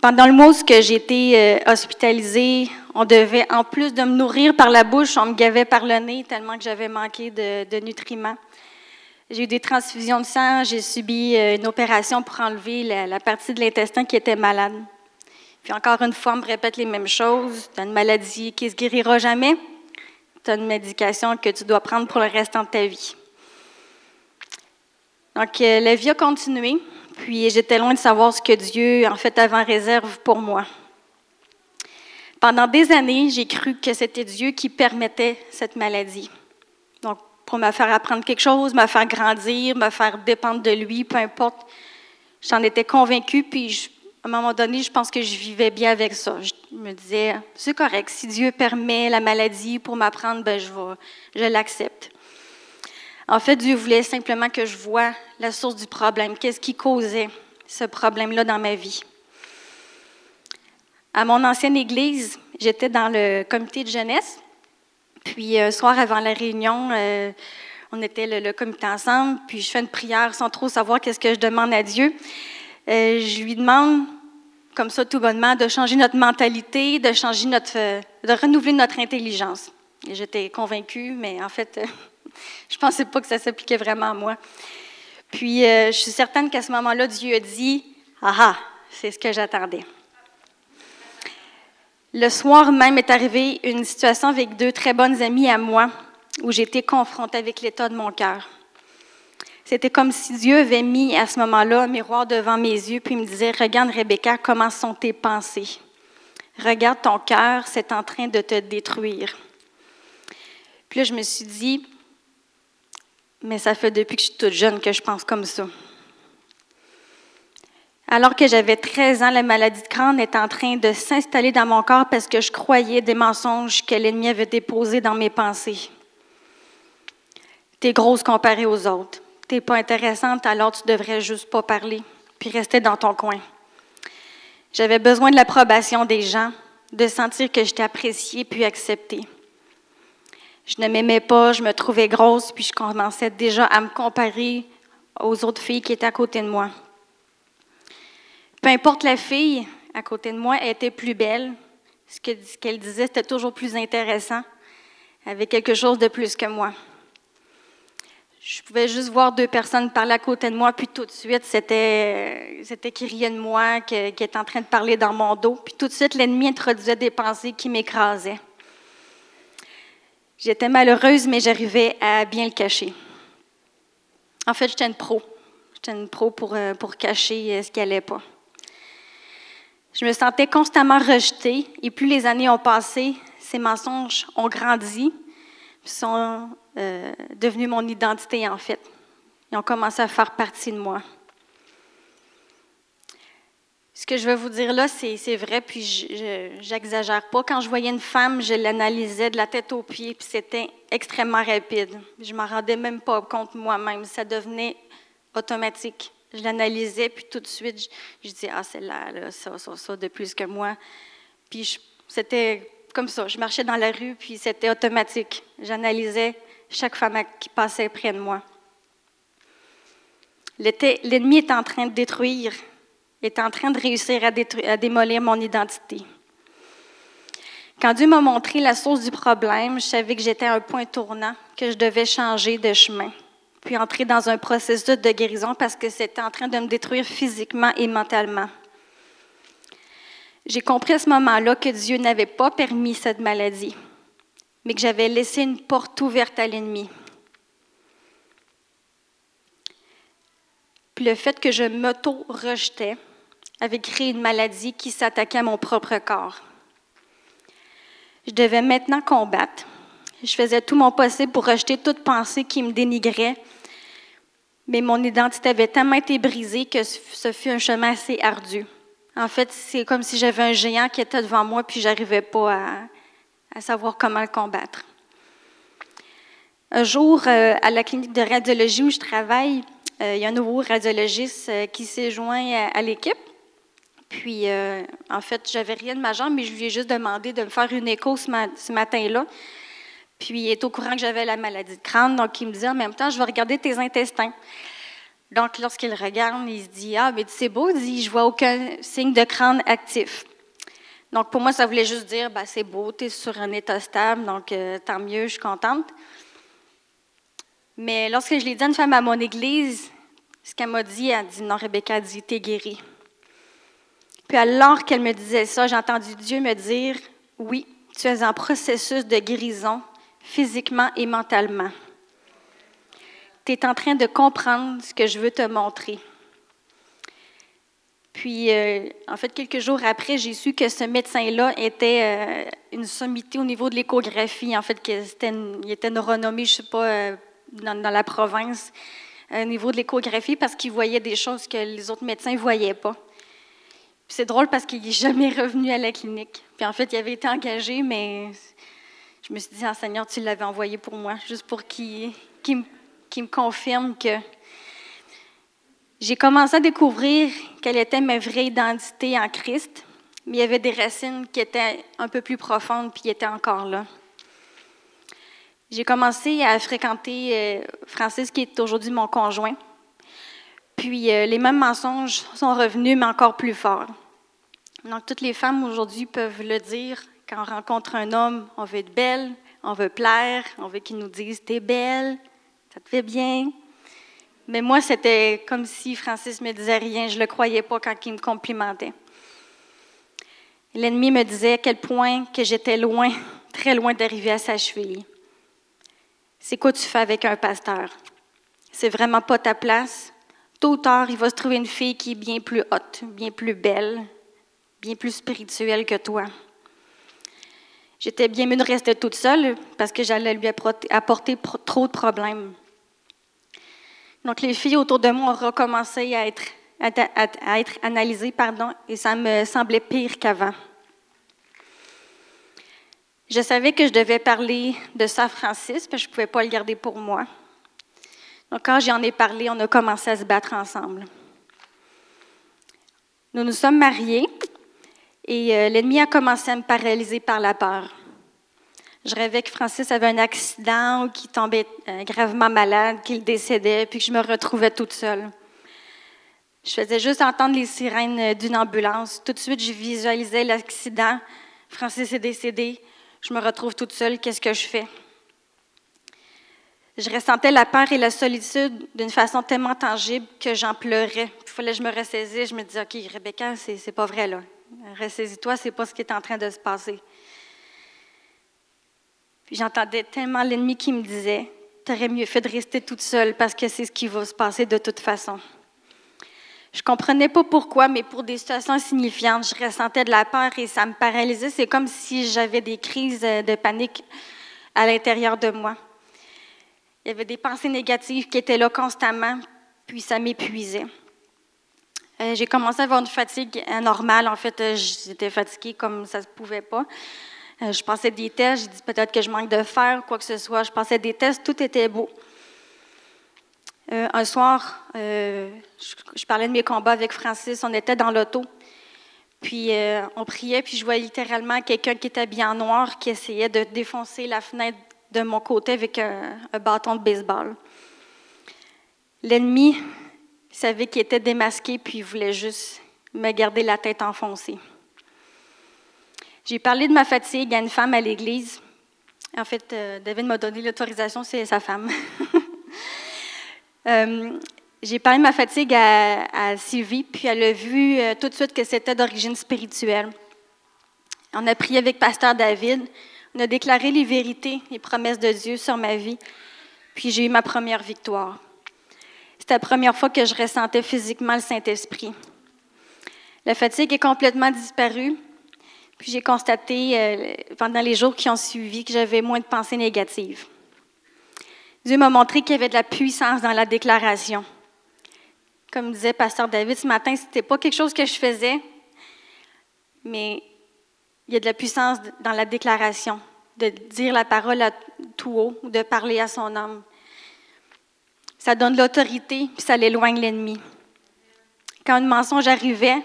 Pendant le mois où j'ai été euh, hospitalisée, on devait, en plus de me nourrir par la bouche, on me gavait par le nez tellement que j'avais manqué de, nutriments. J'ai eu des transfusions de sang, j'ai subi euh, une opération pour enlever la, partie de l'intestin qui était malade. Puis encore une fois, on me répète les mêmes choses. Tu as une maladie qui ne se guérira jamais. Tu as une médication que tu dois prendre pour le restant de ta vie. Donc, euh, la vie a continué. Puis j'étais loin de savoir ce que Dieu, en fait, avait en réserve pour moi. Pendant des années, j'ai cru que c'était Dieu qui permettait cette maladie. Donc, pour me faire apprendre quelque chose, me faire grandir, me faire dépendre de lui, peu importe. J'en étais convaincue, puis à un moment donné, je pense que je vivais bien avec ça. Je me disais, c'est correct, si Dieu permet la maladie pour m'apprendre, ben je, je l'accepte. En fait, Dieu voulait simplement que je voie la source du problème. Qu'est-ce qui causait ce problème-là dans ma vie? À mon ancienne église, j'étais dans le comité de jeunesse. Puis, un euh, soir avant la réunion, euh, on était le, comité ensemble. Puis, je fais une prière sans trop savoir qu'est-ce que je demande à Dieu. Euh, je lui demande, comme ça, tout bonnement, de changer notre mentalité, de changer notre, de renouveler notre intelligence. J'étais convaincue, mais en fait, je pensais pas que ça s'appliquait vraiment à moi. Puis, euh, je suis certaine qu'à ce moment-là, Dieu a dit Ah ah, c'est ce que j'attendais. Le soir même est arrivée une situation avec deux très bonnes amies à moi où j'étais confrontée avec l'état de mon cœur. C'était comme si Dieu avait mis à ce moment-là un miroir devant mes yeux puis me disait Regarde, Rebecca, comment sont tes pensées. Regarde ton cœur, c'est en train de te détruire. Puis là, je me suis dit mais ça fait depuis que je suis toute jeune que je pense comme ça. Alors que j'avais 13 ans, la maladie de crâne est en train de s'installer dans mon corps parce que je croyais des mensonges que l'ennemi avait déposés dans mes pensées. T'es grosse comparée aux autres. T'es pas intéressante, alors tu devrais juste pas parler, puis rester dans ton coin. J'avais besoin de l'approbation des gens, de sentir que j'étais appréciée puis acceptée. Je ne m'aimais pas, je me trouvais grosse, puis je commençais déjà à me comparer aux autres filles qui étaient à côté de moi. Peu importe la fille à côté de moi, était plus belle. Ce qu'elle disait, c'était toujours plus intéressant, avait quelque chose de plus que moi. Je pouvais juste voir deux personnes parler à côté de moi, puis tout de suite, c'était, c'était qui riait de moi, qui, qui était en train de parler dans mon dos. Puis tout de suite, l'ennemi introduisait des pensées qui m'écrasaient. J'étais malheureuse, mais j'arrivais à bien le cacher. En fait, j'étais une pro. J'étais une pro pour, euh, pour cacher euh, ce qui n'allait pas. Je me sentais constamment rejetée et plus les années ont passé, ces mensonges ont grandi, sont euh, devenus mon identité en fait. Ils ont commencé à faire partie de moi. Ce que je veux vous dire là, c'est vrai, puis j'exagère pas. Quand je voyais une femme, je l'analysais de la tête aux pieds, puis c'était extrêmement rapide. Je m'en rendais même pas compte moi-même. Ça devenait automatique. Je l'analysais, puis tout de suite, je, disais, ah, c'est là, là, ça, ça, ça, de plus que moi. Puis c'était comme ça. Je marchais dans la rue, puis c'était automatique. J'analysais chaque femme qui passait près de moi. L'ennemi est en train de détruire est en train de réussir à, démolir mon identité. Quand Dieu m'a montré la source du problème, je savais que j'étais à un point tournant, que je devais changer de chemin, puis entrer dans un processus de guérison parce que c'était en train de me détruire physiquement et mentalement. J'ai compris à ce moment-là que Dieu n'avait pas permis cette maladie, mais que j'avais laissé une porte ouverte à l'ennemi. Puis le fait que je m'auto-rejetais, avait créé une maladie qui s'attaquait à mon propre corps. Je devais maintenant combattre. Je faisais tout mon possible pour rejeter toute pensée qui me dénigrait, mais mon identité avait tellement été brisée que ce fut un chemin assez ardu. En fait, c'est comme si j'avais un géant qui était devant moi, puis j'arrivais pas à, savoir comment le combattre. Un jour, euh, à la clinique de radiologie où je travaille, euh, il y a un nouveau radiologiste euh, qui s'est joint à l'équipe. Puis, euh, en fait, j'avais rien de ma jambe, mais je lui ai juste demandé de me faire une écho ce, matin-là. Puis, il est au courant que j'avais la maladie de crâne, donc il me dit en même temps, je vais regarder tes intestins. Donc, lorsqu'il regarde, il se dit Ah, mais c'est beau, il dit Je vois aucun signe de crâne actif. Donc, pour moi, ça voulait juste dire ben, C'est beau, tu es sur un état stable, donc euh, tant mieux, je suis contente. Mais lorsque je l'ai dit à une femme à mon église, ce qu'elle m'a dit, elle dit Non, Rebecca, elle dit T'es guérie. Puis alors qu'elle me disait ça, j'ai entendu Dieu me dire Oui, tu es en processus de guérison physiquement et mentalement. Tu es en train de comprendre ce que je veux te montrer. Puis, euh, en fait, quelques jours après, j'ai su que ce médecin-là était euh, une sommité au niveau de l'échographie. En fait, il était renommé, je ne sais pas, euh, dans, dans, la province, au niveau de l'échographie, parce qu'il voyait des choses que les autres médecins ne voyaient pas. Puis c'est drôle parce qu'il n'est jamais revenu à la clinique. Puis en fait, il avait été engagé, mais je me suis dit, Seigneur, tu l'avais envoyé pour moi, juste pour qu'il me confirme que j'ai commencé à découvrir quelle était ma vraie identité en Christ, mais il y avait des racines qui étaient un peu plus profondes, puis étaient encore là. J'ai commencé à fréquenter euh, Francis, qui est aujourd'hui mon conjoint. Puis euh, les mêmes mensonges sont revenus, mais encore plus forts. Donc toutes les femmes aujourd'hui peuvent le dire. Quand on rencontre un homme, on veut être belle, on veut plaire, on veut qu'il nous dise T'es belle, ça te fait bien. Mais moi, c'était comme si Francis me disait rien. Je ne le croyais pas quand il me complimentait. L'ennemi me disait à quel point que j'étais loin, très loin d'arriver à sa cheville. C'est quoi tu fais avec un pasteur? C'est vraiment pas ta place. Tôt ou tard, il va se trouver une fille qui est bien plus haute, bien plus belle, bien plus spirituelle que toi. J'étais bien mieux de rester toute seule parce que j'allais lui apporter trop de problèmes. Donc, les filles autour de moi ont recommencé à être, à, être analysées, pardon, et ça me semblait pire qu'avant. Je savais que je devais parler de ça à Francis, parce que je ne pouvais pas le garder pour moi. Donc, quand j'en ai parlé, on a commencé à se battre ensemble. Nous nous sommes mariés et euh, l'ennemi a commencé à me paralyser par la peur. Je rêvais que Francis avait un accident ou qu'il tombait euh, gravement malade, qu'il décédait, puis que je me retrouvais toute seule. Je faisais juste entendre les sirènes euh, d'une ambulance. Tout de suite, je visualisais l'accident. Francis est décédé. Je me retrouve toute seule. Qu'est-ce que je fais? Je ressentais la peur et la solitude d'une façon tellement tangible que j'en pleurais. Il fallait que je me ressaisisse. Je me disais, OK, Rebecca, c'est pas vrai là. Ressaisis-toi, c'est pas ce qui est en train de se passer. J'entendais tellement l'ennemi qui me disait T'aurais mieux fait de rester toute seule parce que c'est ce qui va se passer de toute façon. Je comprenais pas pourquoi, mais pour des situations signifiantes, je ressentais de la peur et ça me paralysait. C'est comme si j'avais des crises de panique à l'intérieur de moi. Il y avait des pensées négatives qui étaient là constamment, puis ça m'épuisait. Euh, j'ai commencé à avoir une fatigue anormale. En fait, euh, j'étais fatiguée comme ça ne se pouvait pas. Euh, je passais des tests, j'ai dit peut-être que je manque de fer, quoi que ce soit. Je passais des tests, tout était beau. Euh, un soir, euh, je, parlais de mes combats avec Francis, on était dans l'auto. Puis on priait, puis je voyais littéralement quelqu'un qui était bien noir qui essayait de défoncer la fenêtre de mon côté avec un bâton de baseball. L'ennemi savait qu'il était démasqué, puis il voulait juste me garder la tête enfoncée. J'ai parlé de ma fatigue à une femme à l'église. En fait, euh, David m'a donné l'autorisation, c'est sa femme. Euh, j'ai parlé de ma fatigue à, Sylvie, puis elle a vu euh, tout de suite que c'était d'origine spirituelle. On a prié avec Pasteur David. On a déclaré les vérités, les promesses de Dieu sur ma vie. Puis j'ai eu ma première victoire. C'était la première fois que je ressentais physiquement le Saint-Esprit. La fatigue est complètement disparue. Puis j'ai constaté euh, pendant les jours qui ont suivi que j'avais moins de pensées négatives. Dieu m'a montré qu'il y avait de la puissance dans la déclaration. Comme disait Pasteur David ce matin, ce n'était pas quelque chose que je faisais, mais il y a de la puissance dans la déclaration, de dire la parole tout haut, de parler à son âme. Ça donne l'autorité, puis ça l'éloigne l'ennemi. Quand un mensonge arrivait,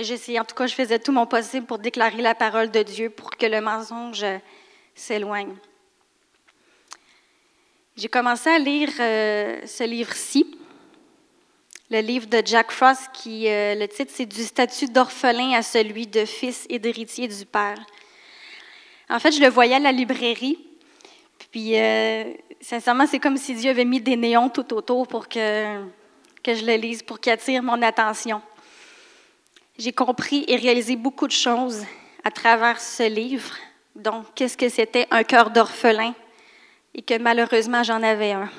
J'essayais, en tout cas, je faisais tout mon possible pour déclarer la parole de Dieu pour que le mensonge s'éloigne. J'ai commencé à lire euh, ce livre-ci. le livre de Jack Frost, qui, euh, le titre, c'est Du statut d'orphelin à celui de fils et d'héritier du Père. En fait, je le voyais à la librairie, puis euh, sincèrement, c'est comme si Dieu avait mis des néons tout autour pour que, que je le lise, pour qu'il attire mon attention. J'ai compris et réalisé beaucoup de choses à travers ce livre. Donc, qu'est-ce que c'était un cœur d'orphelin et que malheureusement j'en avais un?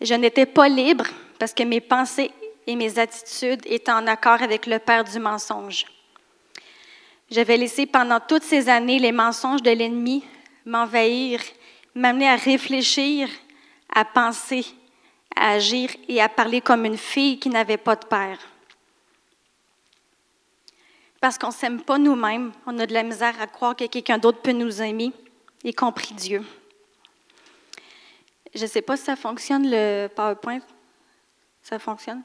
Je n'étais pas libre parce que mes pensées et mes attitudes étaient en accord avec le Père du mensonge. J'avais laissé pendant toutes ces années les mensonges de l'ennemi m'envahir, m'amener à réfléchir, à penser, à agir et à parler comme une fille qui n'avait pas de père. Parce qu'on ne s'aime pas nous-mêmes, on a de la misère à croire que quelqu'un d'autre peut nous aimer, y compris Dieu. Je ne sais pas si ça fonctionne, le PowerPoint. Ça fonctionne?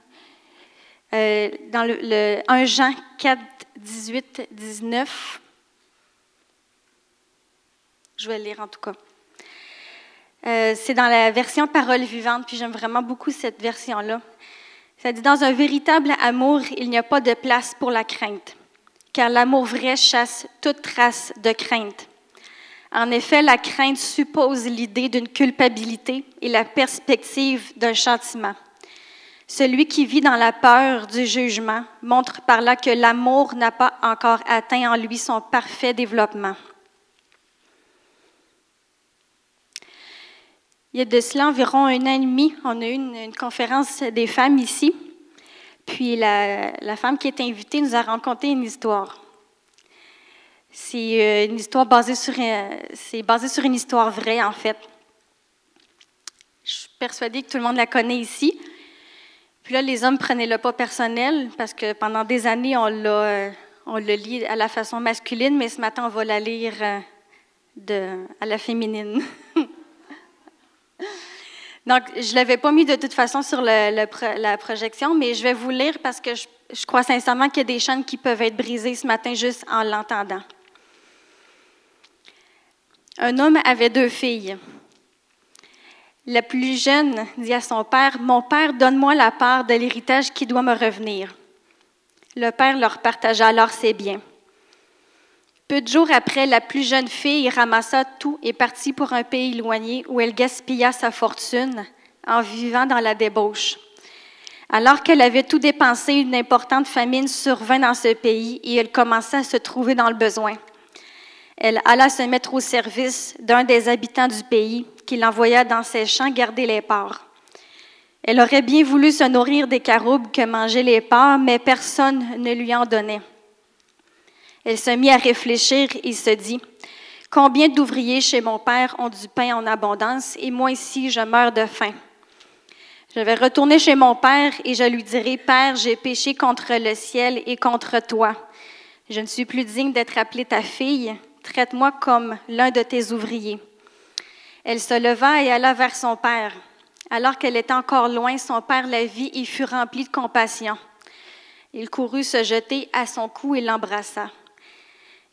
Euh, dans le, 1 Jean 4, 18, 19, je vais le lire en tout cas. Euh, c'est dans la version parole vivante, puis j'aime vraiment beaucoup cette version-là. Ça dit Dans un véritable amour, il n'y a pas de place pour la crainte, car l'amour vrai chasse toute trace de crainte. En effet, la crainte suppose l'idée d'une culpabilité et la perspective d'un châtiment. Celui qui vit dans la peur du jugement montre par là que l'amour n'a pas encore atteint en lui son parfait développement. Il y a de cela environ un an et demi, on a eu une, conférence des femmes ici. Puis la, femme qui est invitée nous a raconté une histoire. C'est euh, une histoire basée sur, euh, basé sur une histoire vraie, en fait. Je suis persuadée que tout le monde la connaît ici. Puis là, les hommes prenaient le pas personnel parce que pendant des années, on l'a, euh, le lit à la façon masculine, mais ce matin, on va la lire de, à la féminine. Donc, je ne l'avais pas mis de toute façon sur la projection, mais je vais vous lire parce que je, je crois sincèrement qu'il y a des chaînes qui peuvent être brisées ce matin juste en l'entendant. Un homme avait deux filles. La plus jeune dit à son père, Mon père, donne-moi la part de l'héritage qui doit me revenir. Le père leur partagea alors ses biens. Peu de jours après, la plus jeune fille ramassa tout et partit pour un pays éloigné où elle gaspilla sa fortune en vivant dans la débauche. Alors qu'elle avait tout dépensé, une importante famine survint dans ce pays et elle commença à se trouver dans le besoin elle alla se mettre au service d'un des habitants du pays qui l'envoya dans ses champs garder les porcs. Elle aurait bien voulu se nourrir des caroubes que mangeaient les porcs, mais personne ne lui en donnait. Elle se mit à réfléchir et se dit, Combien d'ouvriers chez mon père ont du pain en abondance et moi ici je meurs de faim. Je vais retourner chez mon père et je lui dirai, Père, j'ai péché contre le ciel et contre toi. Je ne suis plus digne d'être appelée ta fille traite-moi comme l'un de tes ouvriers. Elle se leva et alla vers son père. Alors qu'elle était encore loin, son père la vit et fut rempli de compassion. Il courut se jeter à son cou et l'embrassa.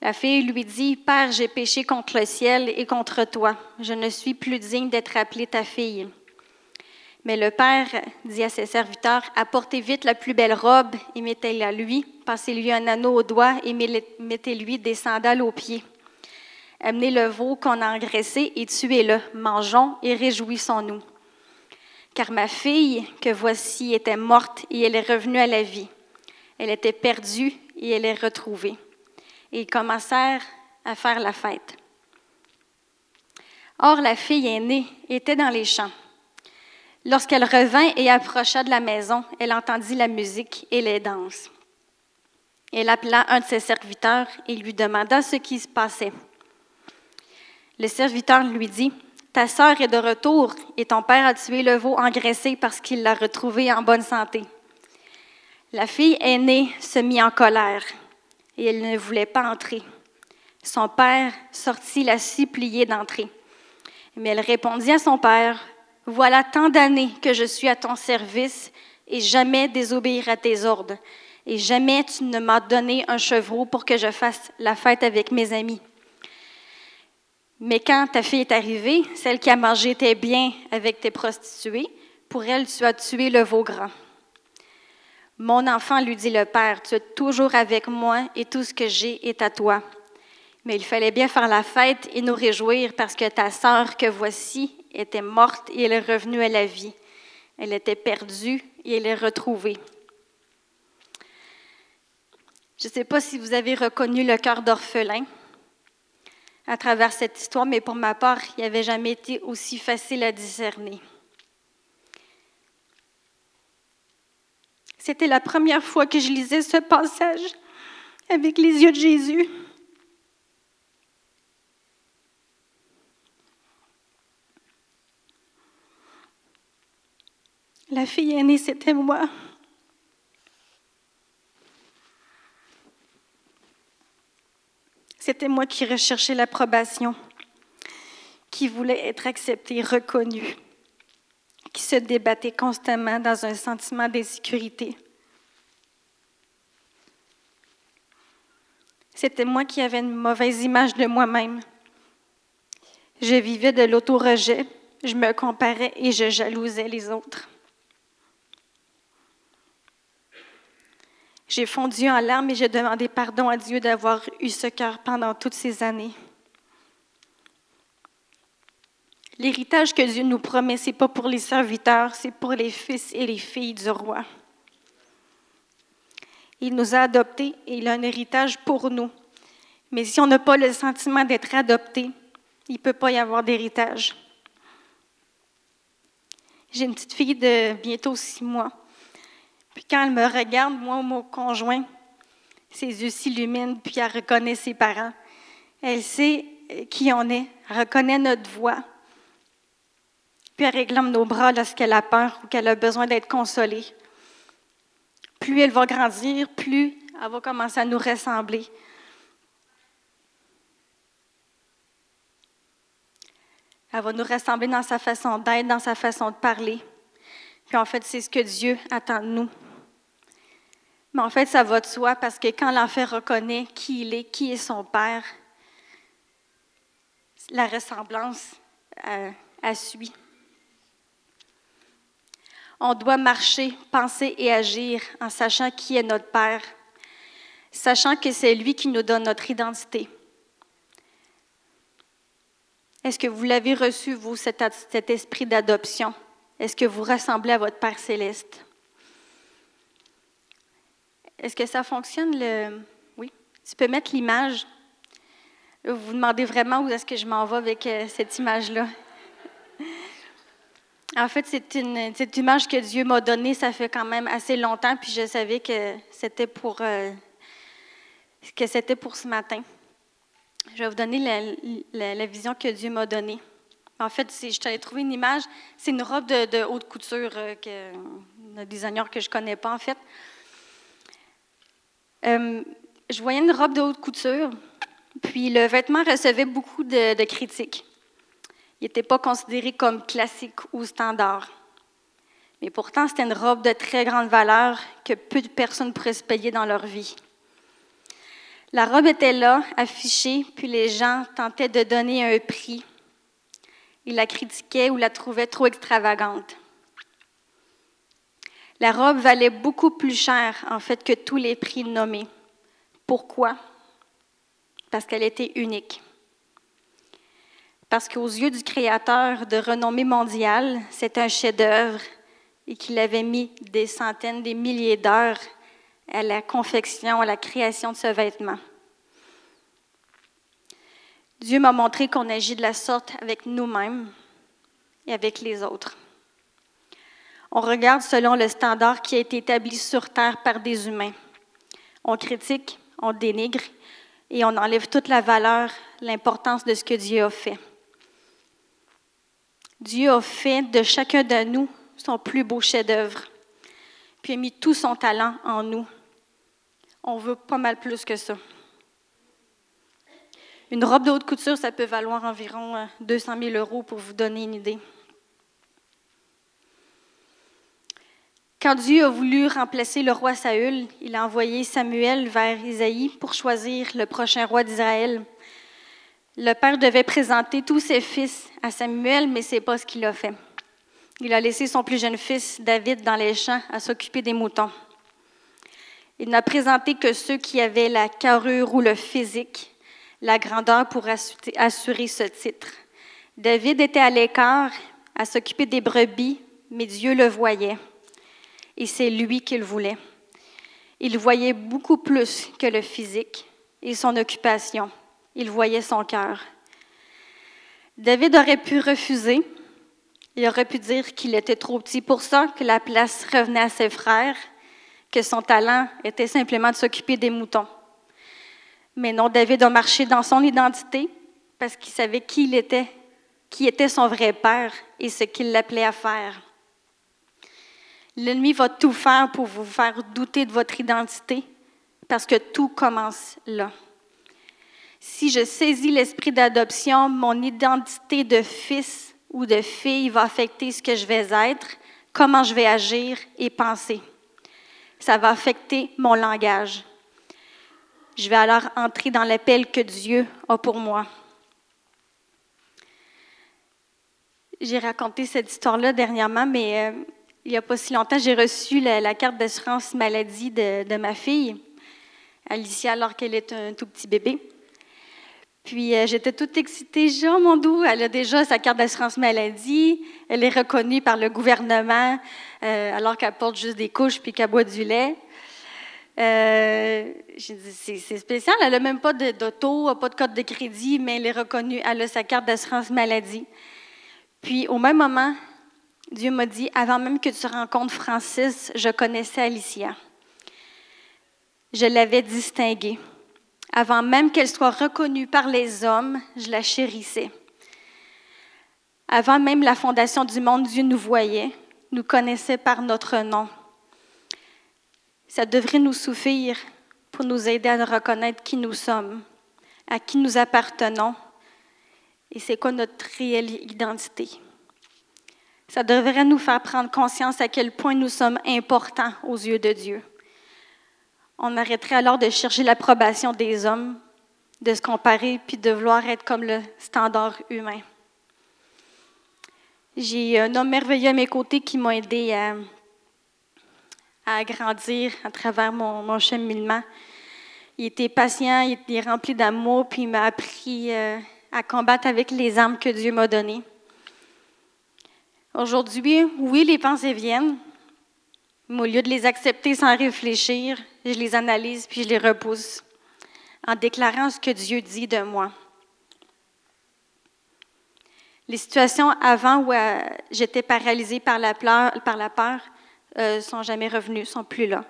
La fille lui dit, Père, j'ai péché contre le ciel et contre toi. Je ne suis plus digne d'être appelée ta fille. Mais le père dit à ses serviteurs, Apportez vite la plus belle robe et mettez-la lui, passez-lui un anneau au doigt et mettez-lui des sandales aux pieds. Amenez le veau qu'on a engraissé et tuez-le. Mangeons et réjouissons-nous. Car ma fille que voici était morte et elle est revenue à la vie. Elle était perdue et elle est retrouvée. Et commencèrent à faire la fête. Or, la fille aînée était dans les champs. Lorsqu'elle revint et approcha de la maison, elle entendit la musique et les danses. Elle appela un de ses serviteurs et lui demanda ce qui se passait. Le serviteur lui dit, Ta sœur est de retour et ton père a tué le veau engraissé parce qu'il l'a retrouvé en bonne santé. La fille aînée se mit en colère et elle ne voulait pas entrer. Son père sortit la supplier d'entrer. Mais elle répondit à son père, Voilà tant d'années que je suis à ton service et jamais désobéir à tes ordres, et jamais tu ne m'as donné un chevreau pour que je fasse la fête avec mes amis. Mais quand ta fille est arrivée, celle qui a mangé tes biens avec tes prostituées, Pour elle, tu as tué le veau grand. Mon enfant, lui dit le père, tu es toujours avec moi et tout ce que j'ai est à toi. Mais il fallait bien faire la fête et nous réjouir parce que ta sœur que voici était morte et elle est revenue à la vie. Elle était perdue et elle est retrouvée. Je ne sais pas si vous avez reconnu le cœur d'orphelin à travers cette histoire, mais pour ma part, il n'avait jamais été aussi facile à discerner. C'était la première fois que je lisais ce passage avec les yeux de Jésus. La fille aînée, c'était moi. C'était moi qui recherchais l'approbation, qui voulait être accepté, reconnu, qui se débattait constamment dans un sentiment d'insécurité. C'était moi qui avais une mauvaise image de moi-même. Je vivais de l'auto-rejet, je me comparais et je jalousais les autres. J'ai fondu en larmes et j'ai demandé pardon à Dieu d'avoir eu ce cœur pendant toutes ces années. L'héritage que Dieu nous promet, ce n'est pas pour les serviteurs, c'est pour les fils et les filles du roi. Il nous a adoptés et il a un héritage pour nous. Mais si on n'a pas le sentiment d'être adopté, il ne peut pas y avoir d'héritage. J'ai une petite fille de bientôt six mois. Puis quand elle me regarde, moi ou mon conjoint, ses yeux s'illuminent, puis elle reconnaît ses parents. Elle sait qui on est, elle reconnaît notre voix. Puis elle réclame nos bras lorsqu'elle a peur ou qu'elle a besoin d'être consolée. Plus elle va grandir, plus elle va commencer à nous ressembler. Elle va nous ressembler dans sa façon d'être, dans sa façon de parler. Puis en fait, c'est ce que Dieu attend de nous. Mais en fait, ça va de soi parce que quand l'enfant reconnaît qui il est, qui est son père, la ressemblance euh, suit. On doit marcher, penser et agir en sachant qui est notre Père, sachant que c'est lui qui nous donne notre identité. Est-ce que vous l'avez reçu, vous, cet, esprit d'adoption? Est-ce que vous ressemblez à votre Père céleste? Est-ce que ça fonctionne? Le... Oui. Tu peux mettre l'image. Vous vous demandez vraiment où est-ce que je m'en vais avec euh, cette image-là. En fait, c'est une, image que Dieu m'a donnée, ça fait quand même assez longtemps, puis je savais que c'était pour, euh, que c'était pour ce matin. Je vais vous donner la, vision que Dieu m'a donnée. En fait, je t'avais trouvé une image, c'est une robe de, haute couture, euh, que, un designer que je ne connais pas, en fait. Euh, je voyais une robe de haute couture, puis le vêtement recevait beaucoup de, critiques. Il n'était pas considéré comme classique ou standard. Mais pourtant, c'était une robe de très grande valeur que peu de personnes pourraient se payer dans leur vie. La robe était là, affichée, puis les gens tentaient de donner un prix. Ils la critiquaient ou la trouvaient trop extravagante. La robe valait beaucoup plus cher, en fait, que tous les prix nommés. Pourquoi? Parce qu'elle était unique. Parce qu'aux yeux du Créateur de renommée mondiale, c'est un chef-d'œuvre et qu'il avait mis des centaines, des milliers d'heures à la confection, à la création de ce vêtement. Dieu m'a montré qu'on agit de la sorte avec nous-mêmes et avec les autres. On regarde selon le standard qui a été établi sur Terre par des humains. On critique, on dénigre et on enlève toute la valeur, l'importance de ce que Dieu a fait. Dieu a fait de chacun de nous son plus beau chef-d'œuvre, puis a mis tout son talent en nous. On veut pas mal plus que ça. Une robe de haute couture, ça peut valoir environ 200 euh, 000 euros pour vous donner une idée. Quand Dieu a voulu remplacer le roi Saül, il a envoyé Samuel vers Isaïe pour choisir le prochain roi d'Israël. Le père devait présenter tous ses fils à Samuel, mais ce n'est pas ce qu'il a fait. Il a laissé son plus jeune fils, David, dans les champs à s'occuper des moutons. Il n'a présenté que ceux qui avaient la carrure ou le physique, la grandeur pour assurer ce titre. David était à l'écart à s'occuper des brebis, mais Dieu le voyait. Et c'est lui qu'il voulait. Il voyait beaucoup plus que le physique et son occupation. Il voyait son cœur. David aurait pu refuser. Il aurait pu dire qu'il était trop petit pour ça, que la place revenait à ses frères, que son talent était simplement de s'occuper des moutons. Mais non, David a marché dans son identité parce qu'il savait qui il était, qui était son vrai père et ce qu'il l'appelait à faire. L'ennemi va tout faire pour vous faire douter de votre identité parce que tout commence là. Si je saisis l'esprit d'adoption, mon identité de fils ou de fille va affecter ce que je vais être, comment je vais agir et penser. Ça va affecter mon langage. Je vais alors entrer dans l'appel que Dieu a pour moi. J'ai raconté cette histoire-là dernièrement, mais euh, il n'y a pas si longtemps, j'ai reçu la, carte d'assurance maladie de, de, ma fille, Alicia, alors qu'elle est un tout petit bébé. Puis euh, j'étais toute excitée. J'ai oh mon doux, elle a déjà sa carte d'assurance maladie. Elle est reconnue par le gouvernement euh, alors qu'elle porte juste des couches puis qu'elle boit du lait. Euh, c'est spécial. Elle n'a même pas d'auto, pas de code de crédit, mais elle est reconnue. Elle a sa carte d'assurance maladie. Puis au même moment, Dieu m'a dit, avant même que tu rencontres Francis, je connaissais Alicia. Je l'avais distinguée. Avant même qu'elle soit reconnue par les hommes, je la chérissais. Avant même la fondation du monde, Dieu nous voyait, nous connaissait par notre nom. Ça devrait nous suffire pour nous aider à reconnaître qui nous sommes, à qui nous appartenons et c'est quoi notre réelle identité. Ça devrait nous faire prendre conscience à quel point nous sommes importants aux yeux de Dieu. On arrêterait alors de chercher l'approbation des hommes, de se comparer, puis de vouloir être comme le standard humain. J'ai un homme merveilleux à mes côtés qui m'a aidé à, à, grandir à travers mon, mon, cheminement. Il était patient, il était rempli d'amour, puis il m'a appris euh, à combattre avec les armes que Dieu m'a données. Aujourd'hui, oui, les pensées viennent, mais au lieu de les accepter sans réfléchir, je les analyse puis je les repousse en déclarant ce que Dieu dit de moi. Les situations avant où euh, j'étais paralysée par la, peur euh, sont jamais revenues, sont plus là.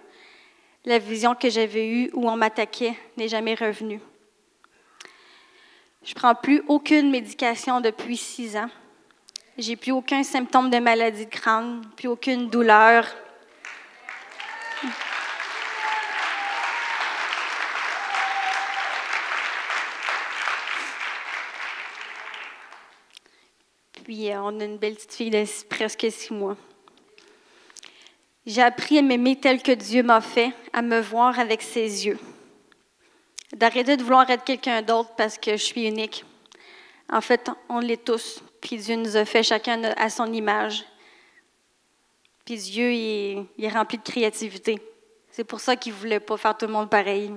La vision que j'avais eue où on m'attaquait n'est jamais revenue. Je prends plus aucune médication depuis six ans. J'ai plus aucun symptôme de maladie de crâne, plus aucune douleur. Puis euh, on a une belle petite fille de presque six mois. J'ai appris à m'aimer tel que Dieu m'a fait, à me voir avec ses yeux. D'arrêter de vouloir être quelqu'un d'autre parce que je suis unique. En fait, on l'est tous. Puis Dieu nous a fait chacun à son image. Puis Dieu, est, rempli de créativité. C'est pour ça qu'il ne voulait pas faire tout le monde pareil.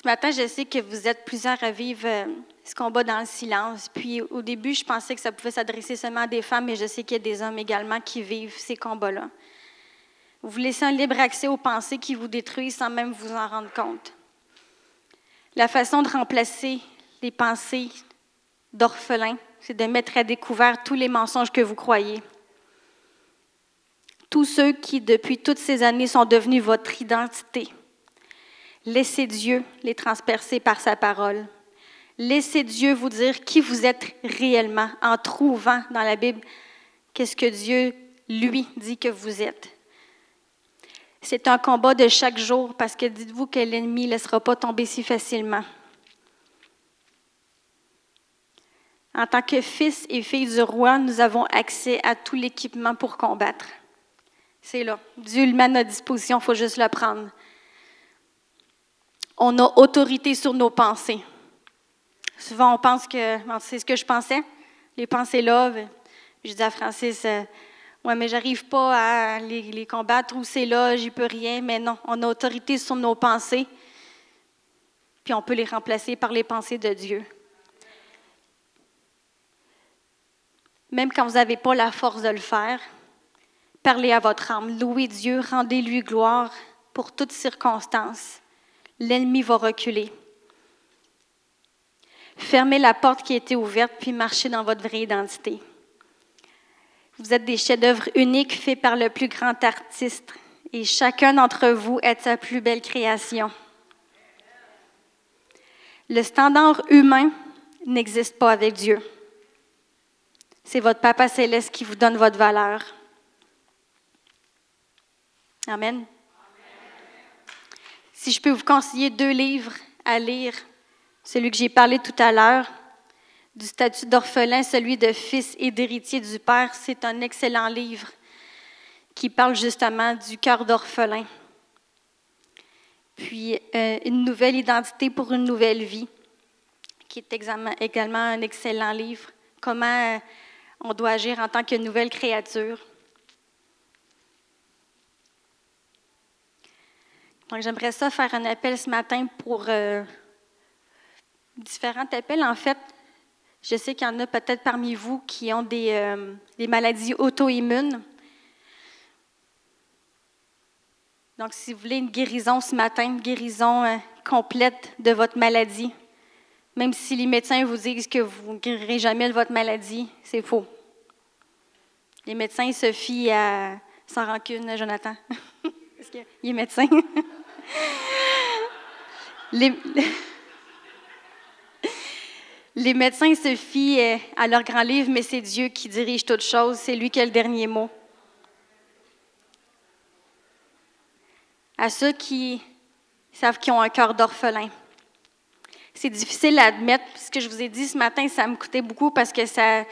Ce matin, je sais que vous êtes plusieurs à vivre euh, ce combat dans le silence. Puis au début, je pensais que ça pouvait s'adresser seulement à des femmes, mais je sais qu'il y a des hommes également qui vivent ces combats-là. Vous laissez un libre accès aux pensées qui vous détruisent sans même vous en rendre compte. La façon de remplacer les pensées d'orphelins, c'est de mettre à découvert tous les mensonges que vous croyez. Tous ceux qui, depuis toutes ces années, sont devenus votre identité. Laissez Dieu les transpercer par sa parole. Laissez Dieu vous dire qui vous êtes réellement en trouvant dans la Bible qu'est-ce que Dieu, lui, dit que vous êtes. C'est un combat de chaque jour parce que dites-vous que l'ennemi ne laissera pas tomber si facilement. En tant que fils et filles du roi, nous avons accès à tout l'équipement pour combattre. C'est là. Dieu le met à notre disposition, il faut juste le prendre. On a autorité sur nos pensées, Souvent, on pense que, c'est ce que je pensais, les pensées là. Je dis à Francis, euh, ouais, mais j'arrive pas à les, combattre ou c'est là, j'y peux rien. Mais non, on a autorité sur nos pensées, puis on peut les remplacer par les pensées de Dieu. Même quand vous n'avez pas la force de le faire, parlez à votre âme, louez Dieu, rendez-lui gloire pour toutes circonstances. L'ennemi va reculer. Fermez la porte qui était ouverte, puis marchez dans votre vraie identité. Vous êtes des chefs-d'œuvre uniques faits par le plus grand artiste, et chacun d'entre vous est sa plus belle création. Le standard humain n'existe pas avec Dieu. C'est votre Papa céleste qui vous donne votre valeur. Amen. Si je peux vous conseiller deux livres à lire, celui que j'ai parlé tout à l'heure, du statut d'orphelin, celui de fils et d'héritier du Père, c'est un excellent livre qui parle justement du cœur d'orphelin. Puis euh, une nouvelle identité pour une nouvelle vie, qui est également un excellent livre. Comment euh, on doit agir en tant que nouvelle créature. Donc, j'aimerais ça faire un appel ce matin pour euh, différents appels. En fait, je sais qu'il y en a peut-être parmi vous qui ont des, euh, maladies auto-immunes. Donc, si vous voulez une guérison ce matin, une guérison euh, complète de votre maladie, même si les médecins vous disent que vous ne guérirez jamais de votre maladie, c'est faux. Les médecins se fient. Sans rancune, Jonathan. Parce qu'il. les... médecins se fient euh, à leur grand livre, mais c'est Dieu qui dirige toutes choses. C'est lui qui a le dernier mot. À ceux qui savent qu'ils ont un cœur d'orphelin. C'est difficile à admettre. Ce que je vous ai dit ce matin, ça me coûtait beaucoup parce que ça,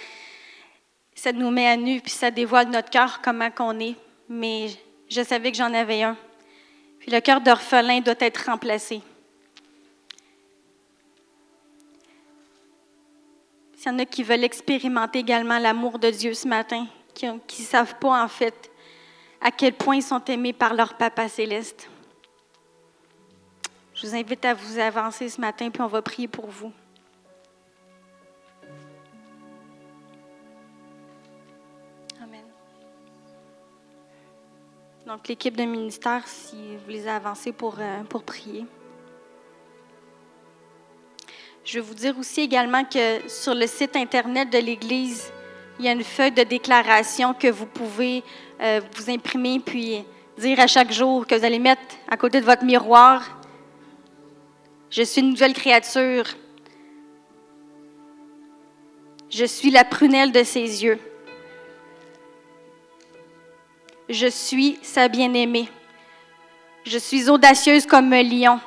ça nous met à nu, puis ça dévoile notre cœur, comment qu'on est. Mais je savais que j'en avais un. Le cœur d'orphelin doit être remplacé. S'il y en a qui veulent expérimenter également l'amour de Dieu ce matin, qui ne savent pas en fait à quel point ils sont aimés par leur Papa céleste. Je vous invite à vous avancer ce matin, puis on va prier pour vous. Donc, l'équipe de ministère, si vous les avancez pour, euh, pour prier. Je vais vous dire aussi également que sur le site Internet de l'Église, il y a une feuille de déclaration que vous pouvez euh, vous imprimer puis dire à chaque jour que vous allez mettre à côté de votre miroir. Je suis une nouvelle créature. Je suis la prunelle de ses yeux. Je suis sa bien-aimée. Je suis audacieuse comme un lion.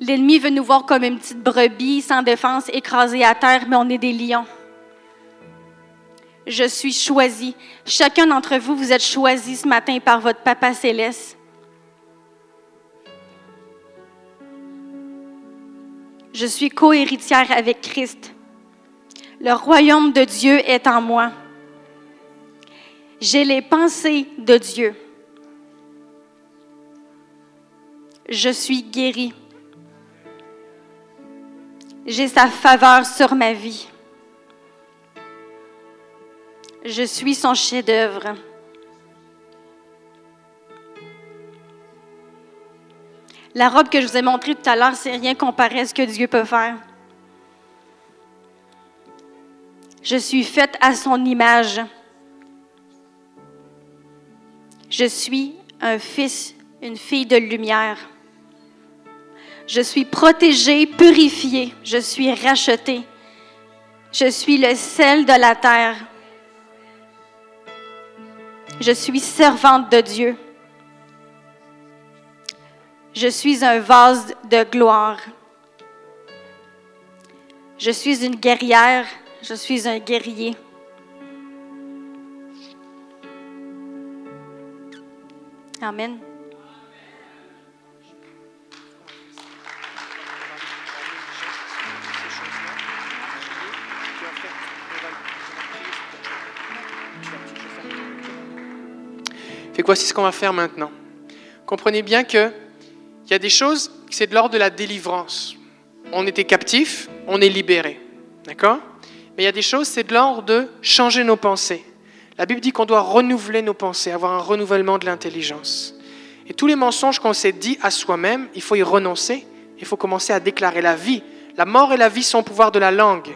L'ennemi veut nous voir comme une petite brebis sans défense, écrasée à terre, mais on est des lions. Je suis choisie. Chacun d'entre vous, vous êtes choisi ce matin par votre Papa céleste. Je suis co-héritière avec Christ. Le royaume de Dieu est en moi. J'ai les pensées de Dieu. Je suis guérie. J'ai sa faveur sur ma vie. Je suis son chef-d'œuvre. La robe que je vous ai montrée tout à l'heure, c'est rien comparé à ce que Dieu peut faire. Je suis faite à son image. Je suis un fils, une fille de lumière. Je suis protégée, purifiée. Je suis rachetée. Je suis le sel de la terre. Je suis servante de Dieu. Je suis un vase de gloire. Je suis une guerrière. Je suis un guerrier. Amen. Fait voici ce qu'on va faire maintenant. Comprenez bien qu'il y a des choses, c'est de l'ordre de la délivrance. On était captif, on est libéré. D'accord? Mais il y a des choses, c'est de l'ordre de changer nos pensées. La Bible dit qu'on doit renouveler nos pensées, avoir un renouvellement de l'intelligence. Et tous les mensonges qu'on s'est dit à soi-même, il faut y renoncer. Il faut commencer à déclarer la vie. La mort et la vie sont au pouvoir de la langue.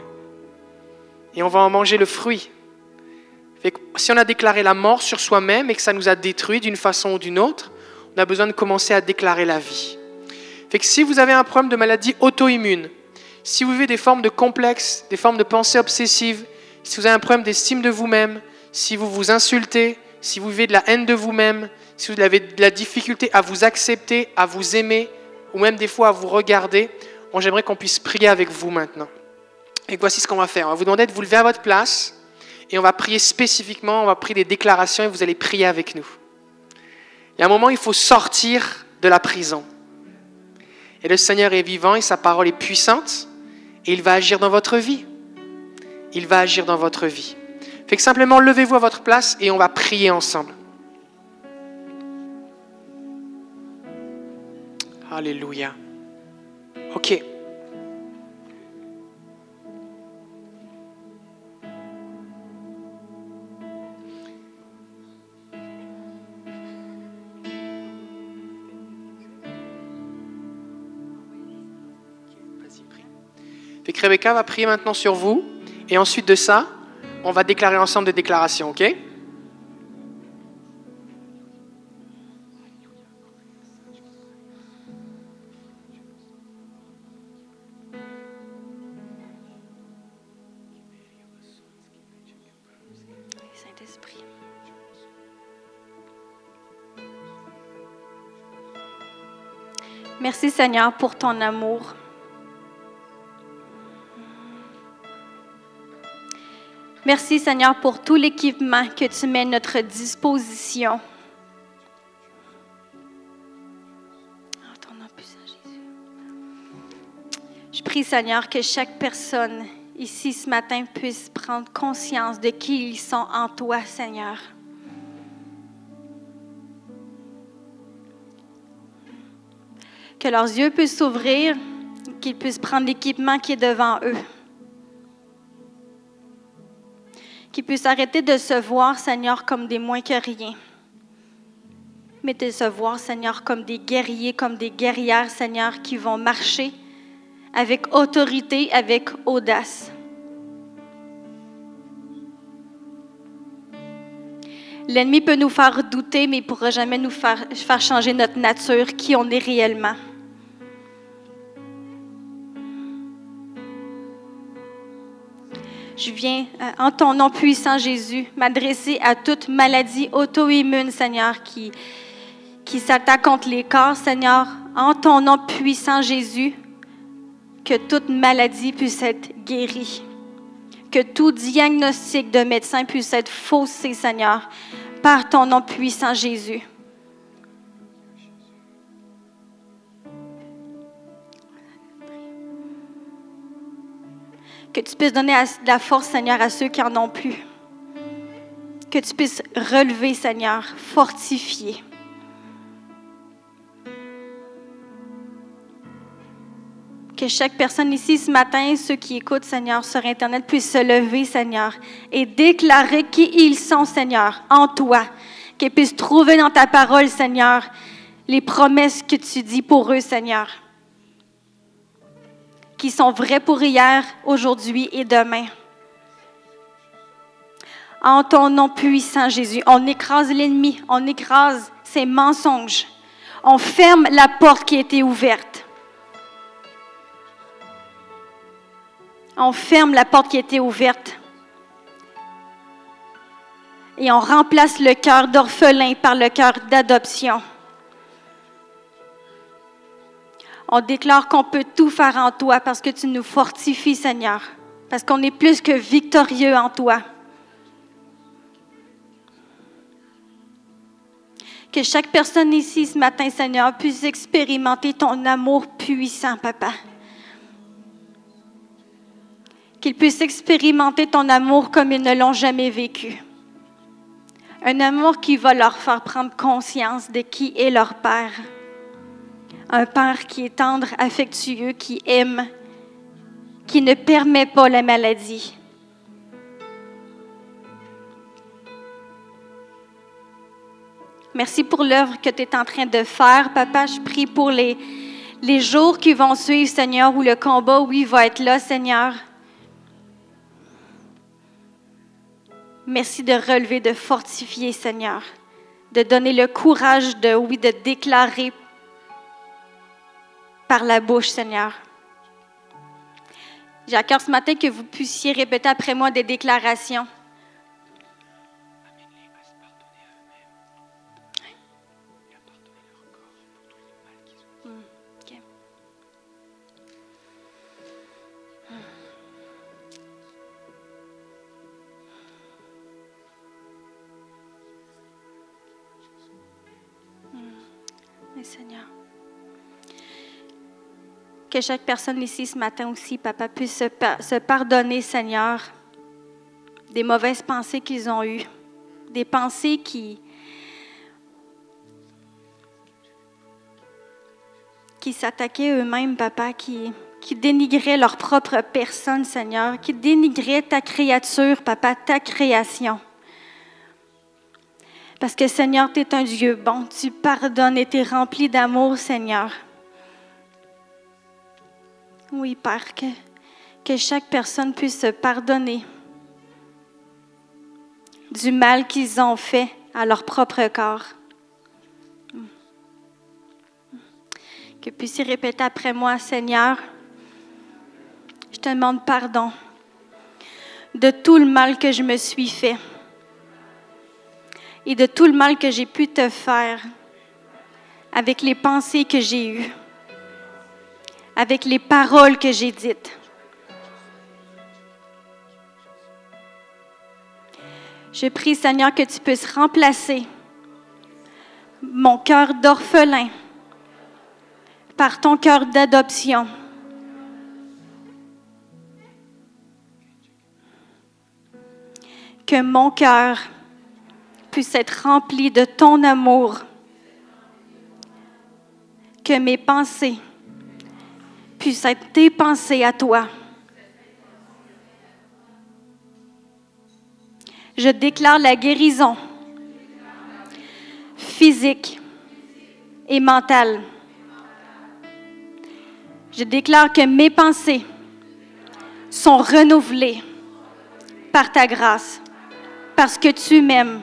Et on va en manger le fruit. si on a déclaré la mort sur soi-même et que ça nous a détruit d'une façon ou d'une autre, on a besoin de commencer à déclarer la vie. Si vous avez un problème de maladie auto-immune, si vous vivez des formes de complexes, des formes de pensées obsessives, si vous avez un problème d'estime de vous-même, si vous vous insultez, si vous vivez de la haine de vous-même, si vous avez de la difficulté à vous accepter, à vous aimer, ou même des fois à vous regarder, j'aimerais qu'on puisse prier avec vous maintenant. Et voici ce qu'on va faire. On va vous demander de vous lever à votre place et on va prier spécifiquement, on va prier des déclarations et vous allez prier avec nous. Il y a un moment, il faut sortir de la prison. Et le Seigneur est vivant et sa parole est puissante et il va agir dans votre vie. Il va agir dans votre vie. Fait que simplement levez-vous à votre place et on va prier ensemble. Alléluia. OK. Fait que Rebecca va prier maintenant sur vous. Et ensuite de ça, on va déclarer ensemble des déclarations, ok? Merci Seigneur pour ton amour. Merci Seigneur pour tout l'équipement que tu mets à notre disposition. Je prie Seigneur que chaque personne ici ce matin puisse prendre conscience de qui ils sont en toi Seigneur. Que leurs yeux puissent s'ouvrir, qu'ils puissent prendre l'équipement qui est devant eux. Qu'ils puissent arrêter de se voir, Seigneur, comme des moins que rien. Mais de se voir, Seigneur, comme des guerriers, comme des guerrières, Seigneur, qui vont marcher avec autorité, avec audace. L'ennemi peut nous faire douter, mais il ne pourra jamais nous faire, faire changer notre nature, qui on est réellement. Je viens, euh, en ton nom puissant, Jésus, m'adresser à toute maladie auto-immune, Seigneur, qui, qui s'attaque contre les corps, Seigneur. En ton nom puissant, Jésus, que toute maladie puisse être guérie. Que tout diagnostic de médecin puisse être faussé, Seigneur, par ton nom puissant, Jésus. Que tu puisses donner de la force, Seigneur, à ceux qui en ont plus. Que tu puisses relever, Seigneur, fortifier. Que chaque personne ici ce matin, ceux qui écoutent, Seigneur, sur Internet, puissent se lever, Seigneur, et déclarer qui ils sont, Seigneur, en toi. Qu'ils puissent trouver dans ta parole, Seigneur, les promesses que tu dis pour eux, Seigneur qui sont vrais pour hier, aujourd'hui et demain. En ton nom puissant, Jésus, on écrase l'ennemi, on écrase ses mensonges. On ferme la porte qui a été ouverte. On ferme la porte qui a été ouverte. Et on remplace le cœur d'orphelin par le cœur d'adoption. On déclare qu'on peut tout faire en toi parce que tu nous fortifies, Seigneur, parce qu'on est plus que victorieux en toi. Que chaque personne ici ce matin, Seigneur, puisse expérimenter ton amour puissant, Papa. Qu'ils puissent expérimenter ton amour comme ils ne l'ont jamais vécu. Un amour qui va leur faire prendre conscience de qui est leur Père. Un Père qui est tendre, affectueux, qui aime, qui ne permet pas la maladie. Merci pour l'œuvre que tu es en train de faire, Papa. Je prie pour les, jours qui vont suivre, Seigneur, où le combat, oui, va être là, Seigneur. Merci de relever, de fortifier, Seigneur, de donner le courage de déclarer par la bouche, Seigneur. J'ai à cœur ce matin que vous puissiez répéter après moi des déclarations. Que chaque personne ici ce matin aussi, Papa, puisse se, pardonner, Seigneur, des mauvaises pensées qu'ils ont eues, des pensées qui, qui s'attaquaient eux-mêmes, Papa, qui, qui dénigraient leur propre personne, Seigneur, qui dénigraient ta créature, Papa, ta création. Parce que Seigneur, tu es un Dieu bon, tu pardonnes et tu es rempli d'amour, Seigneur. Oui, Père, que, que chaque personne puisse se pardonner du mal qu'ils ont fait à leur propre corps. Que puisse répéter après moi, Seigneur, je te demande pardon de tout le mal que je me suis fait et de tout le mal que j'ai pu te faire avec les pensées que j'ai eues, avec les paroles que j'ai dites. Je prie, Seigneur, que tu puisses remplacer mon cœur d'orphelin par ton cœur d'adoption. Que mon cœur puisse être rempli de ton amour. Que mes pensées puissent être tes pensées à toi. Je déclare la guérison physique et mentale. Je déclare que mes pensées sont renouvelées par ta grâce, parce que tu m'aimes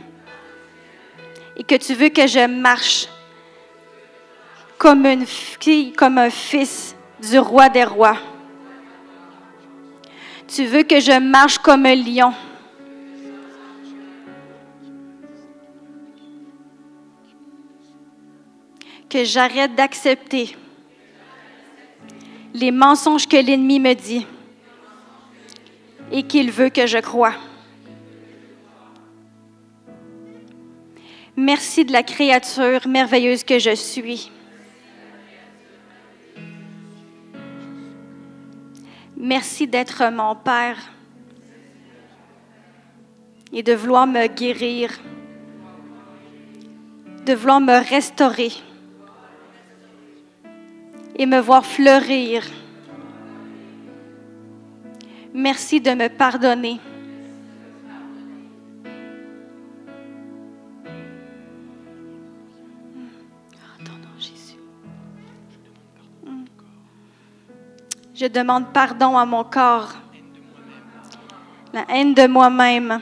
et que tu veux que je marche comme une fille, comme un fils du roi des rois. Tu veux que je marche comme un lion. Que j'arrête d'accepter les mensonges que l'ennemi me dit et qu'il veut que je croie. Merci de la créature merveilleuse que je suis. Merci d'être mon Père et de vouloir me guérir, de vouloir me restaurer et me voir fleurir. Merci de me pardonner. Je demande pardon à mon corps, la haine de moi-même.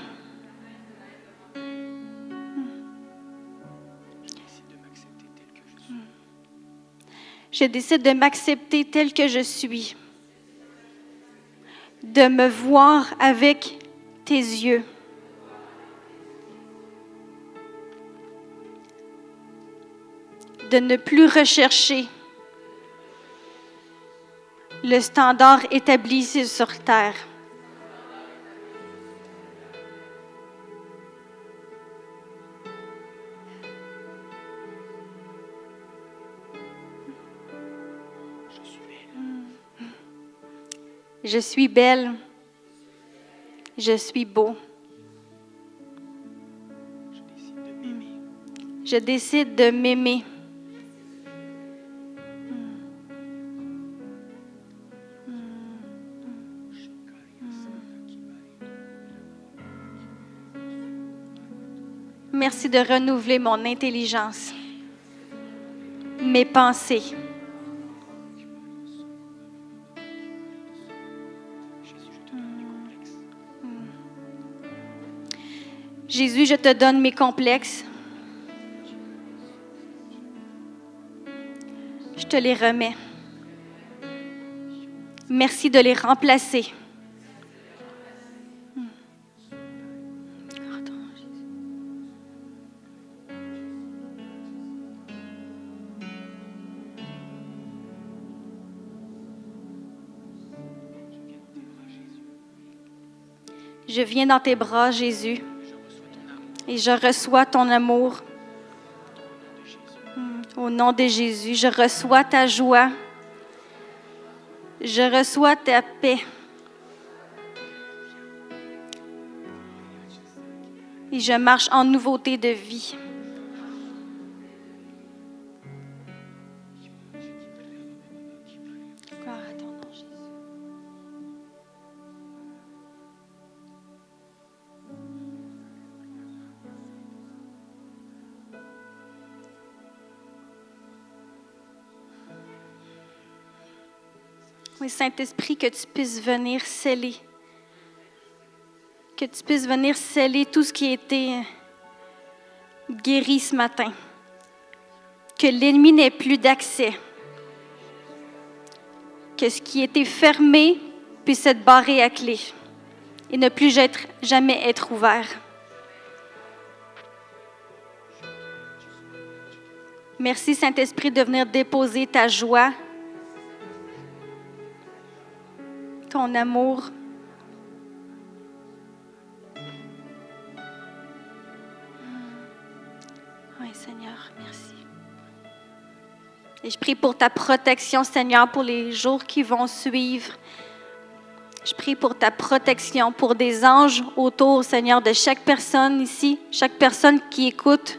Je décide de m'accepter tel que je suis, de me voir avec tes yeux. de ne plus rechercher le standard établi sur terre. Je suis belle. Je suis beau. Je décide de m'aimer. Merci de renouveler mon intelligence, mes pensées. Jésus, je te donne mes complexes. Je te les remets. Merci de les remplacer. Viens dans tes bras, Jésus, et je reçois ton amour. Au nom de Jésus, je reçois ta joie. Je reçois ta paix. Et je marche en nouveauté de vie. Saint-Esprit, que tu puisses venir sceller. Que tu puisses venir sceller tout ce qui a été guéri ce matin. Que l'ennemi n'ait plus d'accès. Que ce qui était fermé puisse être barré à clé et ne plus jamais être ouvert. Merci Saint-Esprit de venir déposer ta joie, ton amour. Oui, Seigneur, merci. Et je prie pour ta protection, Seigneur, pour les jours qui vont suivre. Je prie pour ta protection, pour des anges autour, Seigneur, de chaque personne ici, chaque personne qui écoute.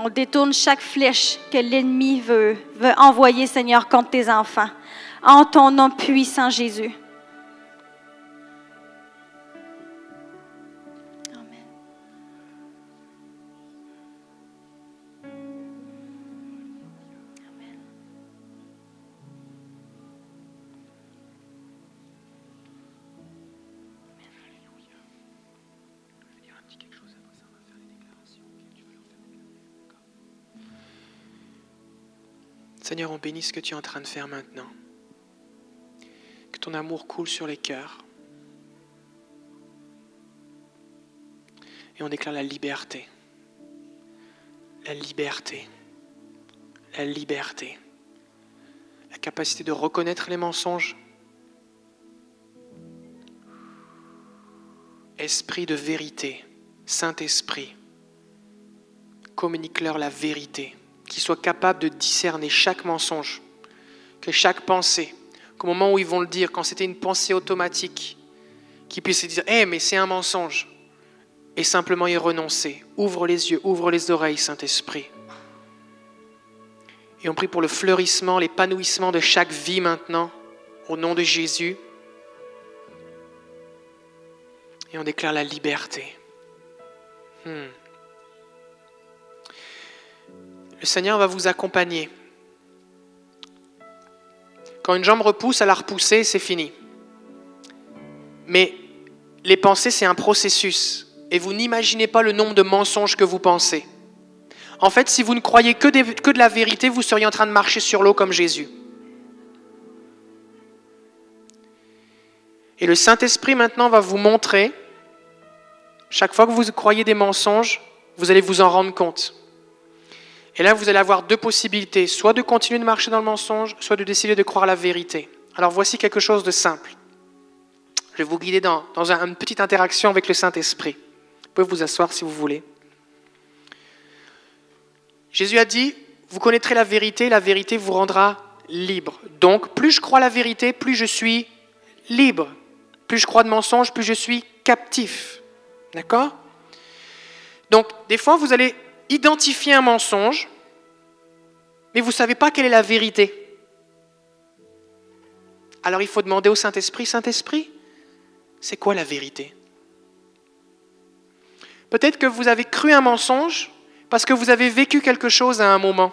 On détourne chaque flèche que l'ennemi veut, veut envoyer, Seigneur, contre tes enfants. En ton nom puissant, Jésus. Seigneur, on bénit ce que tu es en train de faire maintenant. Que ton amour coule sur les cœurs. Et on déclare la liberté. La liberté. La liberté. La capacité de reconnaître les mensonges. Esprit de vérité. Saint-Esprit. Communique-leur la vérité qu'ils soient capables de discerner chaque mensonge, que chaque pensée, qu'au moment où ils vont le dire, quand c'était une pensée automatique, qu'ils puissent se dire Eh, mais c'est un mensonge et simplement y renoncer. Ouvre les yeux, ouvre les oreilles, Saint-Esprit. Et on prie pour le fleurissement, l'épanouissement de chaque vie maintenant, au nom de Jésus. Et on déclare la liberté. Hmm. Le Seigneur va vous accompagner. Quand une jambe repousse, à la repousser, c'est fini. Mais les pensées, c'est un processus. Et vous n'imaginez pas le nombre de mensonges que vous pensez. En fait, si vous ne croyez que, de la vérité, vous seriez en train de marcher sur l'eau comme Jésus. Et le Saint-Esprit maintenant va vous montrer, chaque fois que vous croyez des mensonges, vous allez vous en rendre compte. Et là, vous allez avoir deux possibilités, soit de continuer de marcher dans le mensonge, soit de décider de croire la vérité. Alors voici quelque chose de simple. Je vais vous guider dans, dans un- une petite interaction avec le Saint-Esprit. Vous pouvez vous asseoir si vous voulez. Jésus a dit, vous connaîtrez la vérité, la vérité vous rendra libre. Donc, plus je crois la vérité, plus je suis libre. Plus je crois de mensonges, plus je suis captif. D'accord? Donc, des fois, vous allez identifier un mensonge, mais vous ne savez pas quelle est la vérité. Alors, il faut demander au Saint-Esprit, Saint-Esprit, c'est quoi la vérité? Peut-être que vous avez cru un mensonge parce que vous avez vécu quelque chose à un moment.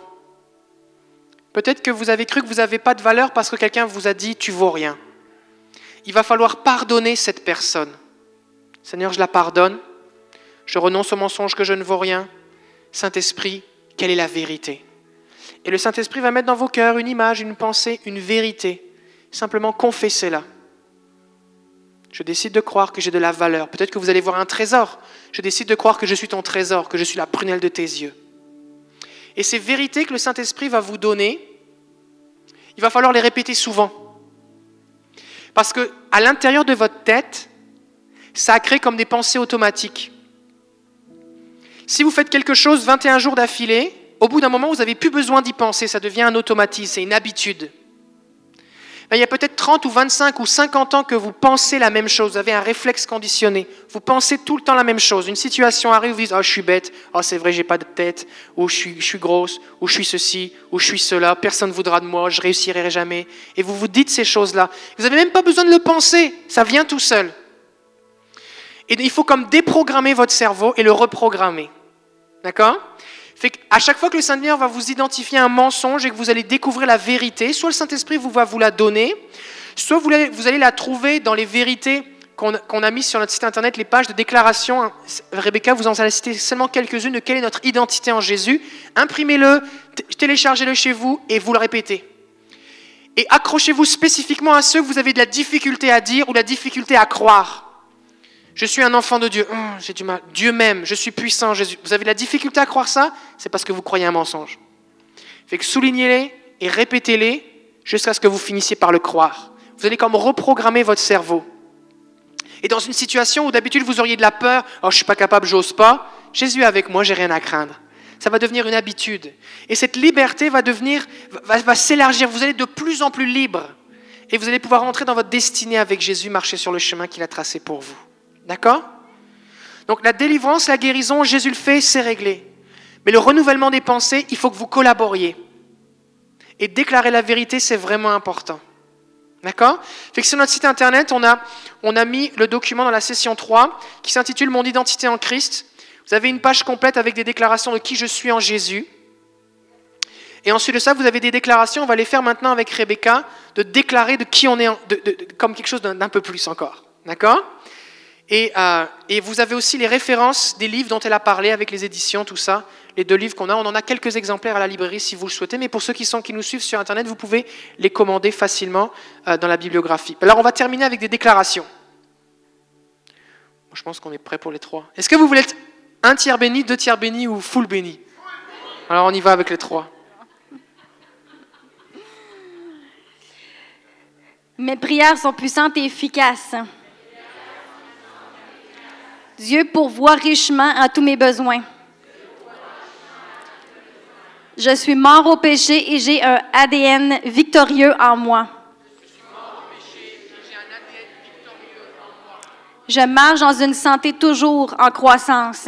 Peut-être que vous avez cru que vous n'avez pas de valeur parce que quelqu'un vous a dit tu vaux rien. Il va falloir pardonner cette personne. Seigneur, je la pardonne. Je renonce au mensonge que je ne vaux rien. Saint-Esprit, quelle est la vérité? Et le Saint-Esprit va mettre dans vos cœurs une image, une pensée, une vérité. Simplement confessez-la. Je décide de croire que j'ai de la valeur. Peut-être que vous allez voir un trésor. Je décide de croire que je suis ton trésor, que je suis la prunelle de tes yeux. Et ces vérités que le Saint-Esprit va vous donner, il va falloir les répéter souvent. Parce que à l'intérieur de votre tête, ça crée comme des pensées automatiques. Si vous faites quelque chose 21 jours d'affilée, au bout d'un moment, vous n'avez plus besoin d'y penser, ça devient un automatisme, c'est une habitude. Ben, il y a peut-être 30 ou 25 ou 50 ans que vous pensez la même chose, vous avez un réflexe conditionné, vous pensez tout le temps la même chose. Une situation arrive, vous dites Oh, je suis bête, oh, c'est vrai, j'ai pas de tête, ou je suis, grosse, ou je suis ceci, ou je suis cela, personne ne voudra de moi, je réussirai jamais. Et vous vous dites ces choses-là. Vous n'avez même pas besoin de le penser, ça vient tout seul. Et il faut comme déprogrammer votre cerveau et le reprogrammer. D'accord? Fait à chaque fois que le Seigneur va vous identifier un mensonge et que vous allez découvrir la vérité, soit le Saint-Esprit vous va vous la donner, soit vous allez, la trouver dans les vérités qu'on a mises sur notre site internet, les pages de déclaration. Rebecca vous en a cité seulement quelques-unes de quelle est notre identité en Jésus. Imprimez-le, téléchargez-le chez vous et vous le répétez. Et accrochez-vous spécifiquement à ceux que vous avez de la difficulté à dire ou de la difficulté à croire. Je suis un enfant de Dieu. Hum, j'ai du mal. Dieu m'aime. Je suis puissant. Jésus. Vous avez la difficulté à croire ça? C'est parce que vous croyez un mensonge. Fait que soulignez-les et répétez-les jusqu'à ce que vous finissiez par le croire. Vous allez comme reprogrammer votre cerveau. Et dans une situation où d'habitude vous auriez de la peur, oh je suis pas capable, j'ose pas, Jésus est avec moi, j'ai rien à craindre. Ça va devenir une habitude. Et cette liberté va devenir, va, va s'élargir. Vous allez de plus en plus libre. Et vous allez pouvoir entrer dans votre destinée avec Jésus, marcher sur le chemin qu'il a tracé pour vous. D'accord? Donc la délivrance, la guérison, Jésus le fait, c'est réglé. Mais le renouvellement des pensées, il faut que vous collaboriez. Et déclarer la vérité, c'est vraiment important. D'accord? Fait que sur notre site internet, on a, on a mis le document dans la session 3 qui s'intitule Mon identité en Christ. Vous avez une page complète avec des déclarations de qui je suis en Jésus. Et ensuite de ça, vous avez des déclarations, on va les faire maintenant avec Rebecca, de déclarer de qui on est, comme quelque chose d'un peu plus encore. D'accord? Euh, et, vous avez aussi les références des livres dont elle a parlé avec les éditions, tout ça, les deux livres qu'on a. On en a quelques exemplaires à la librairie si vous le souhaitez, mais pour ceux qui, sont, qui nous suivent sur Internet, vous pouvez les commander facilement euh, dans la bibliographie. Alors on va terminer avec des déclarations. Je pense qu'on est prêt pour les trois. Est-ce que vous voulez être un tiers béni, deux tiers béni ou full béni? Alors on y va avec les trois. Mes prières sont puissantes et efficaces. Dieu pourvoit richement à tous mes besoins. Je suis mort au péché et j'ai un ADN victorieux en moi. Je marche dans une santé toujours en croissance.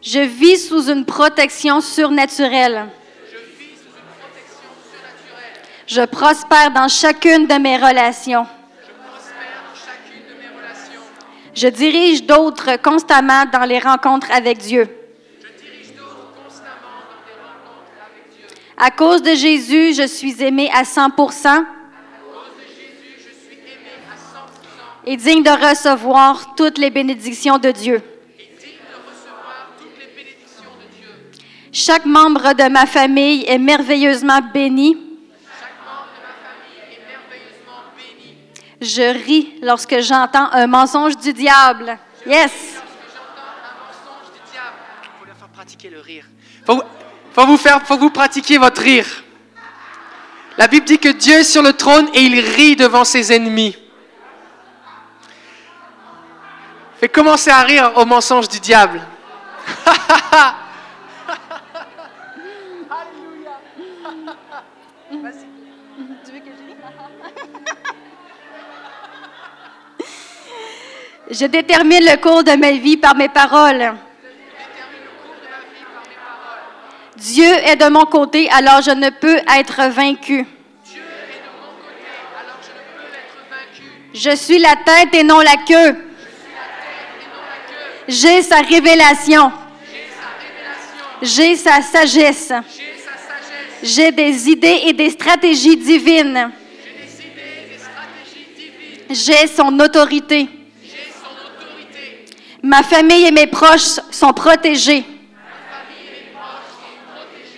Je vis sous une protection surnaturelle. Je prospère dans chacune de mes relations. Je dirige d'autres constamment dans les rencontres avec Dieu. À cause de Jésus, je suis aimé à 100% et digne de recevoir toutes les bénédictions de Dieu. Chaque membre de ma famille est merveilleusement béni Je ris lorsque j'entends un mensonge du diable. Yes. Il faut faire pratiquer le rire. Faut, faut vous faire, faut vous pratiquer votre rire. La Bible dit que Dieu est sur le trône et il rit devant ses ennemis. Fait commencer à rire au mensonge du diable. je détermine le cours de ma vie par mes paroles. Dieu est de mon côté, alors je ne peux être vaincu. Je suis la tête et non la queue. J'ai sa révélation. J'ai sa sagesse. j'ai des idées et des stratégies divines, J'ai son autorité. Ma famille et mes proches sont protégés.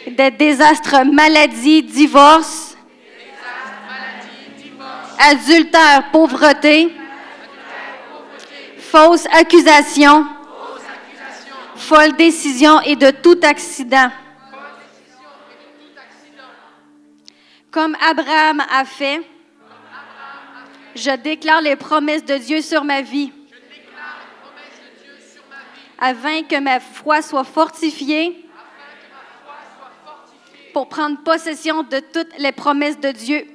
Des désastres, maladies, divorces, adultère, pauvreté, fausses accusations, folles décisions et de tout accident. Comme Abraham a fait, je déclare les promesses de Dieu sur ma vie, afin que ma foi soit fortifiée pour prendre possession de toutes les promesses de Dieu.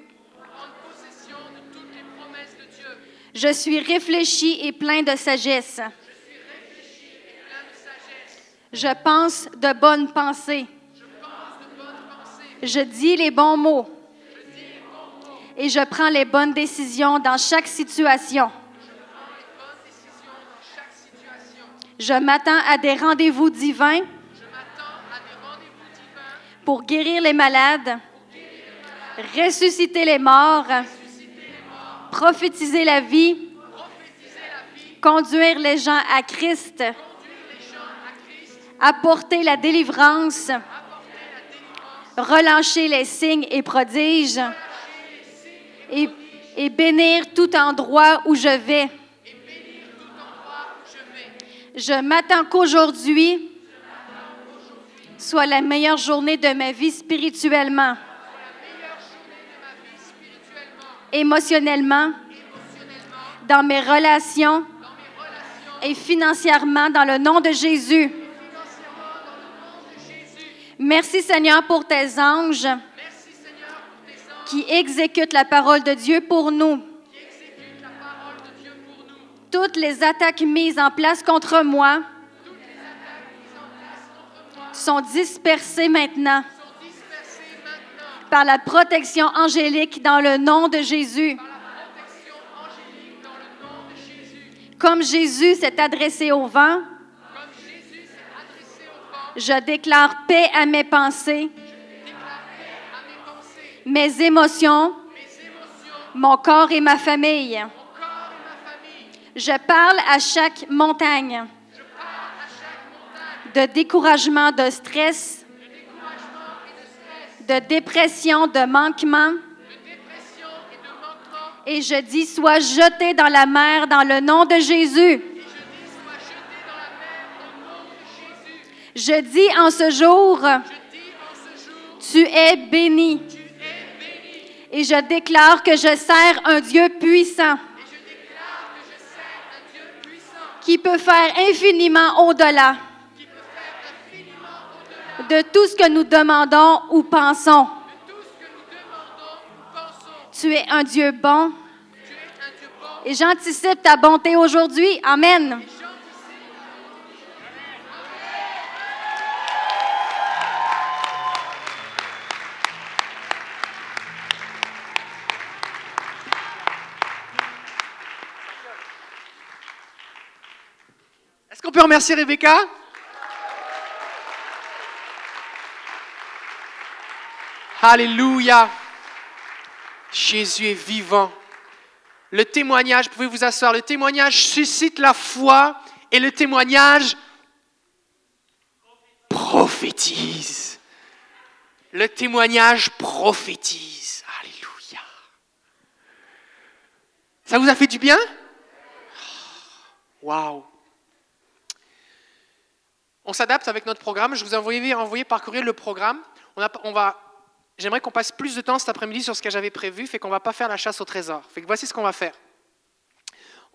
Je suis réfléchi et. Plein de sagesse, Je pense de bonnes pensées. Je dis les bons mots. Et je prends les bonnes décisions dans chaque situation. bonne décision dans chaque situation. Je m'attends à des rendez-vous divins pour guérir les malades, ressusciter les morts, prophétiser la vie, prophétiser la vie, conduire les gens à Christ, conduire les gens à Christ, apporter la délivrance, apporter la délivrance, relâcher les signes et prodiges et, et bénir tout endroit où je vais. Je m'attends qu'aujourd'hui soit la meilleure journée de ma vie spirituellement, émotionnellement, dans mes relations et financièrement dans le nom de Jésus. Merci Seigneur pour tes anges qui exécutent la parole de Dieu pour nous. Toutes les attaques mises en place contre moi sont dispersées maintenant par la protection angélique dans le nom de Jésus. Comme Jésus s'est adressé au vent, je déclare paix à mes pensées, mes émotions, mon corps et ma famille. Je parle à chaque montagne de découragement, de stress, de dépression, de manquement, et je dis sois jeté dans la mer dans le nom de Jésus. Je dis, en ce jour, tu es béni. Et je déclare que je sers un Dieu puissant qui peut faire infiniment au-delà de tout ce que nous demandons ou pensons. Tu es un Dieu bon et j'anticipe ta bonté aujourd'hui. Amen. Peut remercier Rebecca Alléluia. Jésus est vivant. Le témoignage, pouvez vous asseoir, le témoignage suscite la foi et le témoignage prophétise. Le témoignage prophétise. Alléluia. Ça vous a fait du bien? Waouh. On s'adapte avec notre programme. Je vous ai envoyé, parcourir le programme. On, va, j'aimerais qu'on passe plus de temps cet après-midi sur ce que j'avais prévu, fait qu'on va pas faire la chasse au trésor. Fait que voici ce qu'on va faire.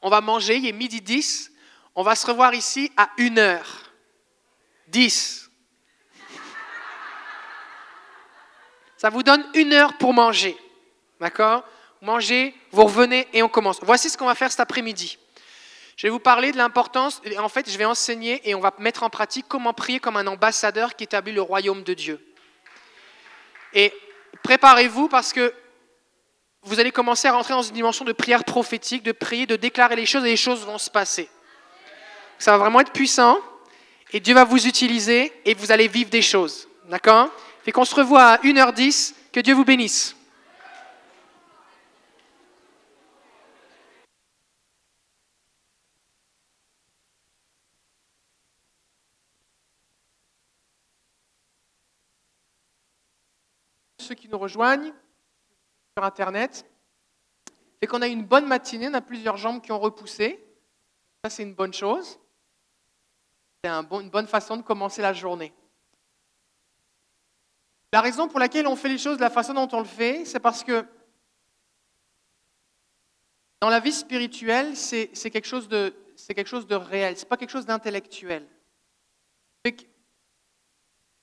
On va manger, il est midi 10. On va se revoir ici à 1h. 10. Ça vous donne une heure pour manger. D'accord? Mangez, vous revenez et on commence. Voici ce qu'on va faire cet après-midi. Je vais vous parler de l'importance, en fait, je vais enseigner et on va mettre en pratique comment prier comme un ambassadeur qui établit le royaume de Dieu. Et préparez-vous parce que vous allez commencer à rentrer dans une dimension de prière prophétique, de prier, de déclarer les choses et les choses vont se passer. Ça va vraiment être puissant et Dieu va vous utiliser et vous allez vivre des choses. D'accord? Fait qu'on se revoit à 1h10. Que Dieu vous bénisse. Ceux qui nous rejoignent sur Internet. Fait qu'on a une bonne matinée, on a plusieurs jambes qui ont repoussé. Ça, c'est une bonne chose. C'est une bonne façon de commencer la journée. La raison pour laquelle on fait les choses de la façon dont on le fait, c'est parce que dans la vie spirituelle, c'est quelque, de, quelque chose de réel, ce n'est pas quelque chose d'intellectuel.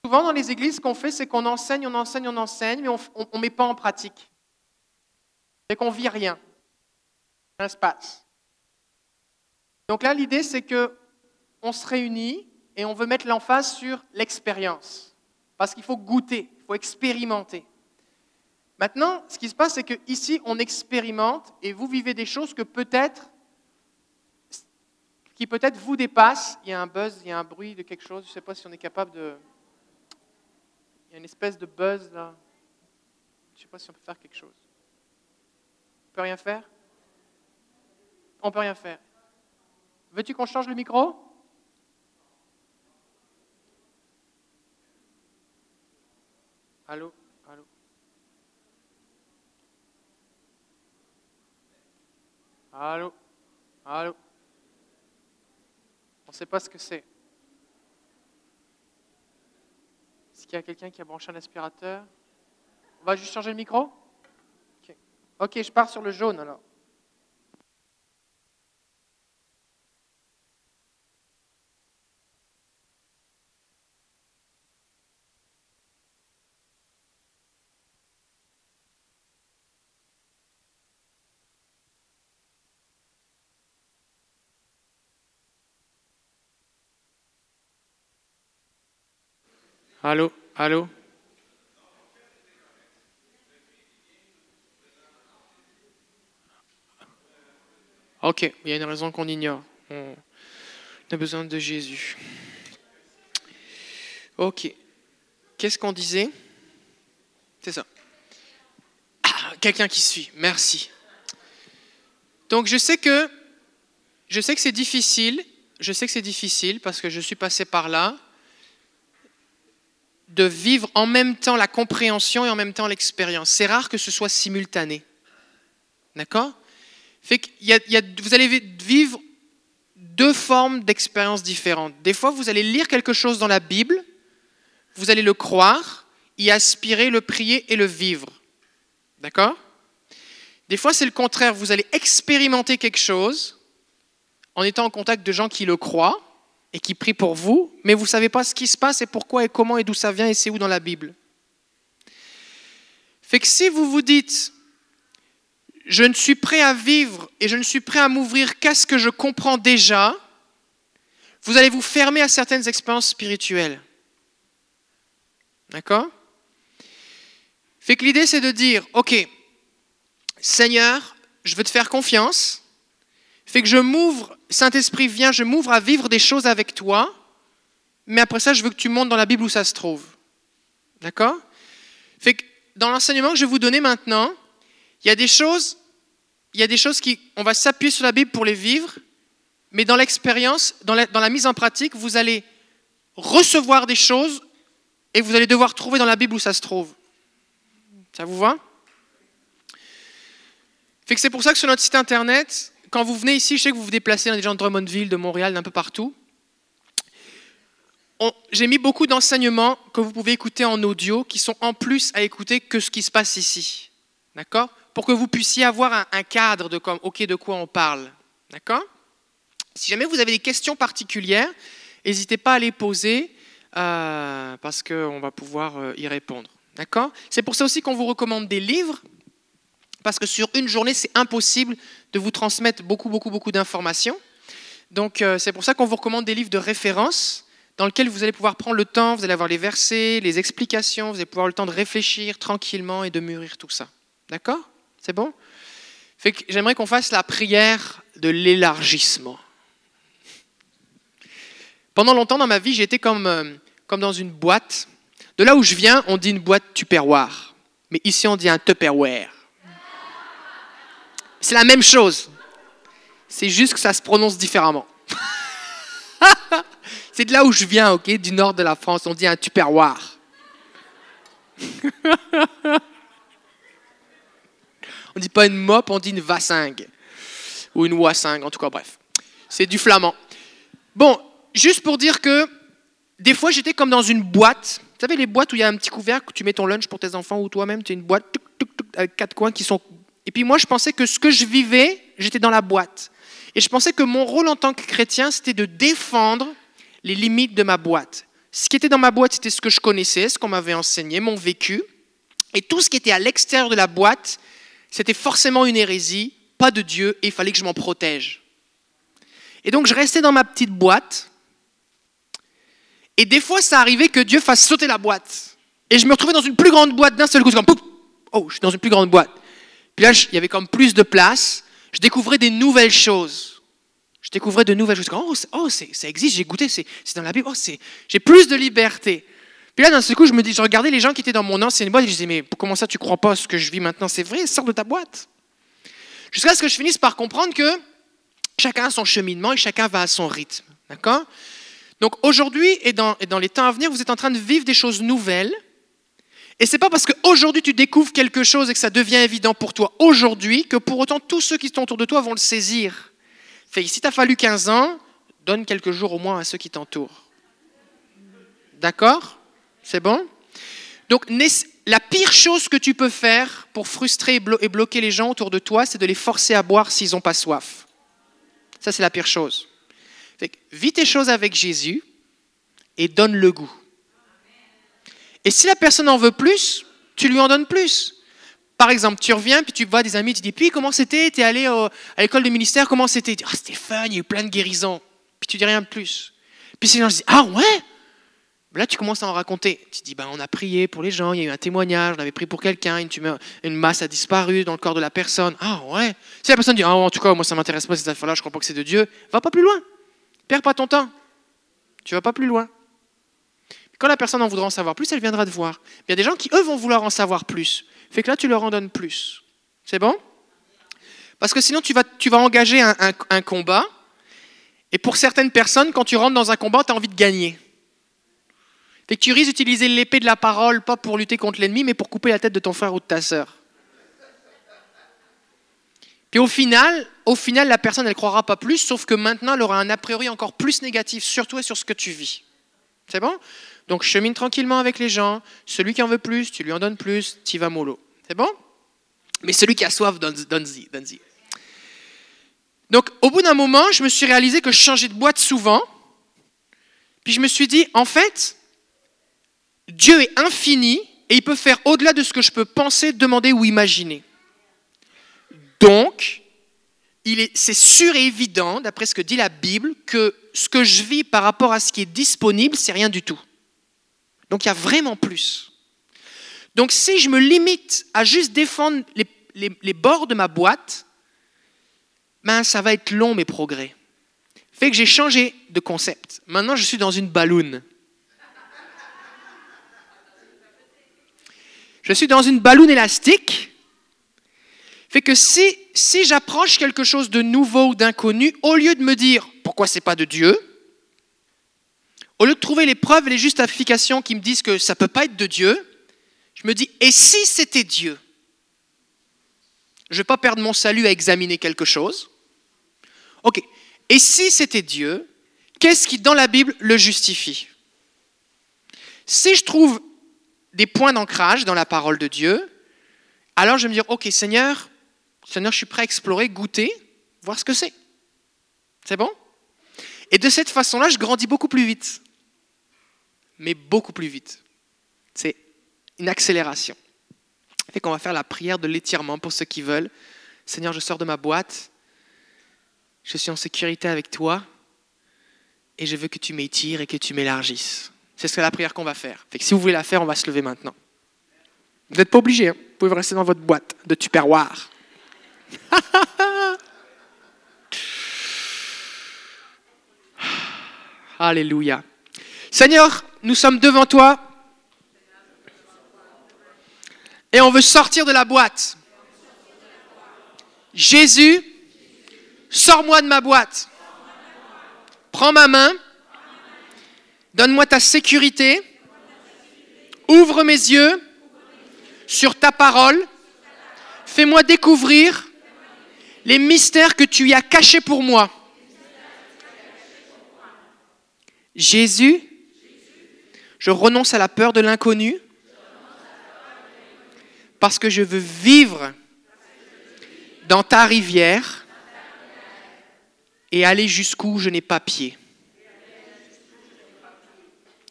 Souvent dans les églises, ce qu'on fait, c'est qu'on enseigne, on enseigne, on enseigne, mais on ne met pas en pratique. C'est qu'on vit rien. Ça se passe. Donc là, l'idée, c'est que on se réunit et on veut mettre l'emphase sur l'expérience. Parce qu'il faut goûter, il faut expérimenter. Maintenant, ce qui se passe, c'est qu'ici, on expérimente et vous vivez des choses que peut-être, qui peut-être vous dépassent. Il y a un buzz, il y a un bruit de quelque chose. Je ne sais pas si on est capable de, y a une espèce de buzz là. Je ne sais pas si on peut faire quelque chose. On peut rien faire? On peut rien faire. Veux-tu qu'on change le micro? Allô? Allô? Allô? Allô? On ne sait pas ce que c'est. Est-ce qu'il y a quelqu'un qui a branché un aspirateur? On va juste changer le micro? Ok, ok, je pars sur le jaune alors. Allô Allô? Ok, il y a une raison qu'on ignore. On a besoin de Jésus. Ok. Qu'est-ce qu'on disait? C'est ça. Ah, quelqu'un qui suit. Merci. Donc je sais que je sais que c'est difficile. Je sais que c'est difficile parce que je suis passé par là de vivre en même temps la compréhension et en même temps l'expérience. C'est rare que ce soit simultané. D'accord? Fait Vous allez vivre deux formes d'expériences différentes. Des fois, vous allez lire quelque chose dans la Bible, vous allez le croire, y aspirer, le prier et le vivre. D'accord? Des fois, c'est le contraire. Vous allez expérimenter quelque chose en étant en contact de gens qui le croient, et qui prie pour vous, mais vous ne savez pas ce qui se passe et pourquoi et comment et d'où ça vient et c'est où dans la Bible. Fait que si vous vous dites, je ne suis prêt à vivre et je ne suis prêt à m'ouvrir qu'à ce que je comprends déjà, vous allez vous fermer à certaines expériences spirituelles. D'accord? Fait que l'idée, c'est de dire, OK, Seigneur, je veux te faire confiance, fait que je m'ouvre, Saint-Esprit, viens, je m'ouvre à vivre des choses avec toi, mais après ça, je veux que tu montes dans la Bible où ça se trouve. D'accord? Fait que dans l'enseignement que je vais vous donner maintenant, il y a des choses, il y a des choses qui, on va s'appuyer sur la Bible pour les vivre, mais dans l'expérience, dans la, dans la mise en pratique, vous allez recevoir des choses et vous allez devoir trouver dans la Bible où ça se trouve. Ça vous va? Fait que c'est pour ça que sur notre site internet, quand vous venez ici, je sais que vous vous déplacez dans des gens de Drummondville, de Montréal, d'un peu partout. J'ai mis beaucoup d'enseignements que vous pouvez écouter en audio qui sont en plus à écouter que ce qui se passe ici. D'accord? Pour que vous puissiez avoir un, cadre de comme, OK, de quoi on parle. D'accord? Si jamais vous avez des questions particulières, n'hésitez pas à les poser euh, parce qu'on va pouvoir euh, y répondre. D'accord? C'est pour ça aussi qu'on vous recommande des livres parce que sur une journée, c'est impossible de vous transmettre beaucoup, beaucoup, beaucoup d'informations. Donc euh, c'est pour ça qu'on vous recommande des livres de référence dans lesquels vous allez pouvoir prendre le temps, vous allez avoir les versets, les explications, vous allez pouvoir le temps de réfléchir tranquillement et de mûrir tout ça. D'accord? C'est bon? J'aimerais qu'on fasse la prière de l'élargissement. Pendant longtemps dans ma vie, j'étais comme, euh, comme dans une boîte. De là où je viens, on dit une boîte tupperware. Mais ici, on dit un tupperware. C'est la même chose. C'est juste que ça se prononce différemment. C'est de là où je viens, ok, du nord de la France. On dit un tupperware. on dit pas une mop, on dit une vassingue. Ou une wassingue, en tout cas, bref. C'est du flamand. Bon, juste pour dire que des fois, j'étais comme dans une boîte. Vous savez, les boîtes où il y a un petit couvercle, où tu mets ton lunch pour tes enfants ou toi-même, tu as une boîte avec quatre coins qui sont. Et puis moi, je pensais que ce que je vivais, j'étais dans la boîte. Et je pensais que mon rôle en tant que chrétien, c'était de défendre les limites de ma boîte. Ce qui était dans ma boîte, c'était ce que je connaissais, ce qu'on m'avait enseigné, mon vécu. Et tout ce qui était à l'extérieur de la boîte, c'était forcément une hérésie, pas de Dieu, et il fallait que je m'en protège. Et donc je restais dans ma petite boîte, et des fois ça arrivait que Dieu fasse sauter la boîte. Et je me retrouvais dans une plus grande boîte d'un seul coup, comme, oh, je suis dans une plus grande boîte. Puis là, il y avait comme plus de place, je découvrais des nouvelles choses. Je découvrais de nouvelles choses. Oh, oh ça existe, j'ai goûté, c'est dans la Bible. Oh, j'ai plus de liberté. Puis là, d'un seul coup, je me dis, je regardais les gens qui étaient dans mon ancienne boîte et je disais, mais comment ça, tu crois pas ce que je vis maintenant? C'est vrai, sors de ta boîte. Jusqu'à ce que je finisse par comprendre que chacun a son cheminement et chacun va à son rythme. D'accord? Donc aujourd'hui et dans, et dans les temps à venir, vous êtes en train de vivre des choses nouvelles. Et c'est pas parce qu'aujourd'hui tu découvres quelque chose et que ça devient évident pour toi aujourd'hui que pour autant tous ceux qui sont autour de toi vont le saisir. Fait si tu as fallu 15 ans, donne quelques jours au moins à ceux qui t'entourent. D'accord? C'est bon? Donc, la pire chose que tu peux faire pour frustrer et bloquer les gens autour de toi, c'est de les forcer à boire s'ils n'ont pas soif. Ça, c'est la pire chose. Fait vis tes choses avec Jésus et donne le goût. Et si la personne en veut plus, tu lui en donnes plus. Par exemple, tu reviens, puis tu vois des amis, tu dis, puis comment c'était? Tu es allé à l'école du ministère, comment c'était? Ah, c'était fun, il y a eu plein de guérisons. Puis tu dis rien de plus. Puis ces gens disent, ah ouais? Là, tu commences à en raconter. Tu dis, ben, on a prié pour les gens, il y a eu un témoignage, on avait prié pour quelqu'un, une, masse a disparu dans le corps de la personne. Ah ouais? Si la personne dit, ah, en tout cas, moi, ça m'intéresse pas ces affaires-là, je crois pas que c'est de Dieu, va pas plus loin. Perds pas ton temps. Tu vas pas plus loin. Quand la personne en voudra en savoir plus, elle viendra te voir. Il y a des gens qui, eux, vont vouloir en savoir plus. Fait que là, tu leur en donnes plus. C'est bon? Parce que sinon, tu vas, tu vas engager un, combat. Et pour certaines personnes, quand tu rentres dans un combat, tu as envie de gagner. Fait que tu risques d'utiliser l'épée de la parole, pas pour lutter contre l'ennemi, mais pour couper la tête de ton frère ou de ta sœur. Puis au final, au final, la personne, elle croira pas plus, sauf que maintenant, elle aura un a priori encore plus négatif sur toi et sur ce que tu vis. C'est bon? Donc chemine tranquillement avec les gens. Celui qui en veut plus, tu lui en donnes plus, tu vas mollo. C'est bon? Mais celui qui a soif, donne-y. Donc au bout d'un moment, je me suis réalisé que je changeais de boîte souvent. Puis je me suis dit, en fait, Dieu est infini et il peut faire au-delà de ce que je peux penser, demander ou imaginer. Donc, c'est sûr et évident, d'après ce que dit la Bible, que ce que je vis par rapport à ce qui est disponible, c'est rien du tout. Donc il y a vraiment plus. Donc si je me limite à juste défendre les, bords de ma boîte, ben, ça va être long mes progrès. Fait que j'ai changé de concept. Maintenant je suis dans une balloune. Je suis dans une balloune élastique. Fait que si, si j'approche quelque chose de nouveau ou d'inconnu, au lieu de me dire pourquoi c'est pas de Dieu, au lieu de trouver les preuves et les justifications qui me disent que ça ne peut pas être de Dieu, je me dis, et si c'était Dieu? Je ne vais pas perdre mon salut à examiner quelque chose. Ok, et si c'était Dieu, qu'est-ce qui dans la Bible le justifie? Si je trouve des points d'ancrage dans la parole de Dieu, alors je vais me dire, ok Seigneur, Seigneur, je suis prêt à explorer, goûter, voir ce que c'est. C'est bon? Et de cette façon-là, je grandis beaucoup plus vite mais beaucoup plus vite. C'est une accélération. Et qu'on va faire la prière de l'étirement pour ceux qui veulent. Seigneur, je sors de ma boîte. Je suis en sécurité avec toi. Et je veux que tu m'étires et que tu m'élargisses. C'est ce que la prière qu'on va faire. Fait que si vous voulez la faire, on va se lever maintenant. Vous n'êtes pas obligé. Hein. Vous pouvez rester dans votre boîte de tupperware. Alléluia. Seigneur, nous sommes devant toi et on veut sortir de la boîte. Jésus, sors-moi de ma boîte. Prends ma main, donne-moi ta sécurité, ouvre mes yeux sur ta parole, fais-moi découvrir les mystères que tu y as cachés pour moi. Jésus, je renonce à la peur de l'inconnu parce que je veux vivre dans ta rivière et aller jusqu'où je n'ai pas pied.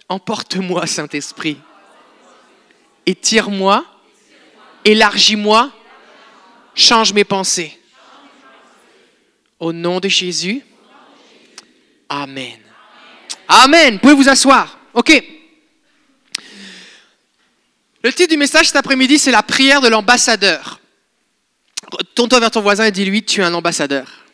Emporte-moi, Saint-Esprit, étire-moi, élargis-moi, change mes pensées. Au nom de Jésus, Amen. Amen. Pouvez vous asseoir? OK. Le titre du message cet après-midi, c'est la prière de l'ambassadeur. Tourne-toi vers ton voisin et dis-lui, tu es un ambassadeur.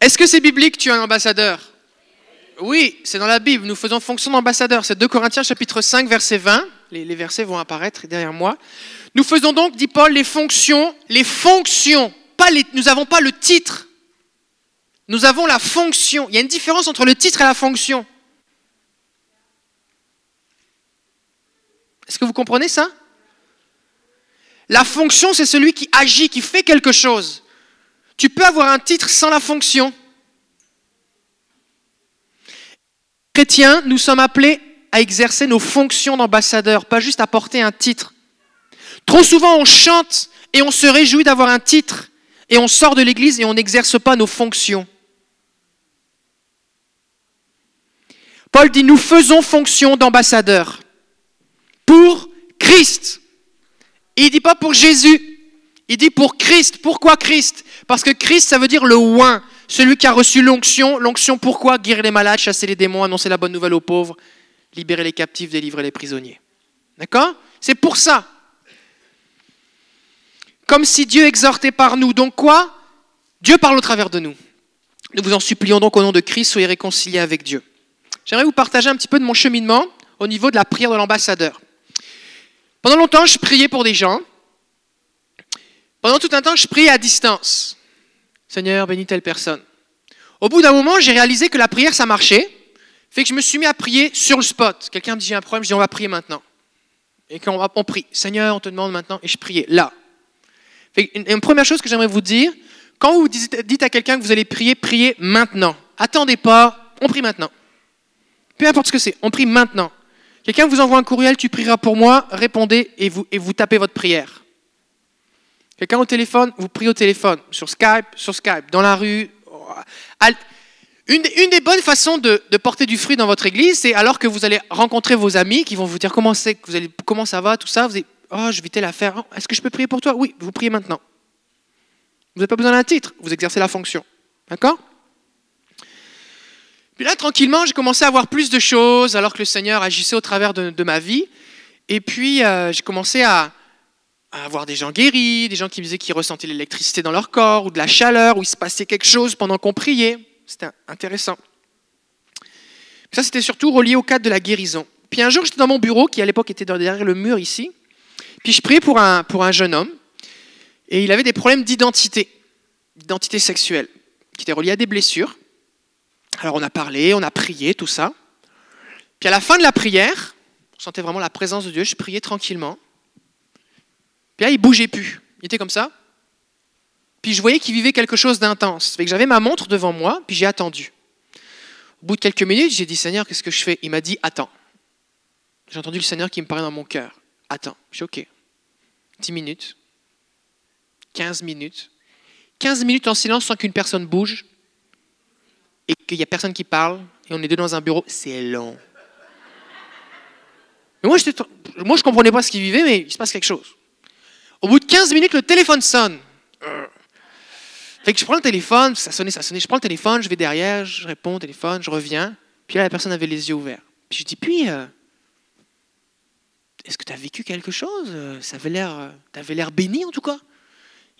Est-ce que c'est biblique, tu es un ambassadeur? Oui, c'est dans la Bible. Nous faisons fonction d'ambassadeur. C'est 2 Corinthiens chapitre 5, verset 20. Les, versets vont apparaître derrière moi. Nous faisons donc, dit Paul, les fonctions, les fonctions. Pas les, nous n'avons pas le titre. Nous avons la fonction. Il y a une différence entre le titre et la fonction. Est-ce que vous comprenez ça? La fonction, c'est celui qui agit, qui fait quelque chose. Tu peux avoir un titre sans la fonction. Chrétiens, nous sommes appelés à exercer nos fonctions d'ambassadeur, pas juste à porter un titre. Trop souvent, on chante et on se réjouit d'avoir un titre, et on sort de l'église et on n'exerce pas nos fonctions. Paul dit, nous faisons fonction d'ambassadeur pour Christ. il ne dit pas pour Jésus, il dit pour Christ. Pourquoi Christ? Parce que Christ, ça veut dire le oin, celui qui a reçu l'onction. L'onction pourquoi? Guérir les malades, chasser les démons, annoncer la bonne nouvelle aux pauvres, libérer les captifs, délivrer les prisonniers. D'accord? C'est pour ça. Comme si Dieu exhortait par nous. Donc quoi? Dieu parle au travers de nous. Nous vous en supplions donc au nom de Christ, soyez réconciliés avec Dieu. J'aimerais vous partager un petit peu de mon cheminement au niveau de la prière de l'ambassadeur. Pendant longtemps, je priais pour des gens. Pendant tout un temps, je priais à distance. Seigneur, bénis telle personne. Au bout d'un moment, j'ai réalisé que la prière, ça marchait. Fait que je me suis mis à prier sur le spot. Quelqu'un me dit j'ai un problème, je dis on va prier maintenant. Et quand on, prie, Seigneur, on te demande maintenant, et je priais là. Une, première chose que j'aimerais vous dire, quand vous dites à quelqu'un que vous allez prier, priez maintenant. Attendez pas, on prie maintenant. Peu importe ce que c'est, on prie maintenant. Quelqu'un vous envoie un courriel, tu prieras pour moi, répondez et vous, tapez votre prière. Quelqu'un au téléphone, vous priez au téléphone, sur Skype, sur Skype, dans la rue. Une, des bonnes façons de, porter du fruit dans votre église, c'est alors que vous allez rencontrer vos amis qui vont vous dire comment, vous allez, comment ça va, tout ça. Vous allez, oh, je vais telle affaire. Oh, est-ce que je peux prier pour toi? Oui, vous priez maintenant. Vous n'avez pas besoin d'un titre, vous exercez la fonction. D'accord? Puis là, tranquillement, j'ai commencé à voir plus de choses alors que le Seigneur agissait au travers de, ma vie. Et puis, euh, j'ai commencé à, avoir des gens guéris, des gens qui me disaient qu'ils ressentaient l'électricité dans leur corps ou de la chaleur, ou il se passait quelque chose pendant qu'on priait. C'était intéressant. Ça, c'était surtout relié au cadre de la guérison. Puis un jour, j'étais dans mon bureau, qui à l'époque était derrière le mur ici. Puis je priais pour un jeune homme. Et il avait des problèmes d'identité, d'identité sexuelle, qui étaient reliés à des blessures. Alors on a parlé, on a prié, tout ça. Puis à la fin de la prière, on sentait vraiment la présence de Dieu, je priais tranquillement. Puis là, il bougeait plus. Il était comme ça. Puis je voyais qu'il vivait quelque chose d'intense. que j'avais ma montre devant moi, puis j'ai attendu. Au bout de quelques minutes, j'ai dit Seigneur, qu'est-ce que je fais? Il m'a dit Attends. J'ai entendu le Seigneur qui me parlait dans mon cœur. Attends. Je suis OK. 10 minutes. 15 minutes. 15 minutes en silence sans qu'une personne bouge et qu'il n'y a personne qui parle, et on est deux dans un bureau, c'est long. Mais moi, moi je comprenais pas ce qu'il vivait, mais il se passe quelque chose. Au bout de 15 minutes, le téléphone sonne. Fait que je prends le téléphone, ça sonnait, ça sonnait, je prends le téléphone, je vais derrière, je réponds au téléphone, je reviens. Puis là, la personne avait les yeux ouverts. Puis je dis, puis, euh, est-ce que tu as vécu quelque chose? Ça avait l'air, euh, tu avais l'air béni en tout cas?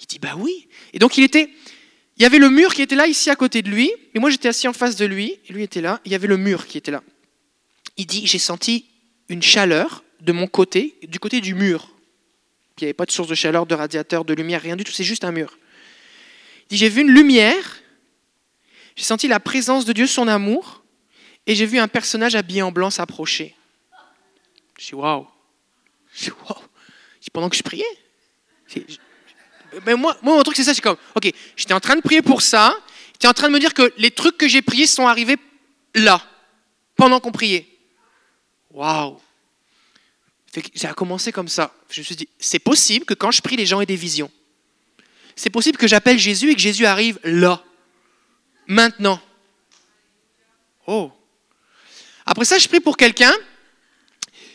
Il dit, bah oui. Et donc il était, il y avait le mur qui était là, ici à côté de lui, et moi j'étais assis en face de lui, et lui était là, il y avait le mur qui était là. Il dit, j'ai senti une chaleur de mon côté, du côté du mur. Il n'y avait pas de source de chaleur, de radiateur, de lumière, rien du tout, c'est juste un mur. Il dit, j'ai vu une lumière, j'ai senti la présence de Dieu, son amour, et j'ai vu un personnage habillé en blanc s'approcher. Je dis, waouh. Je dis, waouh. Pendant que je priais. Moi, moi, mon truc, c'est ça, c'est comme, ok, j'étais en train de prier pour ça, j'étais en train de me dire que les trucs que j'ai priés sont arrivés là, pendant qu'on priait. Waouh! Ça a commencé comme ça. Je me suis dit, c'est possible que quand je prie, les gens aient des visions. C'est possible que j'appelle Jésus et que Jésus arrive là, maintenant. Oh! Après ça, je prie pour quelqu'un,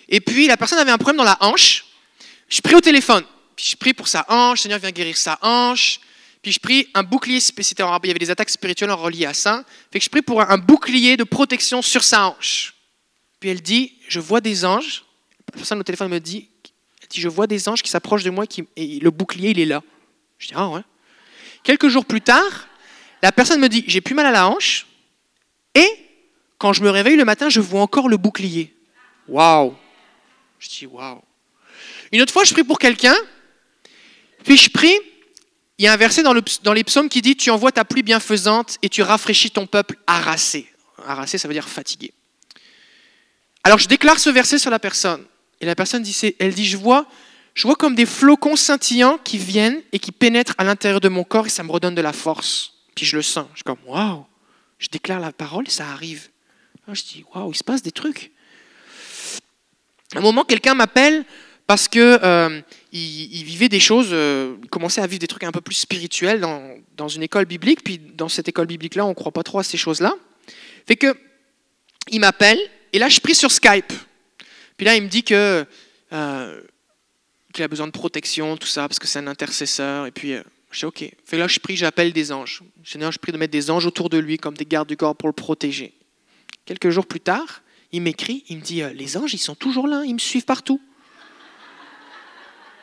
et puis la personne avait un problème dans la hanche. Je prie au téléphone. Puis je prie pour sa hanche, Seigneur vient guérir sa hanche. Puis je prie un bouclier, il y avait des attaques spirituelles reliées à ça. Fait que je prie pour un bouclier de protection sur sa hanche. Puis elle dit, je vois des anges. La personne au téléphone me dit, elle dit je vois des anges qui s'approchent de moi qui, et le bouclier, il est là. Je dis, ah ouais. Quelques jours plus tard, la personne me dit, j'ai plus mal à la hanche. Et quand je me réveille le matin, je vois encore le bouclier. Waouh. Je dis, waouh. Une autre fois, je prie pour quelqu'un puis je prie, il y a un verset dans, les psaumes qui dit Tu envoies ta pluie bienfaisante et tu rafraîchis ton peuple harassé. Harassé, ça veut dire fatigué. Alors je déclare ce verset sur la personne. Et la personne dit Elle dit Je vois, je vois comme des flocons scintillants qui viennent et qui pénètrent à l'intérieur de mon corps et ça me redonne de la force. Puis je le sens. Je suis comme Waouh Je déclare la parole et ça arrive. je dis Waouh, il se passe des trucs. À un moment, quelqu'un m'appelle parce que euh, il, vivait des choses, euh, il commençait à vivre des trucs un peu plus spirituels dans, une école biblique. Puis dans cette école biblique-là, on ne croit pas trop à ces choses-là. Fait que il m'appelle et là je prie sur Skype. Puis là il me dit que euh, qu'il a besoin de protection, tout ça, parce que c'est un intercesseur. Et puis je dis ok. Fait là je prie, j'appelle des anges. Seigneur, je prie de mettre des anges autour de lui comme des gardes du corps pour le protéger. Quelques jours plus tard, il m'écrit, il me dit les anges ils sont toujours là, ils me suivent partout.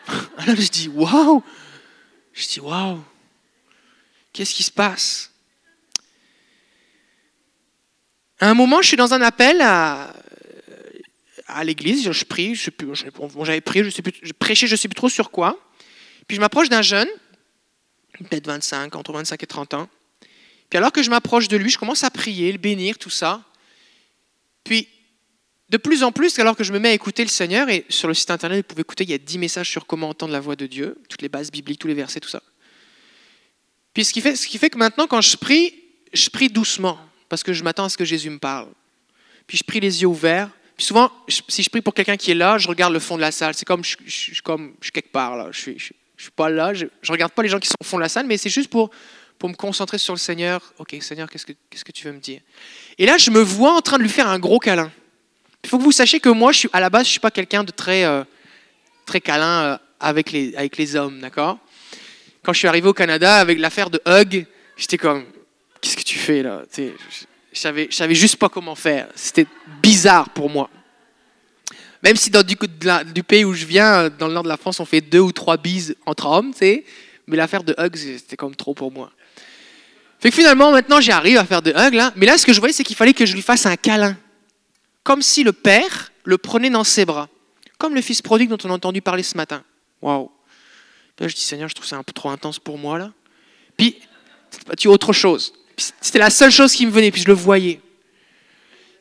Alors je dis, waouh Je dis, waouh Qu'est-ce qui se passe? À un moment, je suis dans un appel à, à l'église, je prie, je sais plus, j'avais prié, je sais je prêchais, sais plus trop sur quoi. Puis je m'approche d'un jeune, peut-être 25, entre 25 et 30 ans. Puis alors que je m'approche de lui, je commence à prier, le bénir, tout ça. Puis de plus en plus, alors que je me mets à écouter le Seigneur, et sur le site internet, vous pouvez écouter, il y a 10 messages sur comment entendre la voix de Dieu, toutes les bases bibliques, tous les versets, tout ça. Puis ce qui fait, ce qui fait que maintenant, quand je prie, je prie doucement, parce que je m'attends à ce que Jésus me parle. Puis je prie les yeux ouverts. Puis souvent, si je prie pour quelqu'un qui est là, je regarde le fond de la salle. C'est comme je, je suis quelque part là. Je suis, je, suis pas là. Je, ne regarde pas les gens qui sont au fond de la salle, mais c'est juste pour me concentrer sur le Seigneur. Ok, Seigneur, qu'est-ce que qu'est-ce que tu veux me dire? Et là, je me vois en train de lui faire un gros câlin. Il faut que vous sachiez que moi, à la base, je ne suis pas quelqu'un de très, euh, très câlin euh, avec, les, avec les hommes, d'accord? Quand je suis arrivé au Canada avec l'affaire de Hug, j'étais comme, qu'est-ce que tu fais là? Je je savais juste pas comment faire. C'était bizarre pour moi. Même si dans du, du pays où je viens, dans le nord de la France, on fait deux ou trois bises entre hommes, tu sais, mais l'affaire de Hug, c'était comme trop pour moi. Fait que finalement, maintenant, j'arrive à faire de Hug, là. Mais là, ce que je voyais, c'est qu'il fallait que je lui fasse un câlin comme si le Père le prenait dans ses bras, comme le fils prodigue dont on a entendu parler ce matin. Waouh Là, je dis, Seigneur, je trouve ça un peu trop intense pour moi, là. Puis, tu autre chose. C'était la seule chose qui me venait, puis je le voyais.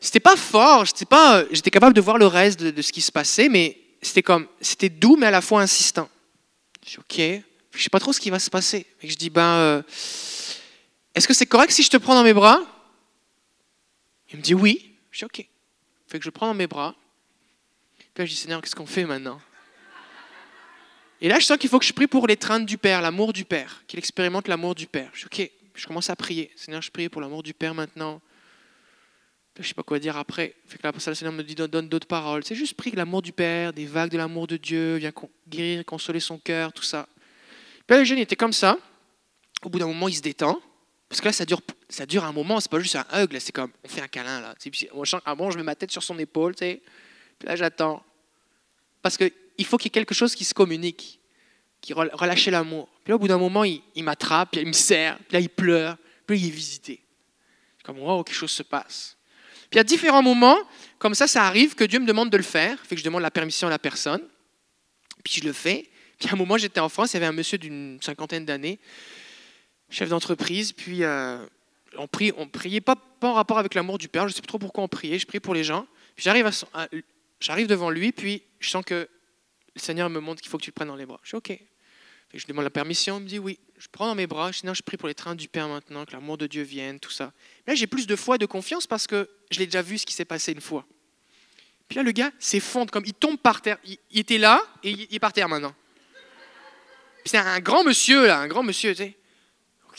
C'était pas fort, j'étais capable de voir le reste de, ce qui se passait, mais c'était comme, c'était doux, mais à la fois insistant. Je dis, ok, je sais pas trop ce qui va se passer. Et je dis, ben, euh, est-ce que c'est correct si je te prends dans mes bras? Il me dit oui. Je dis, ok. Fait que je prends dans mes bras. Puis là, je dis, Seigneur, qu'est-ce qu'on fait maintenant? Et là, je sens qu'il faut que je prie pour l'étreinte du Père, l'amour du Père, qu'il expérimente l'amour du Père. Je dis, ok, je commence à prier. Seigneur, je prie pour l'amour du Père maintenant. je sais pas quoi dire après. Fait que là, le Seigneur me dit donne d'autres paroles. C'est juste prie l'amour du Père, des vagues de l'amour de Dieu, vient guérir, consoler son cœur, tout ça. Puis là, le jeune était comme ça. Au bout d'un moment, il se détend. Parce que là, ça dure, ça dure un moment, c'est pas juste un hug, c'est comme, on fait un câlin, là. Un moment, je mets ma tête sur son épaule, tu sais. Puis là, j'attends. Parce qu'il faut qu'il y ait quelque chose qui se communique, qui relâche l'amour. Puis là, au bout d'un moment, il, m'attrape, puis il me serre, puis là, il pleure, puis il est visité. Comme, wow, quelque chose se passe. Puis à différents moments, comme ça, ça arrive que Dieu me demande de le faire, fait que je demande la permission à la personne, puis je le fais. Puis à un moment, j'étais en France, il y avait un monsieur d'une cinquantaine d'années, chef d'entreprise, puis euh, on, prie, on priait pas, en rapport avec l'amour du Père, je ne sais plus trop pourquoi on priait, je priais pour les gens. J'arrive, j'arrive devant lui, puis je sens que le Seigneur me montre qu'il faut que tu le prennes dans les bras. Je dis OK. je demande la permission, il me dit oui. Je prends dans mes bras, sinon je prie pour les trains du Père maintenant, que l'amour de Dieu vienne, tout ça. Là, j'ai plus de foi et de confiance parce que je l'ai déjà vu ce qui s'est passé une fois. Puis là, le gars s'effondre, comme il tombe par terre. Il, était là et il, est par terre maintenant. C'est un grand monsieur, là, un grand monsieur, tu sais.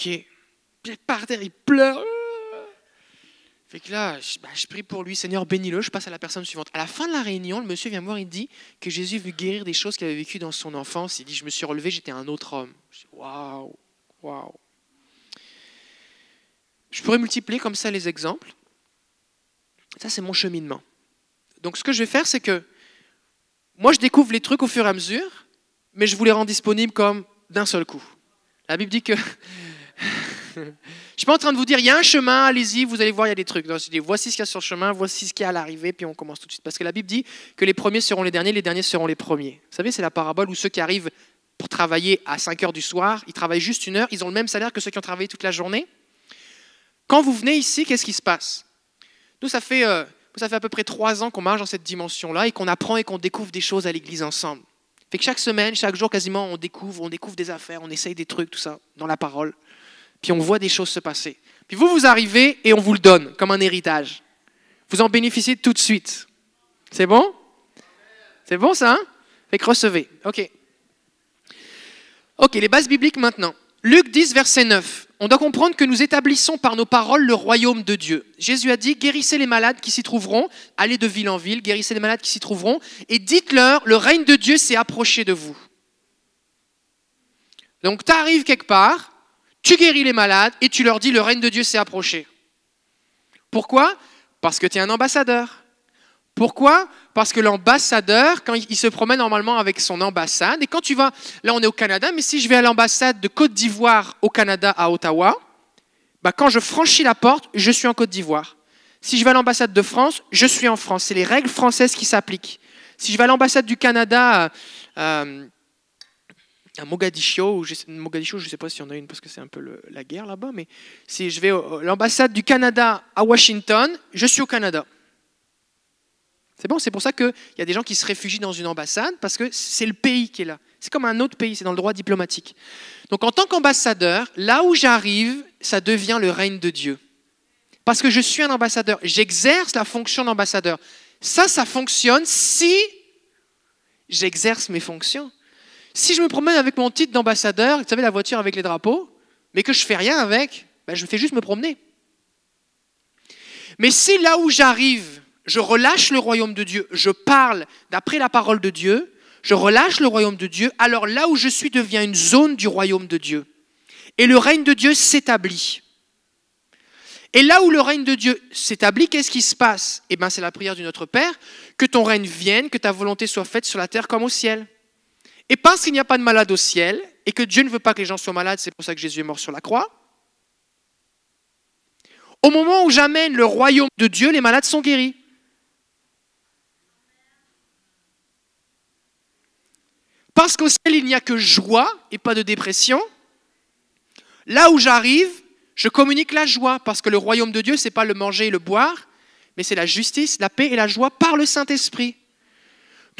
Puis par terre, il pleure. Fait que là, bah, je, prie pour lui, Seigneur, bénis-le, je passe à la personne suivante. À la fin de la réunion, le monsieur vient me voir, il dit que Jésus veut guérir des choses qu'il avait vécues dans son enfance. Il dit, je me suis relevé, j'étais un autre homme. Je dis, waouh, waouh. Je pourrais multiplier comme ça les exemples. Ça, c'est mon cheminement. Donc, ce que je vais faire, c'est que moi, je découvre les trucs au fur et à mesure, mais je vous les rends disponibles comme d'un seul coup. La Bible dit que je ne suis pas en train de vous dire, il y a un chemin, allez-y, vous allez voir, il y a des trucs. je dis, voici ce qu'il y a sur le chemin, voici ce qu'il y a à l'arrivée, puis on commence tout de suite. Parce que la Bible dit que les premiers seront les derniers, les derniers seront les premiers. Vous savez, c'est la parabole où ceux qui arrivent pour travailler à 5 heures du soir, ils travaillent juste une heure, ils ont le même salaire que ceux qui ont travaillé toute la journée. Quand vous venez ici, qu'est-ce qui se passe? Nous, ça fait, euh, ça à peu près trois ans qu'on marche dans cette dimension-là et qu'on apprend et qu'on découvre des choses à l'église ensemble. Fait que chaque semaine, chaque jour quasiment, on découvre, on découvre des affaires, on essaye des trucs, tout ça, dans la parole puis on voit des choses se passer. Puis vous, vous arrivez et on vous le donne comme un héritage. Vous en bénéficiez tout de suite. C'est bon? C'est bon ça hein? Fait que recevez. Ok. Ok, les bases bibliques maintenant. Luc 10, verset 9. On doit comprendre que nous établissons par nos paroles le royaume de Dieu. Jésus a dit, guérissez les malades qui s'y trouveront, allez de ville en ville, guérissez les malades qui s'y trouveront, et dites-leur, le règne de Dieu s'est approché de vous. Donc tu arrives quelque part, tu guéris les malades et tu leur dis le règne de Dieu s'est approché. Pourquoi? Parce que tu es un ambassadeur. Pourquoi? Parce que l'ambassadeur, quand il se promène normalement avec son ambassade, et quand tu vas, là on est au Canada, mais si je vais à l'ambassade de Côte d'Ivoire au Canada à Ottawa, bah quand je franchis la porte, je suis en Côte d'Ivoire. Si je vais à l'ambassade de France, je suis en France. C'est les règles françaises qui s'appliquent. Si je vais à l'ambassade du Canada, euh, à Mogadiscio, je Mogadiscio, je ne sais pas s'il y en a une parce que c'est un peu la guerre là-bas, mais si je vais à l'ambassade du Canada à Washington, je suis au Canada. C'est bon, c'est pour ça qu'il y a des gens qui se réfugient dans une ambassade parce que c'est le pays qui est là. C'est comme un autre pays, c'est dans le droit diplomatique. Donc en tant qu'ambassadeur, là où j'arrive, ça devient le règne de Dieu. Parce que je suis un ambassadeur, j'exerce la fonction d'ambassadeur. Ça, ça fonctionne si j'exerce mes fonctions. Si je me promène avec mon titre d'ambassadeur, vous savez, la voiture avec les drapeaux, mais que je fais rien avec, ben je fais juste me promener. Mais si là où j'arrive, je relâche le royaume de Dieu, je parle d'après la parole de Dieu, je relâche le royaume de Dieu, alors là où je suis devient une zone du royaume de Dieu. Et le règne de Dieu s'établit. Et là où le règne de Dieu s'établit, qu'est-ce qui se passe? Eh bien, c'est la prière du Notre Père, que ton règne vienne, que ta volonté soit faite sur la terre comme au ciel. Et parce qu'il n'y a pas de malade au ciel, et que Dieu ne veut pas que les gens soient malades, c'est pour ça que Jésus est mort sur la croix, au moment où j'amène le royaume de Dieu, les malades sont guéris. Parce qu'au ciel, il n'y a que joie et pas de dépression. Là où j'arrive, je communique la joie, parce que le royaume de Dieu, ce n'est pas le manger et le boire, mais c'est la justice, la paix et la joie par le Saint-Esprit.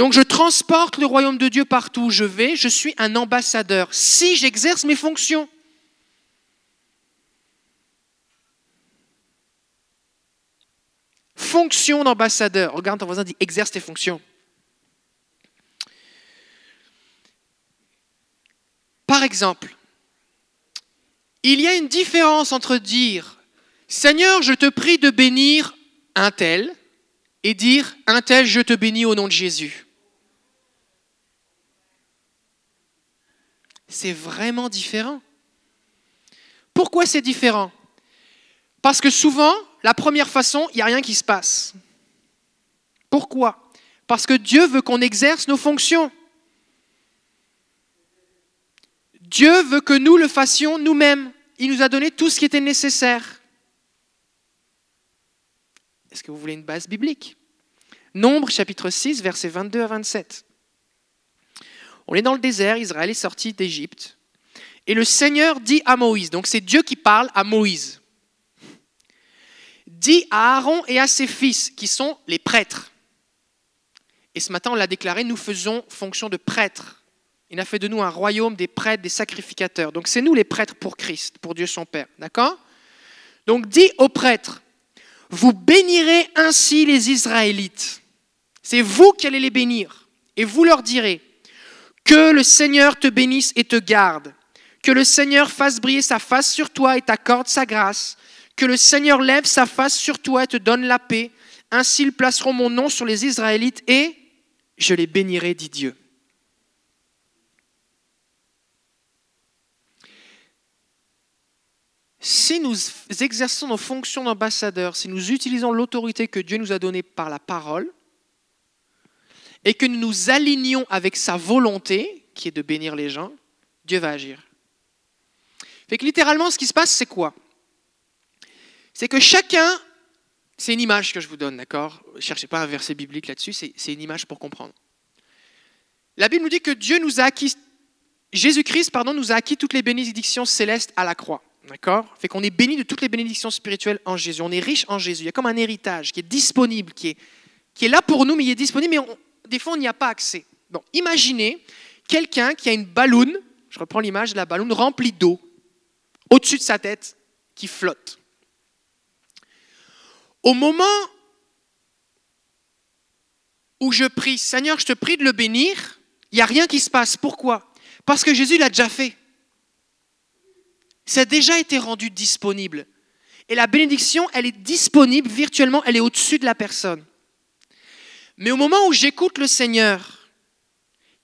Donc je transporte le royaume de Dieu partout où je vais, je suis un ambassadeur si j'exerce mes fonctions. Fonction d'ambassadeur. Regarde ton voisin, dit exerce tes fonctions. Par exemple, il y a une différence entre dire Seigneur, je te prie de bénir un tel et dire un tel, je te bénis au nom de Jésus. C'est vraiment différent. Pourquoi c'est différent? Parce que souvent, la première façon, il n'y a rien qui se passe. Pourquoi? Parce que Dieu veut qu'on exerce nos fonctions. Dieu veut que nous le fassions nous-mêmes. Il nous a donné tout ce qui était nécessaire. Est-ce que vous voulez une base biblique? Nombre chapitre 6, versets 22 à 27. On est dans le désert, Israël est sorti d'Égypte. Et le Seigneur dit à Moïse, donc c'est Dieu qui parle à Moïse, dit à Aaron et à ses fils, qui sont les prêtres. Et ce matin, on l'a déclaré, nous faisons fonction de prêtres il a fait de nous un royaume des prêtres, des sacrificateurs. Donc c'est nous les prêtres pour Christ, pour Dieu son Père. D'accord? Donc dit aux prêtres, vous bénirez ainsi les Israélites. C'est vous qui allez les bénir. Et vous leur direz, que le Seigneur te bénisse et te garde. Que le Seigneur fasse briller sa face sur toi et t'accorde sa grâce. Que le Seigneur lève sa face sur toi et te donne la paix. Ainsi ils placeront mon nom sur les Israélites et je les bénirai, dit Dieu. si nous exerçons nos fonctions d'ambassadeurs, si nous utilisons l'autorité que Dieu nous a donnée par la parole, et que nous nous alignons avec sa volonté, qui est de bénir les gens, Dieu va agir. Fait que littéralement, ce qui se passe, c'est quoi? C'est que chacun, c'est une image que je vous donne, d'accord? Cherchez pas un verset biblique là-dessus, c'est une image pour comprendre. La Bible nous dit que Dieu nous a acquis, Jésus-Christ, pardon, nous a acquis toutes les bénédictions célestes à la croix. D'accord? Fait qu'on est béni de toutes les bénédictions spirituelles en Jésus. On est riche en Jésus. Il y a comme un héritage qui est disponible, qui est, qui est là pour nous, mais il est disponible, mais des fois, on n'y a pas accès. Bon, imaginez quelqu'un qui a une balloune, je reprends l'image de la balloune remplie d'eau, au-dessus de sa tête, qui flotte. Au moment où je prie, Seigneur, je te prie de le bénir, il n'y a rien qui se passe. Pourquoi? Parce que Jésus l'a déjà fait. Ça a déjà été rendu disponible. Et la bénédiction, elle est disponible virtuellement, elle est au-dessus de la personne. Mais au moment où j'écoute le Seigneur,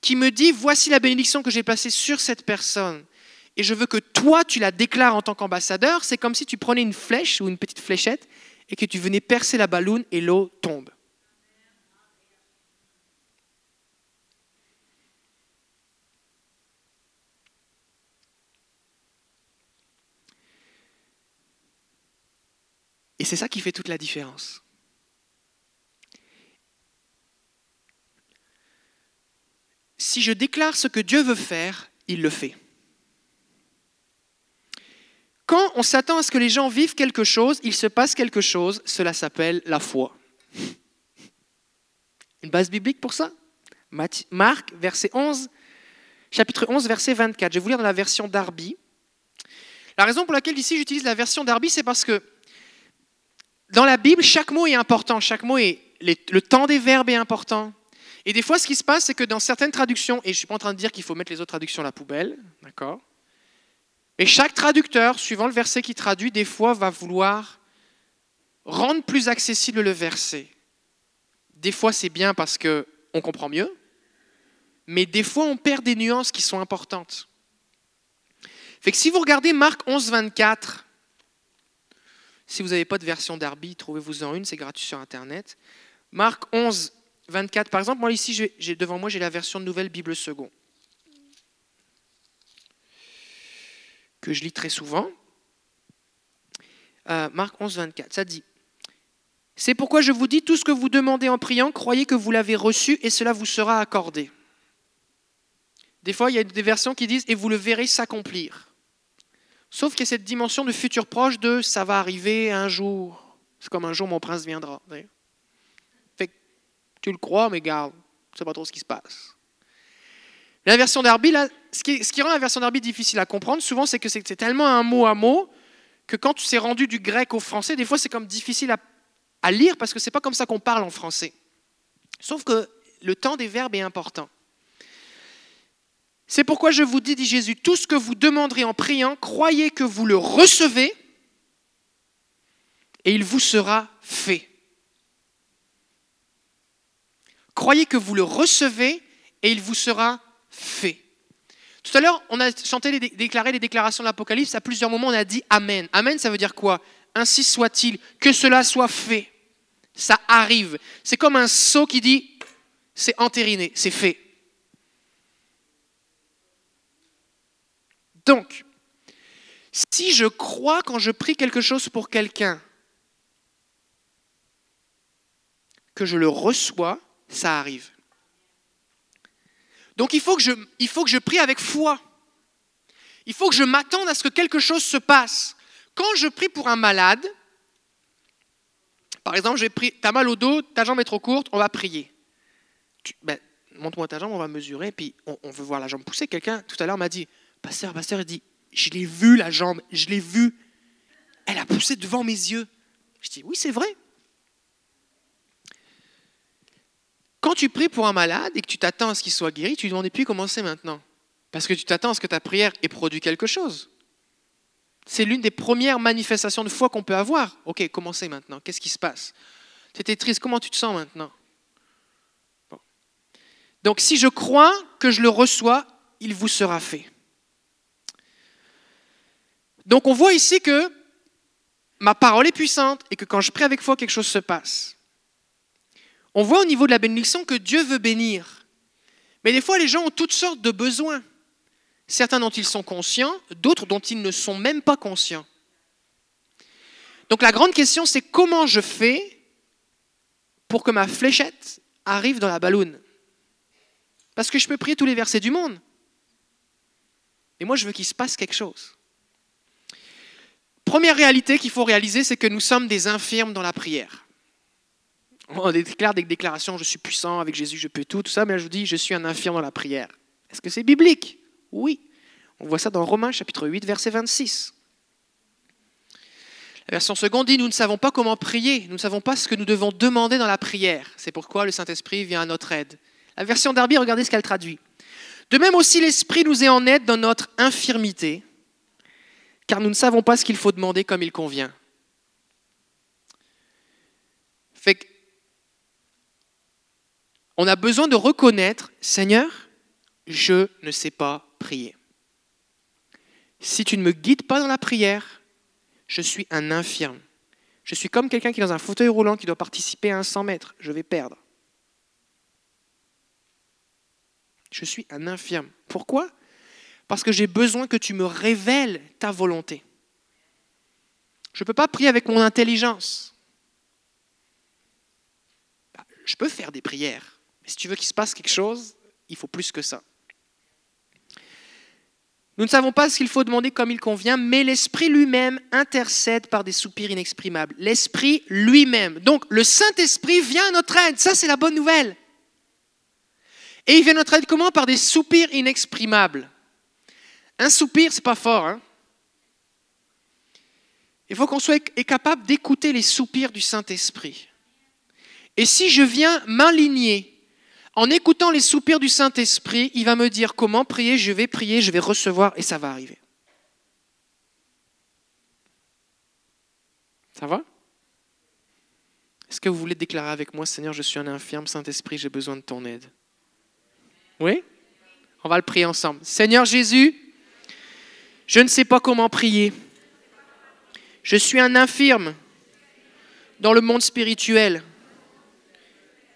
qui me dit, voici la bénédiction que j'ai placée sur cette personne, et je veux que toi, tu la déclares en tant qu'ambassadeur, c'est comme si tu prenais une flèche ou une petite fléchette et que tu venais percer la balloune et l'eau tombe. Et c'est ça qui fait toute la différence. Si je déclare ce que Dieu veut faire, il le fait. Quand on s'attend à ce que les gens vivent quelque chose, il se passe quelque chose, cela s'appelle la foi. Une base biblique pour ça? Marc, verset 11, chapitre 11, verset 24. Je vais vous lire dans la version Darby. La raison pour laquelle ici j'utilise la version Darby, c'est parce que dans la Bible, chaque mot est important, chaque mot est le temps des verbes est important. Et des fois, ce qui se passe, c'est que dans certaines traductions, et je ne suis pas en train de dire qu'il faut mettre les autres traductions à la poubelle, d'accord? Et chaque traducteur, suivant le verset qui traduit, des fois va vouloir rendre plus accessible le verset. Des fois, c'est bien parce qu'on comprend mieux, mais des fois, on perd des nuances qui sont importantes. Fait que si vous regardez Marc 11, 24, si vous n'avez pas de version Darby, trouvez-vous-en une, c'est gratuit sur Internet. Marc 11, 24, par exemple, moi ici, devant moi, j'ai la version de Nouvelle Bible Second, que je lis très souvent. Euh, Marc 11, 24, ça dit C'est pourquoi je vous dis, tout ce que vous demandez en priant, croyez que vous l'avez reçu et cela vous sera accordé. Des fois, il y a des versions qui disent Et vous le verrez s'accomplir. Sauf qu'il y a cette dimension de futur proche de ça va arriver un jour. C'est comme un jour mon prince viendra. Fait tu le crois, mais garde, sais pas trop ce qui se passe. La version d'Arby, ce qui, ce qui rend la version d'Arby difficile à comprendre, souvent, c'est que c'est tellement un mot à mot que quand tu s'es rendu du grec au français, des fois, c'est comme difficile à, à lire parce que c'est pas comme ça qu'on parle en français. Sauf que le temps des verbes est important. C'est pourquoi je vous dis, dit Jésus, tout ce que vous demanderez en priant, croyez que vous le recevez et il vous sera fait. Croyez que vous le recevez et il vous sera fait. Tout à l'heure, on a chanté, les, déclaré les déclarations de l'Apocalypse. À plusieurs moments, on a dit Amen. Amen, ça veut dire quoi? Ainsi soit-il, que cela soit fait. Ça arrive. C'est comme un sceau qui dit c'est entériné, c'est fait. Donc, si je crois quand je prie quelque chose pour quelqu'un, que je le reçois, ça arrive. Donc il faut que je, il faut que je prie avec foi. Il faut que je m'attende à ce que quelque chose se passe. Quand je prie pour un malade, par exemple, j'ai pris, as mal au dos, ta jambe est trop courte, on va prier. Ben, montre-moi ta jambe, on va mesurer, puis on, veut voir la jambe pousser. Quelqu'un tout à l'heure m'a dit, pasteur, pasteur, il dit, je l'ai vu la jambe, je l'ai vue. Elle a poussé devant mes yeux. Je dis, oui, c'est vrai. Quand tu pries pour un malade et que tu t'attends à ce qu'il soit guéri, tu ne demandes plus comment c'est maintenant. Parce que tu t'attends à ce que ta prière ait produit quelque chose. C'est l'une des premières manifestations de foi qu'on peut avoir. Ok, comment c'est maintenant? Qu'est-ce qui se passe? Tu étais triste, comment tu te sens maintenant? Donc si je crois que je le reçois, il vous sera fait. Donc on voit ici que ma parole est puissante et que quand je prie avec foi, quelque chose se passe. On voit au niveau de la bénédiction que Dieu veut bénir. Mais des fois, les gens ont toutes sortes de besoins. Certains dont ils sont conscients, d'autres dont ils ne sont même pas conscients. Donc la grande question, c'est comment je fais pour que ma fléchette arrive dans la balloune Parce que je peux prier tous les versets du monde. Mais moi, je veux qu'il se passe quelque chose. Première réalité qu'il faut réaliser, c'est que nous sommes des infirmes dans la prière. On déclare des déclarations, je suis puissant, avec Jésus je peux tout, tout ça, mais je vous dis, je suis un infirme dans la prière. Est-ce que c'est biblique? Oui. On voit ça dans Romains chapitre 8, verset 26. La version seconde dit, nous ne savons pas comment prier, nous ne savons pas ce que nous devons demander dans la prière. C'est pourquoi le Saint-Esprit vient à notre aide. La version d'Arby, regardez ce qu'elle traduit. De même aussi, l'Esprit nous est en aide dans notre infirmité, car nous ne savons pas ce qu'il faut demander comme il convient. Fait on a besoin de reconnaître, Seigneur, je ne sais pas prier. Si tu ne me guides pas dans la prière, je suis un infirme. Je suis comme quelqu'un qui est dans un fauteuil roulant qui doit participer à un 100 mètres. Je vais perdre. Je suis un infirme. Pourquoi? Parce que j'ai besoin que tu me révèles ta volonté. Je ne peux pas prier avec mon intelligence. Bah, je peux faire des prières, si tu veux qu'il se passe quelque chose, il faut plus que ça. Nous ne savons pas ce qu'il faut demander comme il convient, mais l'Esprit lui-même intercède par des soupirs inexprimables. L'Esprit lui-même. Donc le Saint-Esprit vient à notre aide. Ça, c'est la bonne nouvelle. Et il vient à notre aide comment? Par des soupirs inexprimables. Un soupir, c'est pas fort. Hein Il faut qu'on soit capable d'écouter les soupirs du Saint-Esprit. Et si je viens m'aligner en écoutant les soupirs du Saint-Esprit, il va me dire comment prier, je vais prier, je vais recevoir et ça va arriver. Ça va? Est-ce que vous voulez déclarer avec moi, Seigneur, je suis un infirme, Saint-Esprit, j'ai besoin de ton aide? Oui? On va le prier ensemble. Seigneur Jésus, je ne sais pas comment prier. Je suis un infirme dans le monde spirituel.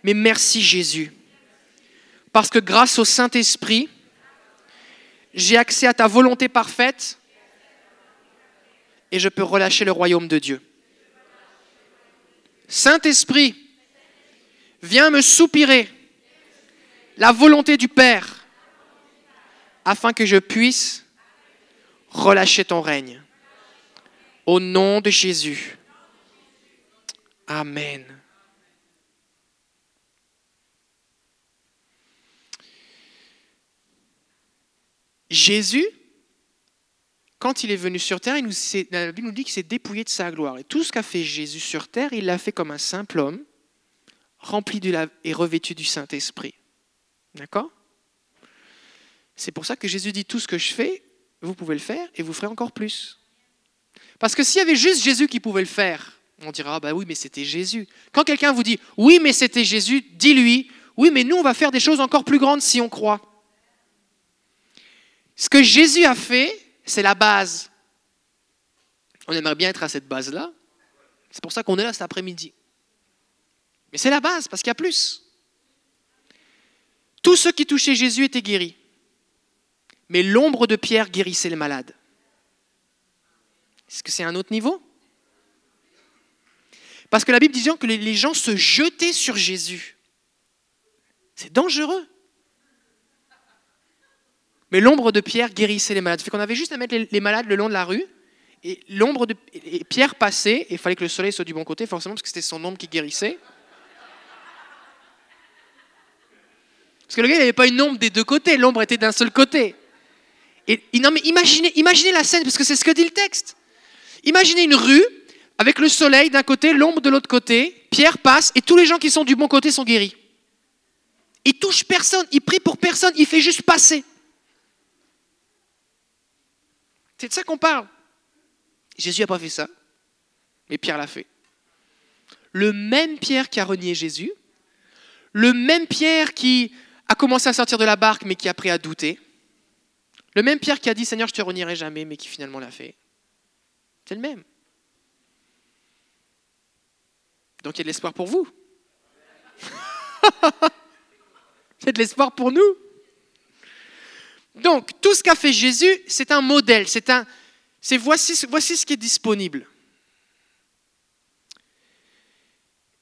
Mais merci Jésus. Parce que grâce au Saint-Esprit, j'ai accès à ta volonté parfaite et je peux relâcher le royaume de Dieu. Saint-Esprit, viens me soupirer la volonté du Père afin que je puisse relâcher ton règne. Au nom de Jésus. Amen. Jésus, quand il est venu sur terre, il nous, la Bible nous dit qu'il s'est dépouillé de sa gloire. Et tout ce qu'a fait Jésus sur terre, il l'a fait comme un simple homme, rempli de et revêtu du Saint-Esprit. D'accord? C'est pour ça que Jésus dit tout ce que je fais, vous pouvez le faire et vous ferez encore plus. Parce que s'il y avait juste Jésus qui pouvait le faire, on dira, ah bah oui, mais c'était Jésus. Quand quelqu'un vous dit, oui, mais c'était Jésus, dis-lui, oui, mais nous, on va faire des choses encore plus grandes si on croit. Ce que Jésus a fait, c'est la base. On aimerait bien être à cette base-là. C'est pour ça qu'on est là cet après-midi. Mais c'est la base, parce qu'il y a plus. Tous ceux qui touchaient Jésus étaient guéris. Mais l'ombre de Pierre guérissait les malades. Est-ce que c'est un autre niveau? Parce que la Bible dit que les gens se jetaient sur Jésus. C'est dangereux. Mais l'ombre de Pierre guérissait les malades. Fait qu'on avait juste à mettre les malades le long de la rue, et l'ombre de Pierre passait, et il fallait que le soleil soit du bon côté, forcément, parce que c'était son ombre qui guérissait. Parce que le gars, il n'avait pas une ombre des deux côtés, l'ombre était d'un seul côté. Et non, mais imaginez, imaginez la scène, parce que c'est ce que dit le texte. Imaginez une rue avec le soleil d'un côté, l'ombre de l'autre côté, Pierre passe, et tous les gens qui sont du bon côté sont guéris. Il touche personne, il prie pour personne, il fait juste passer. C'est de ça qu'on parle. Jésus n'a pas fait ça, mais Pierre l'a fait. Le même Pierre qui a renié Jésus, le même Pierre qui a commencé à sortir de la barque, mais qui a pris à douter, le même Pierre qui a dit Seigneur, je te renierai jamais, mais qui finalement l'a fait. C'est le même. Donc il y a de l'espoir pour vous. a de l'espoir pour nous. Donc, tout ce qu'a fait Jésus, c'est un modèle, c'est un, c'est voici, voici ce qui est disponible.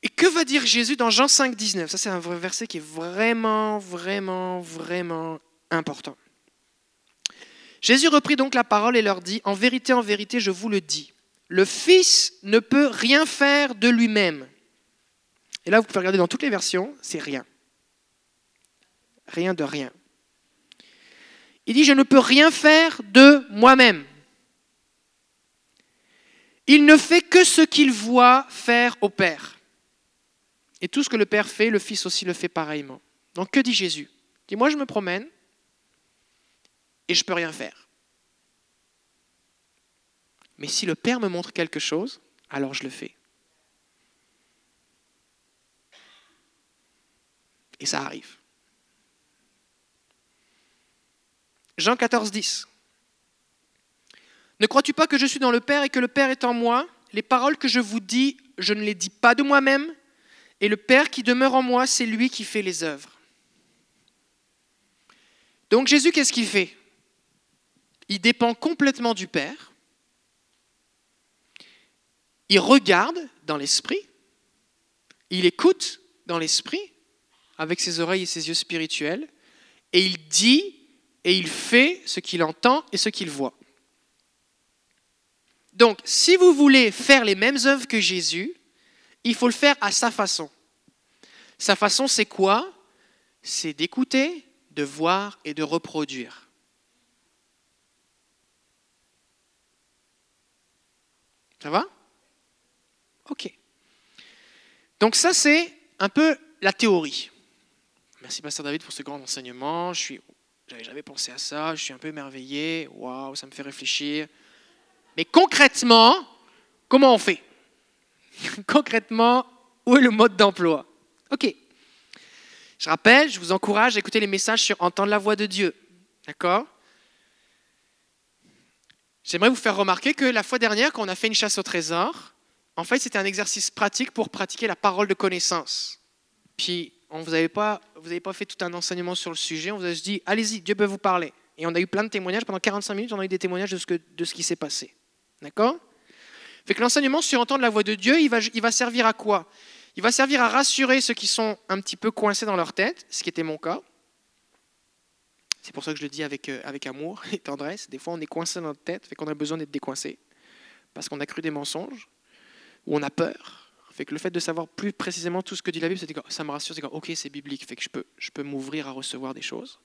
Et que va dire Jésus dans Jean 5, 19 Ça, c'est un verset qui est vraiment, vraiment, vraiment important. Jésus reprit donc la parole et leur dit, En vérité, en vérité, je vous le dis, le Fils ne peut rien faire de lui-même. Et là, vous pouvez regarder dans toutes les versions, c'est rien. Rien de rien. Il dit, je ne peux rien faire de moi-même. Il ne fait que ce qu'il voit faire au Père. Et tout ce que le Père fait, le Fils aussi le fait pareillement. Donc que dit Jésus? Il dit, moi je me promène et je ne peux rien faire. Mais si le Père me montre quelque chose, alors je le fais. Et ça arrive. Jean 14, 10. Ne crois-tu pas que je suis dans le Père et que le Père est en moi? Les paroles que je vous dis, je ne les dis pas de moi-même, et le Père qui demeure en moi, c'est lui qui fait les œuvres. Donc Jésus, qu'est-ce qu'il fait? Il dépend complètement du Père. Il regarde dans l'esprit. Il écoute dans l'esprit, avec ses oreilles et ses yeux spirituels. Et il dit et il fait ce qu'il entend et ce qu'il voit. Donc, si vous voulez faire les mêmes œuvres que Jésus, il faut le faire à sa façon. Sa façon, c'est quoi? C'est d'écouter, de voir et de reproduire. Ça va? Ok. Donc ça, c'est un peu la théorie. Merci, Pasteur David, pour ce grand enseignement. Je suis j'avais jamais pensé à ça, je suis un peu émerveillé, waouh, ça me fait réfléchir. Mais concrètement, comment on fait? Concrètement, où est le mode d'emploi? Ok. Je rappelle, je vous encourage à écouter les messages sur Entendre la voix de Dieu. D'accord? J'aimerais vous faire remarquer que la fois dernière, quand on a fait une chasse au trésor, en fait, c'était un exercice pratique pour pratiquer la parole de connaissance. Puis, on vous avait pas, vous n'avez pas fait tout un enseignement sur le sujet, on vous a juste dit, allez-y, Dieu peut vous parler. Et on a eu plein de témoignages, pendant 45 minutes, on a eu des témoignages de ce, que, de ce qui s'est passé. D'accord? Fait que l'enseignement sur entendre la voix de Dieu, il va, il va servir à quoi? Il va servir à rassurer ceux qui sont un petit peu coincés dans leur tête, ce qui était mon cas. C'est pour ça que je le dis avec, euh, avec amour et tendresse. Des fois, on est coincé dans notre tête, fait qu'on a besoin d'être décoincé, parce qu'on a cru des mensonges, ou on a peur, fait que le fait de savoir plus précisément tout ce que dit la Bible, ça me rassure, c'est comme, ok, c'est biblique, fait que je peux, je peux m'ouvrir à recevoir des choses.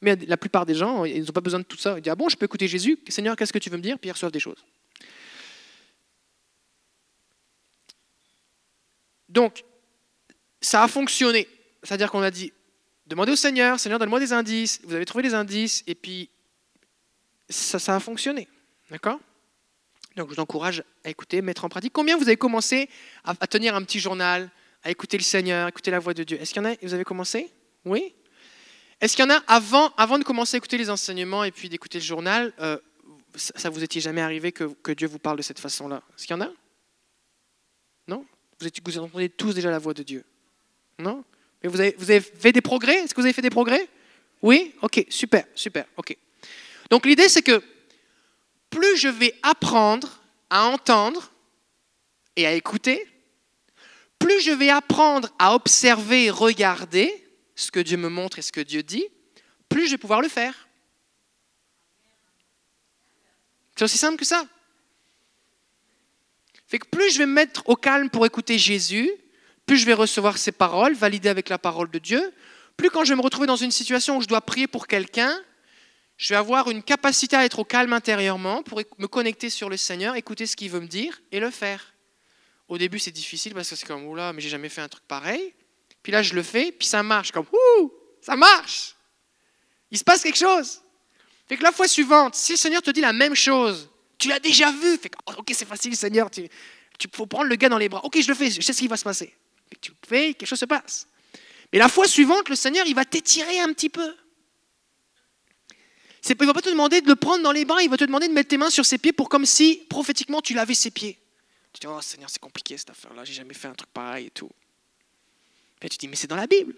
Mais la plupart des gens, ils n'ont pas besoin de tout ça. Ils disent, ah bon, je peux écouter Jésus, Seigneur, qu'est-ce que tu veux me dire? Puis ils reçoivent des choses. Donc, ça a fonctionné. C'est-à-dire qu'on a dit, demandez au Seigneur, Seigneur, donne-moi des indices. Vous avez trouvé des indices, et puis ça a fonctionné. D'accord? Donc je vous encourage à écouter, mettre en pratique. Combien vous avez commencé à, tenir un petit journal, à écouter le Seigneur, écouter la voix de Dieu? Est-ce qu'il y en a Vous avez commencé? Oui? Est-ce qu'il y en a, avant, avant de commencer à écouter les enseignements et puis d'écouter le journal, euh, ça, vous étiez jamais arrivé que, Dieu vous parle de cette façon-là? Est-ce qu'il y en a? Non? Vous, entendez tous déjà la voix de Dieu. Non? Mais vous avez fait des progrès? Est-ce que vous avez fait des progrès? Oui? Ok, super, super, ok. Donc l'idée c'est que plus je vais apprendre à entendre et à écouter, plus je vais apprendre à observer et regarder ce que Dieu me montre et ce que Dieu dit, plus je vais pouvoir le faire. C'est aussi simple que ça. Fait que plus je vais me mettre au calme pour écouter Jésus, plus je vais recevoir ses paroles, validées avec la parole de Dieu, plus quand je vais me retrouver dans une situation où je dois prier pour quelqu'un, je vais avoir une capacité à être au calme intérieurement pour me connecter sur le Seigneur, écouter ce qu'il veut me dire et le faire. Au début, c'est difficile parce que c'est comme, oula, mais j'ai jamais fait un truc pareil. Puis là, je le fais, puis ça marche, comme, ouh, ça marche. Il se passe quelque chose. Fait que la fois suivante, si le Seigneur te dit la même chose, tu l'as déjà vu, fait que, oh, ok, c'est facile, Seigneur, tu, tu faut prendre le gars dans les bras. Ok, je le fais, je sais ce qui va se passer. Fait que tu le fais, quelque chose se passe. Mais la fois suivante, le Seigneur, il va t'étirer un petit peu. Il ne va pas te demander de le prendre dans les bras, il va te demander de mettre tes mains sur ses pieds pour comme si prophétiquement tu lavais ses pieds. Tu dis, oh Seigneur, c'est compliqué cette affaire-là, j'ai jamais fait un truc pareil et tout. Puis tu dis, mais c'est dans la Bible.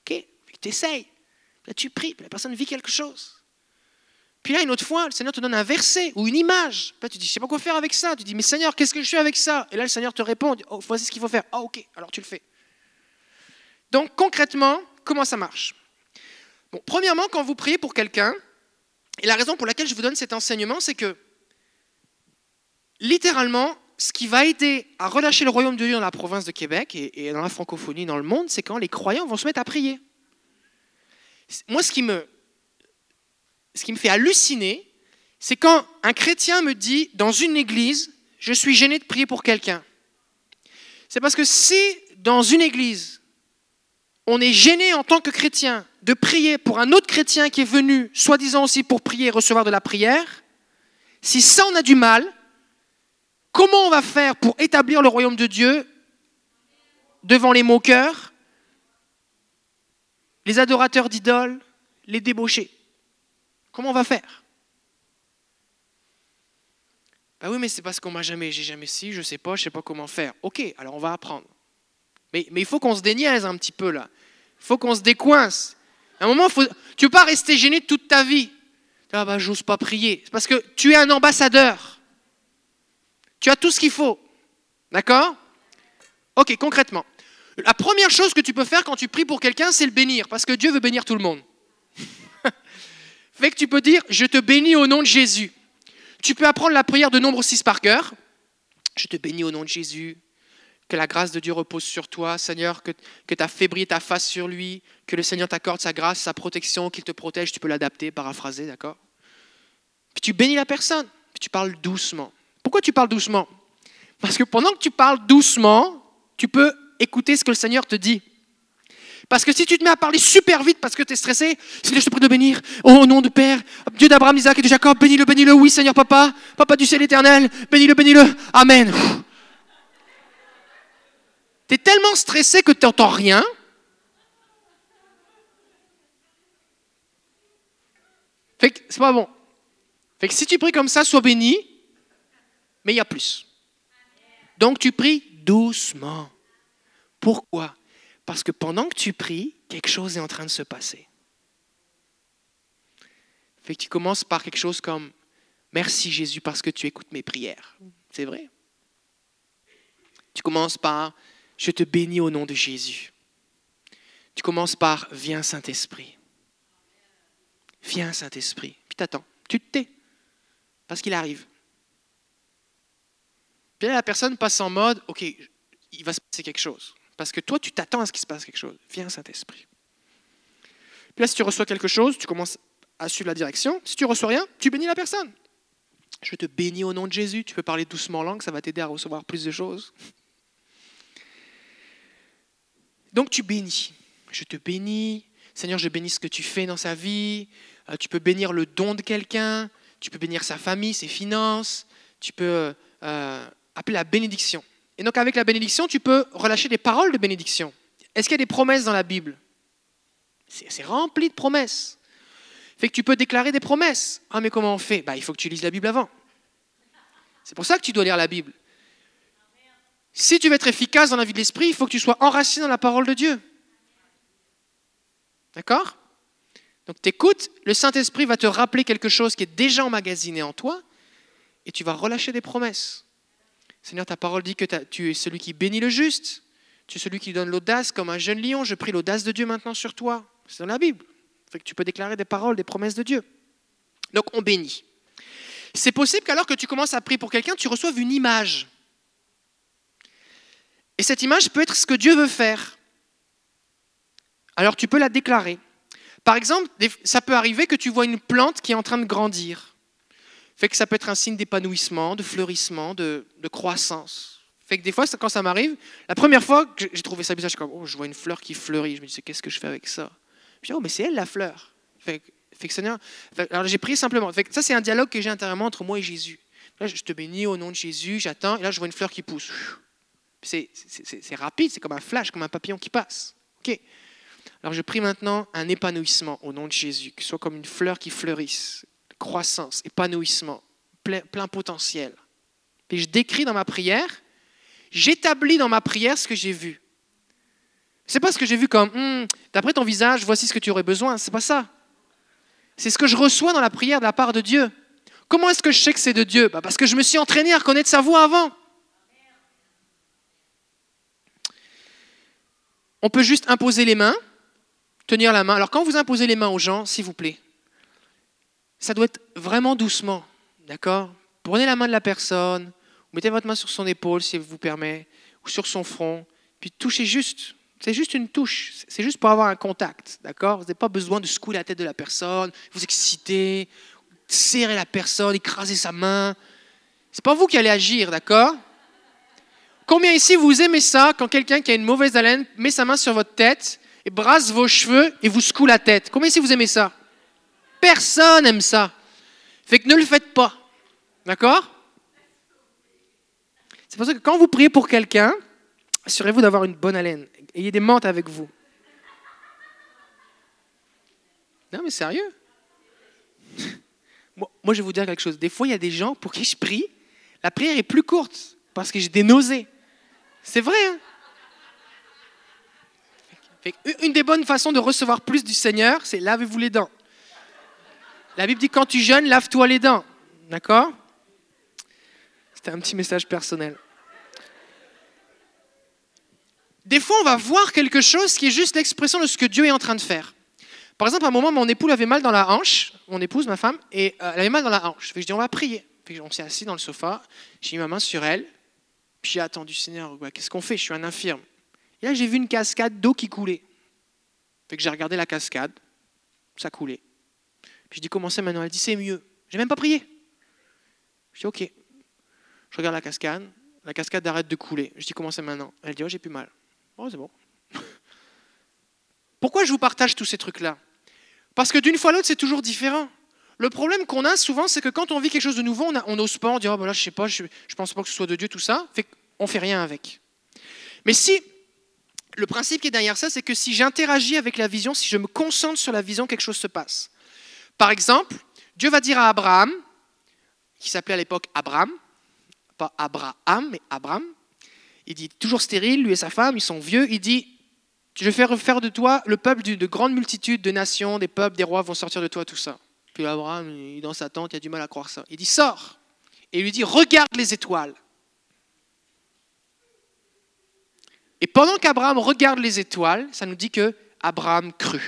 Ok, tu essayes. Là, tu pries, puis la personne vit quelque chose. Puis là, une autre fois, le Seigneur te donne un verset ou une image. Puis là, tu dis, je sais pas quoi faire avec ça. Tu dis, mais Seigneur, qu'est-ce que je fais avec ça? Et là, le Seigneur te répond, oh, voici ce qu'il faut faire. Ah, ok, alors tu le fais. Donc, concrètement, comment ça marche? Premièrement, quand vous priez pour quelqu'un, et la raison pour laquelle je vous donne cet enseignement, c'est que littéralement, ce qui va aider à relâcher le royaume de Dieu dans la province de Québec et, dans la francophonie dans le monde, c'est quand les croyants vont se mettre à prier. Moi, ce qui me, ce qui me fait halluciner, c'est quand un chrétien me dit dans une église, je suis gêné de prier pour quelqu'un. C'est parce que si dans une église, on est gêné en tant que chrétien de prier pour un autre chrétien qui est venu, soi-disant aussi pour prier et recevoir de la prière, si ça on a du mal, comment on va faire pour établir le royaume de Dieu devant les moqueurs, les adorateurs d'idoles, les débauchés? Comment on va faire? Ben oui, mais c'est parce qu'on m'a jamais, j'ai jamais si, je sais pas, je sais pas comment faire. Ok, alors on va apprendre. Mais, il faut qu'on se déniaise un petit peu là. Il faut qu'on se décoince. À un moment, tu ne peux pas rester gêné toute ta vie. Ah bah j'ose pas prier. C'est parce que tu es un ambassadeur. Tu as tout ce qu'il faut. D'accord? Ok, concrètement. La première chose que tu peux faire quand tu pries pour quelqu'un, c'est le bénir, parce que Dieu veut bénir tout le monde. fait que tu peux dire, je te bénis au nom de Jésus. Tu peux apprendre la prière de nombre 6 par cœur. Je te bénis au nom de Jésus que la grâce de Dieu repose sur toi, Seigneur, que, que ta fébrile ta face sur lui, que le Seigneur t'accorde sa grâce, sa protection, qu'il te protège, tu peux l'adapter, paraphraser, d'accord? Puis tu bénis la personne, puis tu parles doucement. Pourquoi tu parles doucement? Parce que pendant que tu parles doucement, tu peux écouter ce que le Seigneur te dit. Parce que si tu te mets à parler super vite parce que tu es stressé, Seigneur, je te prie de bénir. au nom de Père, Dieu d'Abraham, Isaac et de Jacob, bénis-le, bénis-le, oui, Seigneur Papa, Papa du ciel éternel, bénis-le, bénis-le. Amen. Tu es tellement stressé que tu n'entends rien. Fait que c'est pas bon. Fait que si tu pries comme ça, sois béni, mais il y a plus. Donc tu pries doucement. Pourquoi? Parce que pendant que tu pries, quelque chose est en train de se passer. Fait que tu commences par quelque chose comme Merci Jésus parce que tu écoutes mes prières. C'est vrai. Tu commences par je te bénis au nom de Jésus. Tu commences par Viens Saint-Esprit. Viens Saint-Esprit. Puis t'attends. Tu te tais. Parce qu'il arrive. Puis là, la personne passe en mode Ok, il va se passer quelque chose. Parce que toi, tu t'attends à ce qu'il se passe quelque chose. Viens Saint-Esprit. Puis là, si tu reçois quelque chose, tu commences à suivre la direction. Si tu reçois rien, tu bénis la personne. Je te bénis au nom de Jésus. Tu peux parler doucement en langue, ça va t'aider à recevoir plus de choses. Donc tu bénis. Je te bénis. Seigneur, je bénis ce que tu fais dans sa vie. Euh, tu peux bénir le don de quelqu'un. Tu peux bénir sa famille, ses finances. Tu peux euh, appeler la bénédiction. Et donc avec la bénédiction, tu peux relâcher des paroles de bénédiction. Est-ce qu'il y a des promesses dans la Bible? C'est rempli de promesses. Fait que tu peux déclarer des promesses. Ah mais comment on fait? Bah, Il faut que tu lises la Bible avant. C'est pour ça que tu dois lire la Bible. Si tu veux être efficace dans la vie de l'esprit, il faut que tu sois enraciné dans la parole de Dieu. D'accord? Donc tu écoutes, le Saint-Esprit va te rappeler quelque chose qui est déjà emmagasiné en toi, et tu vas relâcher des promesses. Seigneur, ta parole dit que tu es celui qui bénit le juste, tu es celui qui donne l'audace comme un jeune lion. Je prie l'audace de Dieu maintenant sur toi. C'est dans la Bible. Fait que tu peux déclarer des paroles, des promesses de Dieu. Donc on bénit. C'est possible qu'alors que tu commences à prier pour quelqu'un, tu reçoives une image. Et cette image peut être ce que Dieu veut faire. Alors tu peux la déclarer. Par exemple, ça peut arriver que tu vois une plante qui est en train de grandir. Fait que ça peut être un signe d'épanouissement, de fleurissement, de, croissance. Fait que des fois, quand ça m'arrive, la première fois que j'ai trouvé ça bizarre, je suis comme, oh, je vois une fleur qui fleurit. Je me dis, qu'est-ce que je fais avec ça? Puis, oh, mais c'est elle la fleur. Fait, que Seigneur, alors j'ai prié simplement. Ça, c'est un dialogue que j'ai intérieurement entre moi et Jésus. Là, je te bénis au nom de Jésus, j'attends, et là, je vois une fleur qui pousse. C'est rapide, c'est comme un flash, comme un papillon qui passe. Ok. Alors je prie maintenant un épanouissement au nom de Jésus, que ce soit comme une fleur qui fleurisse, croissance, épanouissement, plein, plein potentiel. Et je décris dans ma prière, j'établis dans ma prière ce que j'ai vu. C'est pas ce que j'ai vu comme, hum, d'après ton visage, voici ce que tu aurais besoin. C'est pas ça. C'est ce que je reçois dans la prière de la part de Dieu. Comment est-ce que je sais que c'est de Dieu? Bah, Parce que je me suis entraîné à reconnaître sa voix avant. On peut juste imposer les mains, tenir la main. Alors quand vous imposez les mains aux gens, s'il vous plaît, ça doit être vraiment doucement, d'accord? Prenez la main de la personne, mettez votre main sur son épaule si elle vous permet, ou sur son front, puis touchez juste. C'est juste une touche, c'est juste pour avoir un contact, d'accord? Vous n'avez pas besoin de secouer la tête de la personne, vous exciter, serrer la personne, écraser sa main. C'est pas vous qui allez agir, d'accord? Combien ici vous aimez ça quand quelqu'un qui a une mauvaise haleine met sa main sur votre tête et brasse vos cheveux et vous secoue la tête? Combien ici vous aimez ça? Personne aime ça. Fait que ne le faites pas. D'accord? C'est pour ça que quand vous priez pour quelqu'un, assurez-vous d'avoir une bonne haleine. Ayez des menthes avec vous. Non, mais sérieux? Moi, moi, je vais vous dire quelque chose. Des fois, il y a des gens pour qui je prie, la prière est plus courte parce que j'ai des nausées. C'est vrai. Hein une des bonnes façons de recevoir plus du Seigneur, c'est lavez-vous les dents. La Bible dit quand tu jeûnes, lave-toi les dents. D'accord? C'était un petit message personnel. Des fois, on va voir quelque chose qui est juste l'expression de ce que Dieu est en train de faire. Par exemple, à un moment, mon époux avait mal dans la hanche, mon épouse, ma femme, et euh, elle avait mal dans la hanche. je dis, on va prier. on s'est assis dans le sofa, j'ai mis ma main sur elle, puis j'ai attendu, Seigneur, qu'est-ce qu'on fait? Je suis un infirme. Et là, j'ai vu une cascade d'eau qui coulait. Fait que j'ai regardé la cascade, ça coulait. Puis je dis, comment c'est maintenant? Elle dit, c'est mieux. J'ai même pas prié. Je dis, ok. Je regarde la cascade, la cascade arrête de couler. Je dis, comment c'est maintenant? Elle dit, oh, j'ai plus mal. Oh, c'est bon. Pourquoi je vous partage tous ces trucs-là? Parce que d'une fois à l'autre, c'est toujours différent. Le problème qu'on a souvent, c'est que quand on vit quelque chose de nouveau, on n'ose pas, on dit, oh, ben là, je sais pas, je pense pas que ce soit de Dieu, tout ça, fait qu'on fait rien avec. Mais si, le principe qui est derrière ça, c'est que si j'interagis avec la vision, si je me concentre sur la vision, quelque chose se passe. Par exemple, Dieu va dire à Abraham, qui s'appelait à l'époque Abraham, pas Abraham, mais Abraham, il dit, toujours stérile, lui et sa femme, ils sont vieux, il dit, je vais faire, faire de toi le peuple de grande multitude de nations, des peuples, des rois vont sortir de toi, tout ça. Puis Abraham, dans sa tente, il a du mal à croire ça. Il dit Sors Et il lui dit Regarde les étoiles. Et pendant qu'Abraham regarde les étoiles, ça nous dit que Abraham crut.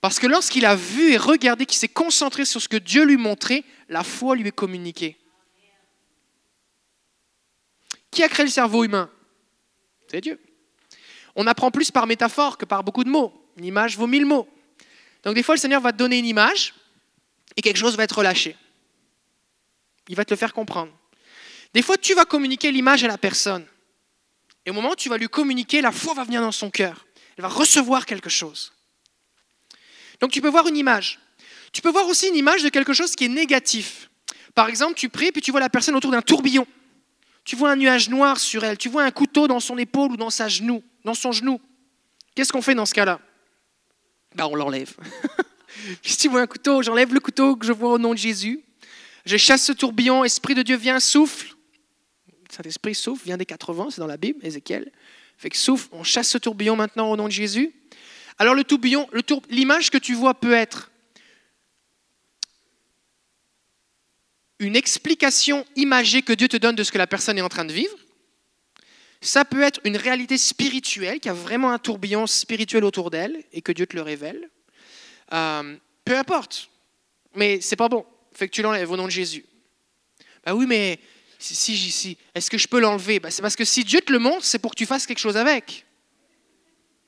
Parce que lorsqu'il a vu et regardé, qu'il s'est concentré sur ce que Dieu lui montrait, la foi lui est communiquée. Qui a créé le cerveau humain? C'est Dieu. On apprend plus par métaphore que par beaucoup de mots. Une image vaut mille mots. Donc des fois, le Seigneur va te donner une image et quelque chose va être relâché. Il va te le faire comprendre. Des fois, tu vas communiquer l'image à la personne. Et au moment où tu vas lui communiquer, la foi va venir dans son cœur. Elle va recevoir quelque chose. Donc tu peux voir une image. Tu peux voir aussi une image de quelque chose qui est négatif. Par exemple, tu pries, puis tu vois la personne autour d'un tourbillon. Tu vois un nuage noir sur elle, tu vois un couteau dans son épaule ou dans, sa genou, dans son genou. Qu'est-ce qu'on fait dans ce cas-là? Bah, On l'enlève. si tu vois un couteau, j'enlève le couteau que je vois au nom de Jésus. Je chasse ce tourbillon, Esprit de Dieu vient, souffle. Saint-Esprit souffle, vient des quatre vents, c'est dans la Bible, Ézéchiel. Fait que souffle, on chasse ce tourbillon maintenant au nom de Jésus. Alors le tourbillon, l'image que tu vois peut être une explication imagée que Dieu te donne de ce que la personne est en train de vivre. Ça peut être une réalité spirituelle, qui a vraiment un tourbillon spirituel autour d'elle et que Dieu te le révèle. Euh, peu importe. Mais c'est pas bon. Fait que tu l'enlèves au nom de Jésus. Bah oui, mais si, si, si est-ce que je peux l'enlever? Bah, C'est parce que si Dieu te le montre, c'est pour que tu fasses quelque chose avec.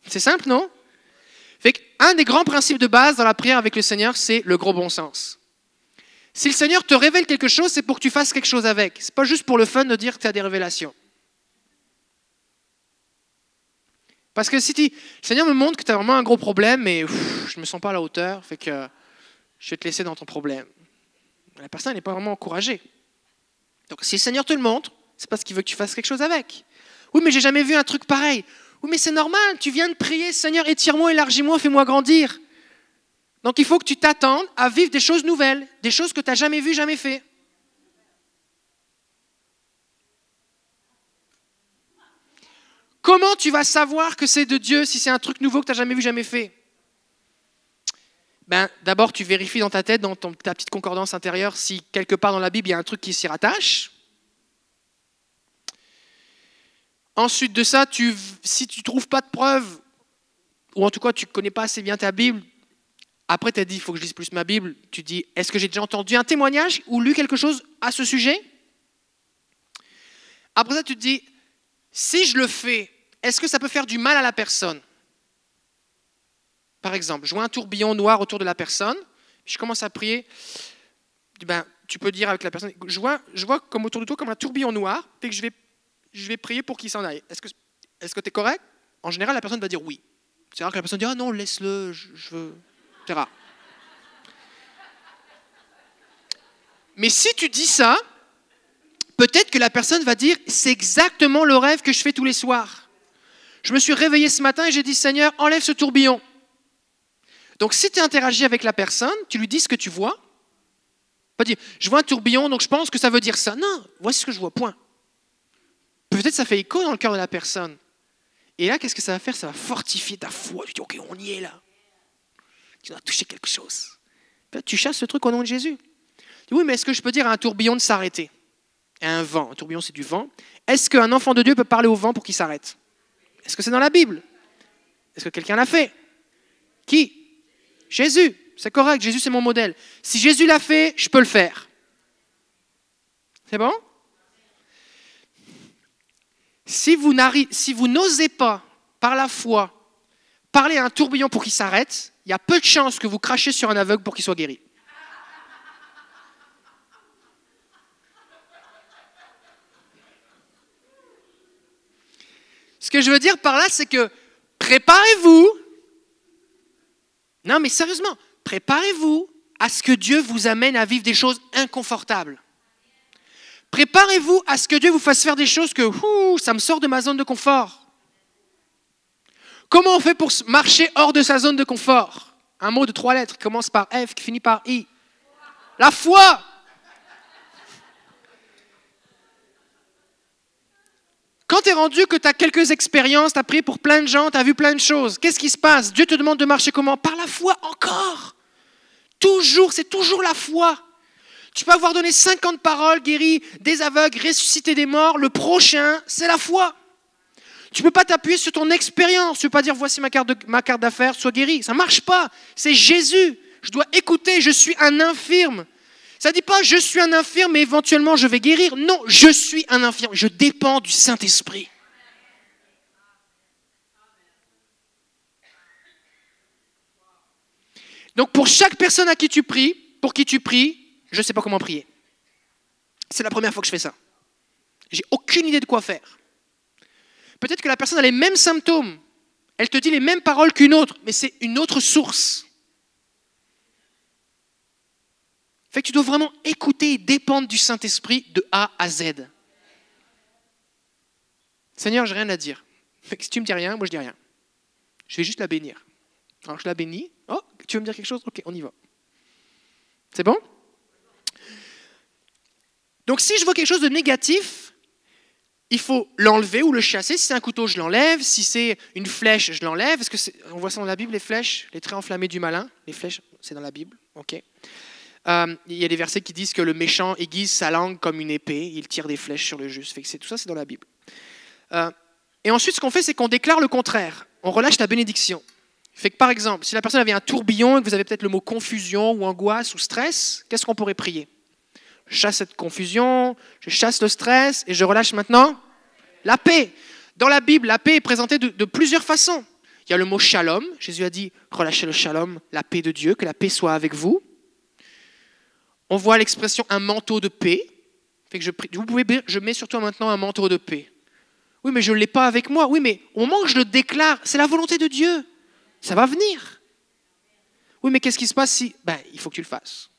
C'est simple, non? Fait Un des grands principes de base dans la prière avec le Seigneur, c'est le gros bon sens. Si le Seigneur te révèle quelque chose, c'est pour que tu fasses quelque chose avec. Ce n'est pas juste pour le fun de dire que tu as des révélations. Parce que si tu, Seigneur me montre que tu as vraiment un gros problème, mais je ne me sens pas à la hauteur, fait que je vais te laisser dans ton problème. La personne n'est pas vraiment encouragée. Donc si le Seigneur te le montre, c'est parce qu'il veut que tu fasses quelque chose avec. Oui, mais j'ai jamais vu un truc pareil. Oui, mais c'est normal, tu viens de prier, Seigneur, étire-moi, élargis-moi, fais-moi grandir. Donc il faut que tu t'attendes à vivre des choses nouvelles, des choses que tu n'as jamais vues, jamais fait. Comment tu vas savoir que c'est de Dieu si c'est un truc nouveau que tu n'as jamais vu, jamais fait? Ben, D'abord, tu vérifies dans ta tête, dans ta petite concordance intérieure, si quelque part dans la Bible, il y a un truc qui s'y rattache. Ensuite de ça, si tu ne trouves pas de preuves, ou en tout cas tu ne connais pas assez bien ta Bible, après, tu as dit, il faut que je lise plus ma Bible. Tu dis, est-ce que j'ai déjà entendu un témoignage ou lu quelque chose à ce sujet? Après ça, tu te dis, si je le fais, est-ce que ça peut faire du mal à la personne? Par exemple, je vois un tourbillon noir autour de la personne, je commence à prier. Ben, tu peux dire avec la personne, je vois, je vois comme autour de toi comme un tourbillon noir, et que je vais, je vais prier pour qu'il s'en aille. Est-ce que est-ce que tu es correct? En général, la personne va dire oui. C'est rare que la personne dise, ah non, laisse-le, je veux... Mais si tu dis ça, peut-être que la personne va dire, c'est exactement le rêve que je fais tous les soirs. Je me suis réveillé ce matin et j'ai dit, Seigneur, enlève ce tourbillon. Donc si tu interagis avec la personne, tu lui dis ce que tu vois. Pas dire, je vois un tourbillon, donc je pense que ça veut dire ça. Non, voici ce que je vois, point. Peut-être ça fait écho dans le cœur de la personne. Et là, qu'est-ce que ça va faire? Ça va fortifier ta foi. Tu dis, ok, on y est là tu dois toucher quelque chose. Tu chasses ce truc au nom de Jésus. oui, mais est-ce que je peux dire à un tourbillon de s'arrêter? Un vent, un tourbillon c'est du vent. Est-ce qu'un enfant de Dieu peut parler au vent pour qu'il s'arrête? Est-ce que c'est dans la Bible? Est-ce que quelqu'un l'a fait? Qui? Jésus. C'est correct, Jésus c'est mon modèle. Si Jésus l'a fait, je peux le faire. C'est bon? Si vous n'osez pas, par la foi, parler à un tourbillon pour qu'il s'arrête, il y a peu de chances que vous crachez sur un aveugle pour qu'il soit guéri. Ce que je veux dire par là, c'est que préparez-vous. Non, mais sérieusement, préparez-vous à ce que Dieu vous amène à vivre des choses inconfortables. Préparez-vous à ce que Dieu vous fasse faire des choses que ouh, ça me sort de ma zone de confort. Comment on fait pour marcher hors de sa zone de confort? Un mot de trois lettres qui commence par F, qui finit par I. La foi. Quand tu es rendu que tu as quelques expériences, tu as prié pour plein de gens, tu as vu plein de choses, qu'est-ce qui se passe? Dieu te demande de marcher comment? Par la foi encore. Toujours, c'est toujours la foi. Tu peux avoir donné 50 paroles, guéri des aveugles, ressuscité des morts. Le prochain, c'est la foi. Tu ne peux pas t'appuyer sur ton expérience. Tu ne peux pas dire voici ma carte, ma carte d'affaires, sois guéri. Ça ne marche pas. C'est Jésus. Je dois écouter. Je suis un infirme. Ça ne dit pas je suis un infirme et éventuellement je vais guérir. Non, je suis un infirme. Je dépends du Saint-Esprit. Donc pour chaque personne à qui tu pries, pour qui tu pries, je ne sais pas comment prier. C'est la première fois que je fais ça. J'ai aucune idée de quoi faire. Peut-être que la personne a les mêmes symptômes, elle te dit les mêmes paroles qu'une autre, mais c'est une autre source. Tu dois vraiment écouter et dépendre du Saint-Esprit de A à Z. Seigneur, j'ai rien à dire. si tu me dis rien, moi je dis rien. Je vais juste la bénir. Alors je la bénis. Oh, tu veux me dire quelque chose? Ok, on y va. C'est bon? Donc si je vois quelque chose de négatif, il faut l'enlever ou le chasser. Si c'est un couteau, je l'enlève. Si c'est une flèche, je l'enlève. Est-ce que on voit ça dans la Bible, les flèches, les traits enflammés du malin? Les flèches, c'est dans la Bible. Ok. Euh, il y a des versets qui disent que le méchant aiguise sa langue comme une épée. Il tire des flèches sur le juste. Fait tout ça, c'est dans la Bible. Euh, et ensuite, ce qu'on fait, c'est qu'on déclare le contraire. On relâche la bénédiction. Fait que par exemple, si la personne avait un tourbillon et que vous avez peut-être le mot confusion ou angoisse ou stress, qu'est-ce qu'on pourrait prier? Je chasse cette confusion, je chasse le stress et je relâche maintenant la paix. Dans la Bible, la paix est présentée de, de plusieurs façons. Il y a le mot shalom. Jésus a dit relâchez le shalom, la paix de Dieu, que la paix soit avec vous. On voit l'expression un manteau de paix. Je, vous pouvez, je mets surtout maintenant un manteau de paix. Oui, mais je ne l'ai pas avec moi. Oui, mais au moment je le déclare, c'est la volonté de Dieu. Ça va venir. Oui, mais qu'est-ce qui se passe si... Ben, il faut que tu le fasses.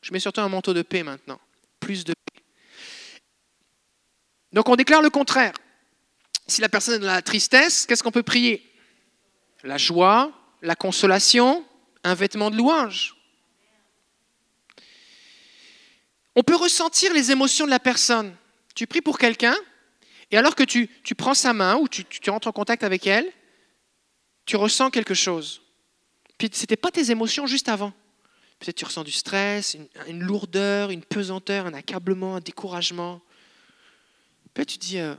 Je mets surtout un manteau de paix maintenant. Plus de paix. Donc on déclare le contraire. Si la personne est dans la tristesse, qu'est-ce qu'on peut prier? La joie, la consolation, un vêtement de louange. On peut ressentir les émotions de la personne. Tu pries pour quelqu'un, et alors que tu, prends sa main ou tu, tu, entres en contact avec elle, tu ressens quelque chose. Puis ce n'était pas tes émotions juste avant. Peut-être tu ressens du stress, une, lourdeur, une pesanteur, un accablement, un découragement. Puis tu dis, euh,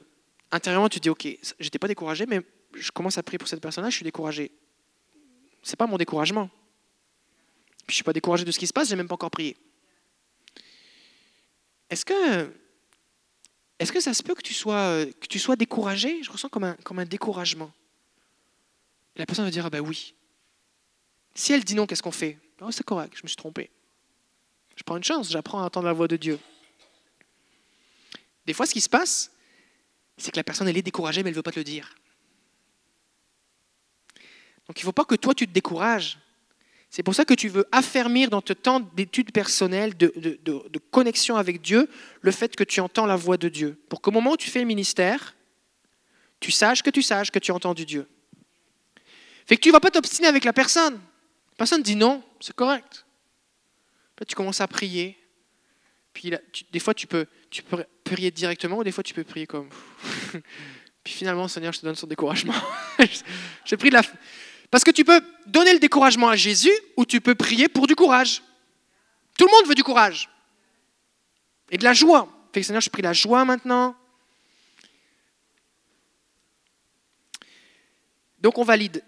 intérieurement, tu dis, ok, j'étais pas découragé, mais je commence à prier pour cette personne-là, je suis découragé. C'est pas mon découragement. Puis je suis pas découragé de ce qui se passe, j'ai même pas encore prié. Est-ce que est-ce que ça se peut que tu sois, euh, que tu sois découragé? Je ressens comme un, comme un découragement. la personne va dire, ah ben oui. Si elle dit non, qu'est-ce qu'on fait? Oh, C'est correct, je me suis trompé. Je prends une chance, j'apprends à entendre la voix de Dieu. Des fois, ce qui se passe, c'est que la personne, elle est découragée, mais elle ne veut pas te le dire. Donc il ne faut pas que toi, tu te décourages. C'est pour ça que tu veux affermir dans ton temps d'études personnelles, de, connexion avec Dieu, le fait que tu entends la voix de Dieu. Pour qu'au moment où tu fais le ministère, tu saches que tu saches que tu as entendu Dieu. Fait que tu ne vas pas t'obstiner avec la personne. La personne dit non, c'est correct. Puis tu commences à prier. Puis des fois, tu peux, tu peux prier directement ou des fois, tu peux prier comme. Puis finalement, Seigneur, je te donne son découragement. J'ai pris de la. Parce que tu peux donner le découragement à Jésus ou tu peux prier pour du courage. Tout le monde veut du courage. Et de la joie. Fait que Seigneur, je prie la joie maintenant. Donc on valide.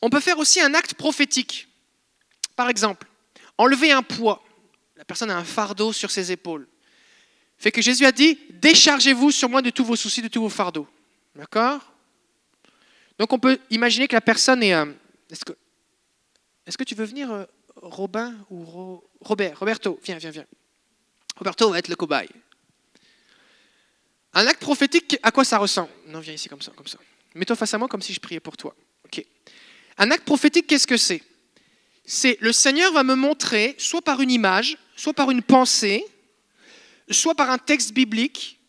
On peut faire aussi un acte prophétique. Par exemple, enlever un poids. La personne a un fardeau sur ses épaules. Fait que Jésus a dit, déchargez-vous sur moi de tous vos soucis, de tous vos fardeaux. D'accord? Donc on peut imaginer que la personne est... Euh, est-ce, que, est-ce que tu veux venir, euh, Robin ou Robert Roberto, viens, viens, viens. Roberto va être le cobaye. Un acte prophétique, à quoi ça ressemble? Non, viens ici comme ça, comme ça. Mets-toi face à moi comme si je priais pour toi. Un acte prophétique, qu'est-ce que c'est? C'est le Seigneur va me montrer, soit par une image, soit par une pensée, soit par un texte biblique,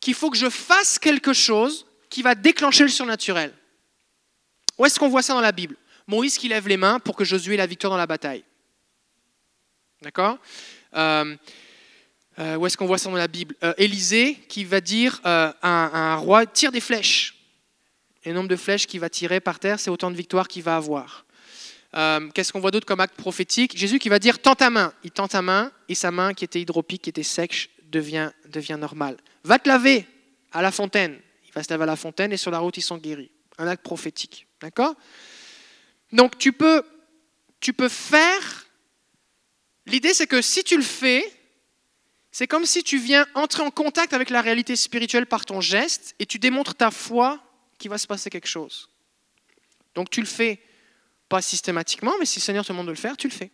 qu'il faut que je fasse quelque chose qui va déclencher le surnaturel. Où est-ce qu'on voit ça dans la Bible? Moïse qui lève les mains pour que Josué ait la victoire dans la bataille. D'accord? Euh, euh, Où est-ce qu'on voit ça dans la Bible? Euh, Élisée qui va dire à un, roi tire des flèches. Et le nombre de flèches qu'il va tirer par terre, c'est autant de victoires qu'il va avoir. Qu'est-ce qu'on voit d'autre comme acte prophétique? Jésus qui va dire tends ta main. Il tend ta main et sa main qui était hydropique, qui était sèche, devient, devient normale. Va te laver à la fontaine. Il va se laver à la fontaine et sur la route, ils sont guéris. Un acte prophétique. D'accord? Donc tu peux, faire. L'idée, c'est que si tu le fais, c'est comme si tu viens entrer en contact avec la réalité spirituelle par ton geste et tu démontres ta foi qu'il va se passer quelque chose. Donc tu le fais pas systématiquement, mais si le Seigneur te demande de le faire, tu le fais.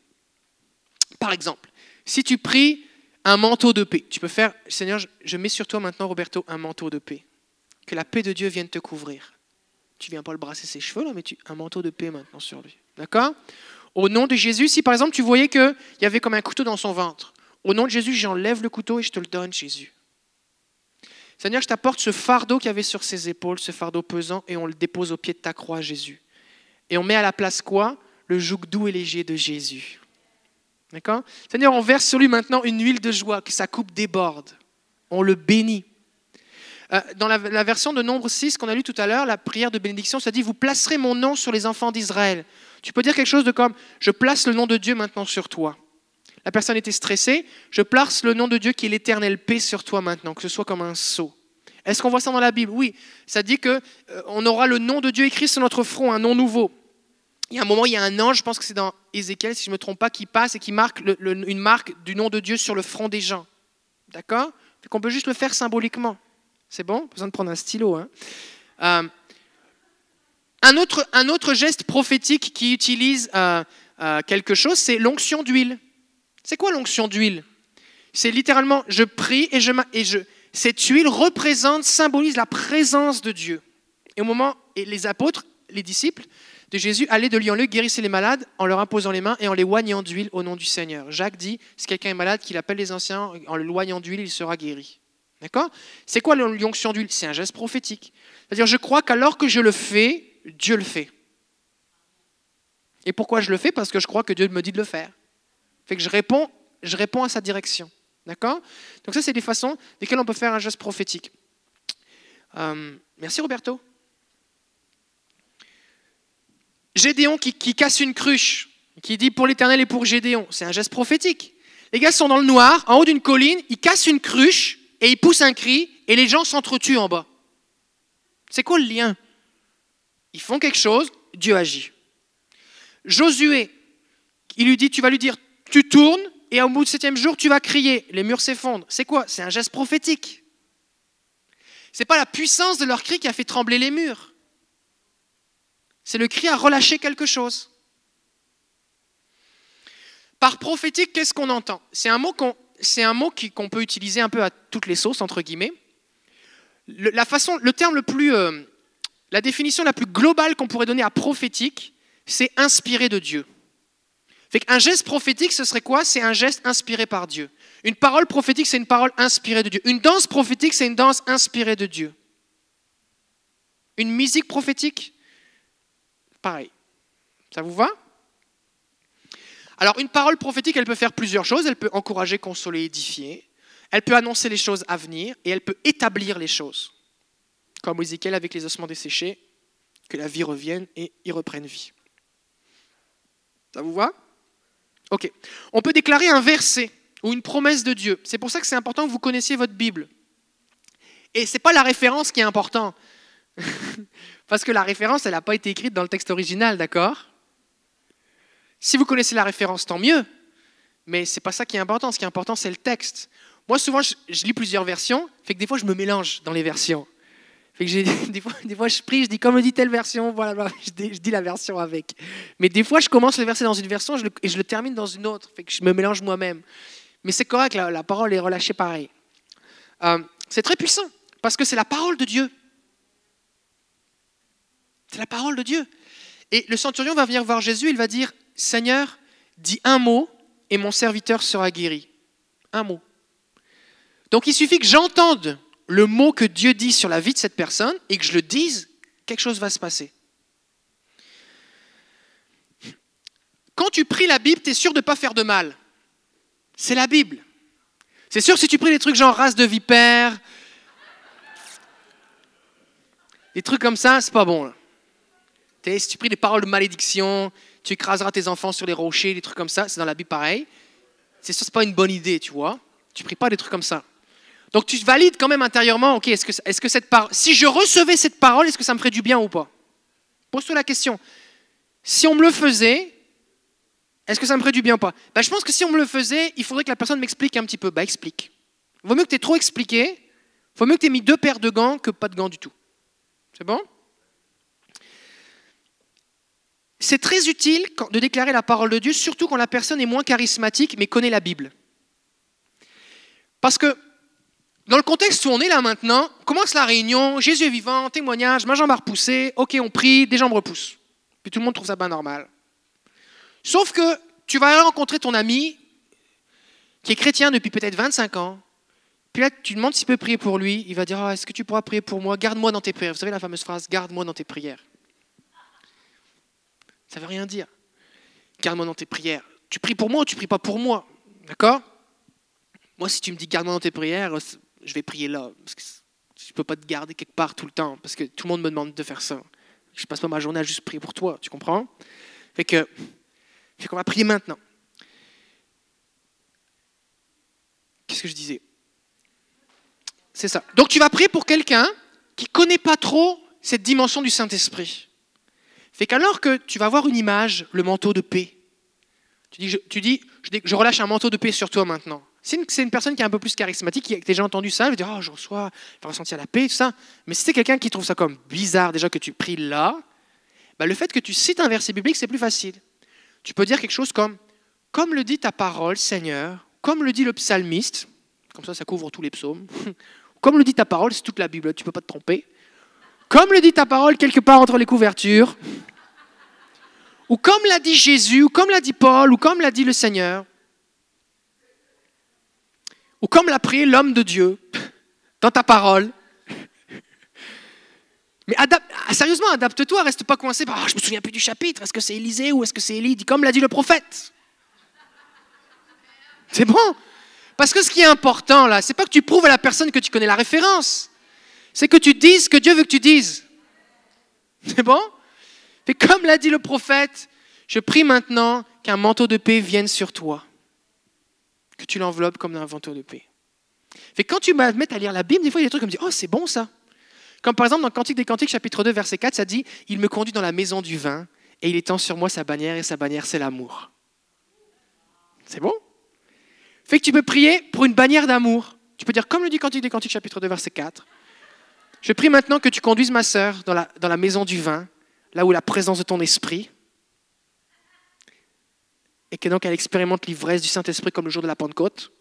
Par exemple, si tu pries un manteau de paix, tu peux faire, Seigneur, je mets sur toi maintenant, Roberto, un manteau de paix. Que la paix de Dieu vienne te couvrir tu viens pas le brasser ses cheveux, là, mais tu un manteau de paix maintenant sur lui. D'accord? Au nom de Jésus, si par exemple tu voyais qu'il y avait comme un couteau dans son ventre, au nom de Jésus, j'enlève le couteau et je te le donne, Jésus. Seigneur, je t'apporte ce fardeau qu'il y avait sur ses épaules, ce fardeau pesant, et on le dépose au pied de ta croix, Jésus. Et on met à la place quoi? Le joug doux et léger de Jésus. D'accord? Seigneur, on verse sur lui maintenant une huile de joie, que sa coupe déborde. On le bénit. Euh, dans la, version de Nombre 6 qu'on a lu tout à l'heure, la prière de bénédiction, ça dit Vous placerez mon nom sur les enfants d'Israël. Tu peux dire quelque chose de comme Je place le nom de Dieu maintenant sur toi. La personne était stressée. Je place le nom de Dieu qui est l'éternel paix sur toi maintenant, que ce soit comme un sceau. Est-ce qu'on voit ça dans la Bible? Oui. Ça dit qu'on euh, aura le nom de Dieu écrit sur notre front, un nom nouveau. Il y a un moment, il y a un ange, je pense que c'est dans Ézéchiel, si je ne me trompe pas, qui passe et qui marque une marque du nom de Dieu sur le front des gens. D'accord? Qu'on peut juste le faire symboliquement. C'est bon? Besoin de prendre un stylo. Hein euh, un, autre, geste prophétique qui utilise euh, quelque chose, c'est l'onction d'huile. C'est quoi l'onction d'huile? C'est littéralement, je prie et je, et je... Cette huile représente, symbolise la présence de Dieu. Et au moment, et les apôtres, les disciples de Jésus allaient de lieu en lieu, guérissaient les malades en leur imposant les mains et en les oignant d'huile au nom du Seigneur. Jacques dit, si quelqu'un est malade, qu'il appelle les anciens, en le loignant d'huile, il sera guéri. D'accord? C'est quoi l'onction d'huile? C'est un geste prophétique. C'est-à-dire, je crois qu'alors que je le fais, Dieu le fait. Et pourquoi je le fais? Parce que je crois que Dieu me dit de le faire. Fait que je réponds, je réponds à sa direction. D'accord? Donc ça, c'est des façons desquelles on peut faire un geste prophétique. Euh, merci Roberto. Gédéon qui, qui, casse une cruche, qui dit pour l'Éternel et pour Gédéon, c'est un geste prophétique. Les gars sont dans le noir, en haut d'une colline, ils cassent une cruche et ils poussent un cri et les gens s'entretuent en bas. C'est quoi le lien? Ils font quelque chose, Dieu agit. Josué, il lui dit, tu vas lui dire, tu tournes et au bout du septième jour, tu vas crier. Les murs s'effondrent. C'est quoi? C'est un geste prophétique. Ce n'est pas la puissance de leur cri qui a fait trembler les murs. C'est le cri à relâcher quelque chose. Par prophétique, qu'est-ce qu'on entend? C'est un mot qu'on c'est un mot qu'on peut utiliser un peu à toutes les sauces, entre guillemets. Le, la façon, le terme le plus, euh, la définition la plus globale qu'on pourrait donner à prophétique, c'est inspiré de Dieu. Un geste prophétique, ce serait quoi? C'est un geste inspiré par Dieu. Une parole prophétique, c'est une parole inspirée de Dieu. Une danse prophétique, c'est une danse inspirée de Dieu. Une musique prophétique, pareil. Ça vous va? Alors, une parole prophétique, elle peut faire plusieurs choses. Elle peut encourager, consoler, édifier. Elle peut annoncer les choses à venir et elle peut établir les choses. Comme Ézéchiel avec les ossements desséchés, que la vie revienne et y reprenne vie. Ça vous va? Ok. On peut déclarer un verset ou une promesse de Dieu. C'est pour ça que c'est important que vous connaissiez votre Bible. Et ce n'est pas la référence qui est important. Parce que la référence, elle n'a pas été écrite dans le texte original, d'accord? Si vous connaissez la référence, tant mieux. Mais ce n'est pas ça qui est important. Ce qui est important, c'est le texte. Moi, souvent, je, lis plusieurs versions, fait que des fois, je me mélange dans les versions. Fait que des, fois, des fois, je prie, je dis comme me dit telle version, voilà, je dis, la version avec. Mais des fois, je commence le verset dans une version je le, et je le termine dans une autre. Fait que je me mélange moi-même. Mais c'est correct, la, la, parole est relâchée pareil. Euh, c'est très puissant parce que c'est la parole de Dieu. C'est la parole de Dieu. Et le centurion va venir voir Jésus, il va dire Seigneur, dis un mot et mon serviteur sera guéri. Un mot. Donc il suffit que j'entende le mot que Dieu dit sur la vie de cette personne et que je le dise, quelque chose va se passer. Quand tu pries la Bible, tu es sûr de ne pas faire de mal. C'est la Bible. C'est sûr, si tu pries des trucs genre race de vipère, des trucs comme ça, c'est pas bon. Si tu pries des paroles de malédiction, tu écraseras tes enfants sur les rochers, des trucs comme ça, c'est dans la Bible pareil. C'est sûr, c'est pas une bonne idée, tu vois. Tu pries pas des trucs comme ça. Donc tu valides quand même intérieurement, ok, est-ce que, est que cette parole, si je recevais cette parole, est-ce que ça me ferait du bien ou pas? Pose-toi la question. Si on me le faisait, est-ce que ça me ferait du bien ou pas? Ben, Je pense que si on me le faisait, il faudrait que la personne m'explique un petit peu. Bah explique. Vaut mieux que tu aies trop expliqué, vaut mieux que tu aies mis deux paires de gants que pas de gants du tout. C'est bon? C'est très utile de déclarer la parole de Dieu, surtout quand la personne est moins charismatique mais connaît la Bible. Parce que dans le contexte où on est là maintenant, commence la réunion, Jésus est vivant, témoignage, ma jambe a repoussé, ok, on prie, des jambes repoussent. Puis tout le monde trouve ça pas normal. Sauf que tu vas rencontrer ton ami qui est chrétien depuis peut-être 25 ans, Puis là, tu demandes s'il peut prier pour lui. Il va dire, ah, est-ce que tu pourras prier pour moi? Garde-moi dans tes prières. Vous savez la fameuse phrase, garde-moi dans tes prières. Ça ne veut rien dire. Garde-moi dans tes prières. Tu pries pour moi ou tu pries pas pour moi? D'accord? Moi, si tu me dis garde-moi dans tes prières, je vais prier là. Je ne peux pas te garder quelque part tout le temps. Parce que tout le monde me demande de faire ça. Je passe pas ma journée à juste prier pour toi. Tu comprends? Fait que, fait qu'on va prier maintenant. Qu'est-ce que je disais? C'est ça. Donc tu vas prier pour quelqu'un qui ne connaît pas trop cette dimension du Saint-Esprit. Fait qu'alors que tu vas voir une image, le manteau de paix, tu dis, je, je, relâche un manteau de paix sur toi maintenant. C'est une, personne qui est un peu plus charismatique, qui a déjà entendu ça, elle va dire, oh, je reçois, il va ressentir la paix, tout ça. Mais si c'est quelqu'un qui trouve ça comme bizarre déjà que tu pries là, bah, le fait que tu cites un verset biblique, c'est plus facile. Tu peux dire quelque chose comme, comme le dit ta parole, Seigneur, comme le dit le psalmiste, comme ça ça couvre tous les psaumes, comme le dit ta parole, c'est toute la Bible, tu ne peux pas te tromper. Comme le dit ta parole quelque part entre les couvertures, ou comme l'a dit Jésus, ou comme l'a dit Paul, ou comme l'a dit le Seigneur, ou comme l'a prié l'homme de Dieu dans ta parole. Mais sérieusement, adapte-toi, reste pas coincé par oh, je me souviens plus du chapitre, est-ce que c'est Élisée ou est-ce que c'est Élie? Comme l'a dit le prophète. C'est bon. Parce que ce qui est important là, c'est pas que tu prouves à la personne que tu connais la référence, c'est que tu dises ce que Dieu veut que tu dises. C'est bon? Mais comme l'a dit le prophète, je prie maintenant qu'un manteau de paix vienne sur toi, que tu l'enveloppes comme un manteau de paix. Fait quand tu m'admets à lire la Bible, des fois il y a des trucs comme dit, oh c'est bon ça. Comme par exemple dans Cantique des Cantiques, chapitre 2, verset 4, ça dit, il me conduit dans la maison du vin et il étend sur moi sa bannière et sa bannière c'est l'amour. C'est bon? Fait que tu peux prier pour une bannière d'amour. Tu peux dire, comme le dit Cantique des Cantiques, chapitre 2, verset 4, je prie maintenant que tu conduises ma sœur dans la, maison du vin là où la présence de ton esprit, et que donc elle expérimente l'ivresse du Saint-Esprit comme le jour de la Pentecôte,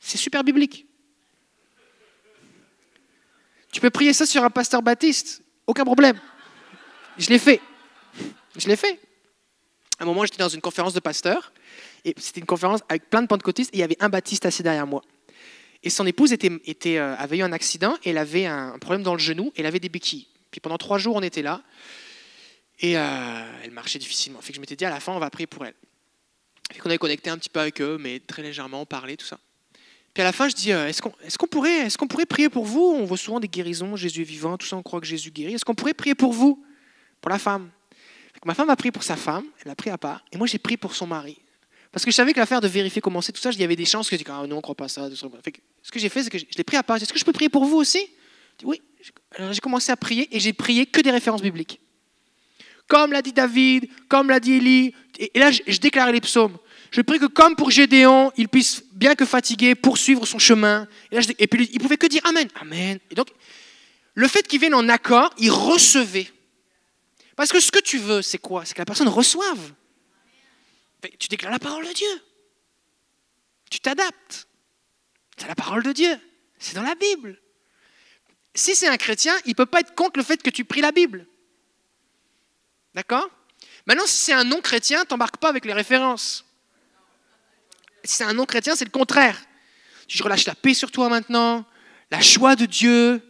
c'est super biblique. Tu peux prier ça sur un pasteur baptiste, aucun problème. Je l'ai fait. Je l'ai fait. À un moment, j'étais dans une conférence de pasteurs, et c'était une conférence avec plein de pentecôtistes, et il y avait un baptiste assis derrière moi. Et son épouse était, euh, avait eu un accident, et elle avait un problème dans le genou, et elle avait des béquilles. Puis pendant trois jours, on était là, et euh, elle marchait difficilement. Fait que je m'étais dit, à la fin, on va prier pour elle. Fait qu'on avait connecté un petit peu avec eux, mais très légèrement, parler, tout ça. Puis à la fin, je dis, euh, est-ce qu'on pourrait, est qu'on pourrait prier pour vous? On voit souvent des guérisons, Jésus est vivant, tout ça, on croit que Jésus guérit. Est-ce qu'on pourrait prier pour vous? Pour la femme. Ma femme a prié pour sa femme, elle a prié à part, et moi j'ai prié pour son mari. Parce que je savais que l'affaire de vérifier comment tout ça, il y avait des chances que je dis, ah non, on ne croit pas ça. Que, ce que j'ai fait, c'est que je l'ai pris à part. Est-ce que je peux prier pour vous aussi? Oui. Alors j'ai commencé à prier, et j'ai prié que des références bibliques comme l'a dit David, comme l'a dit Élie. Et là, je, déclarais les psaumes. Je prie que comme pour Gédéon, il puisse, bien que fatigué, poursuivre son chemin. Et, là, et puis il pouvait que dire Amen, Amen. Et donc, le fait qu'il vienne en accord, il recevait. Parce que ce que tu veux, c'est quoi? C'est que la personne reçoive. Tu déclares la parole de Dieu. Tu t'adaptes. C'est la parole de Dieu. C'est dans la Bible. Si c'est un chrétien, il ne peut pas être contre le fait que tu pries la Bible. D'accord? Maintenant, si c'est un non-chrétien, t'embarques pas avec les références. Si c'est un non-chrétien, c'est le contraire. Je relâche la paix sur toi maintenant, la joie de Dieu.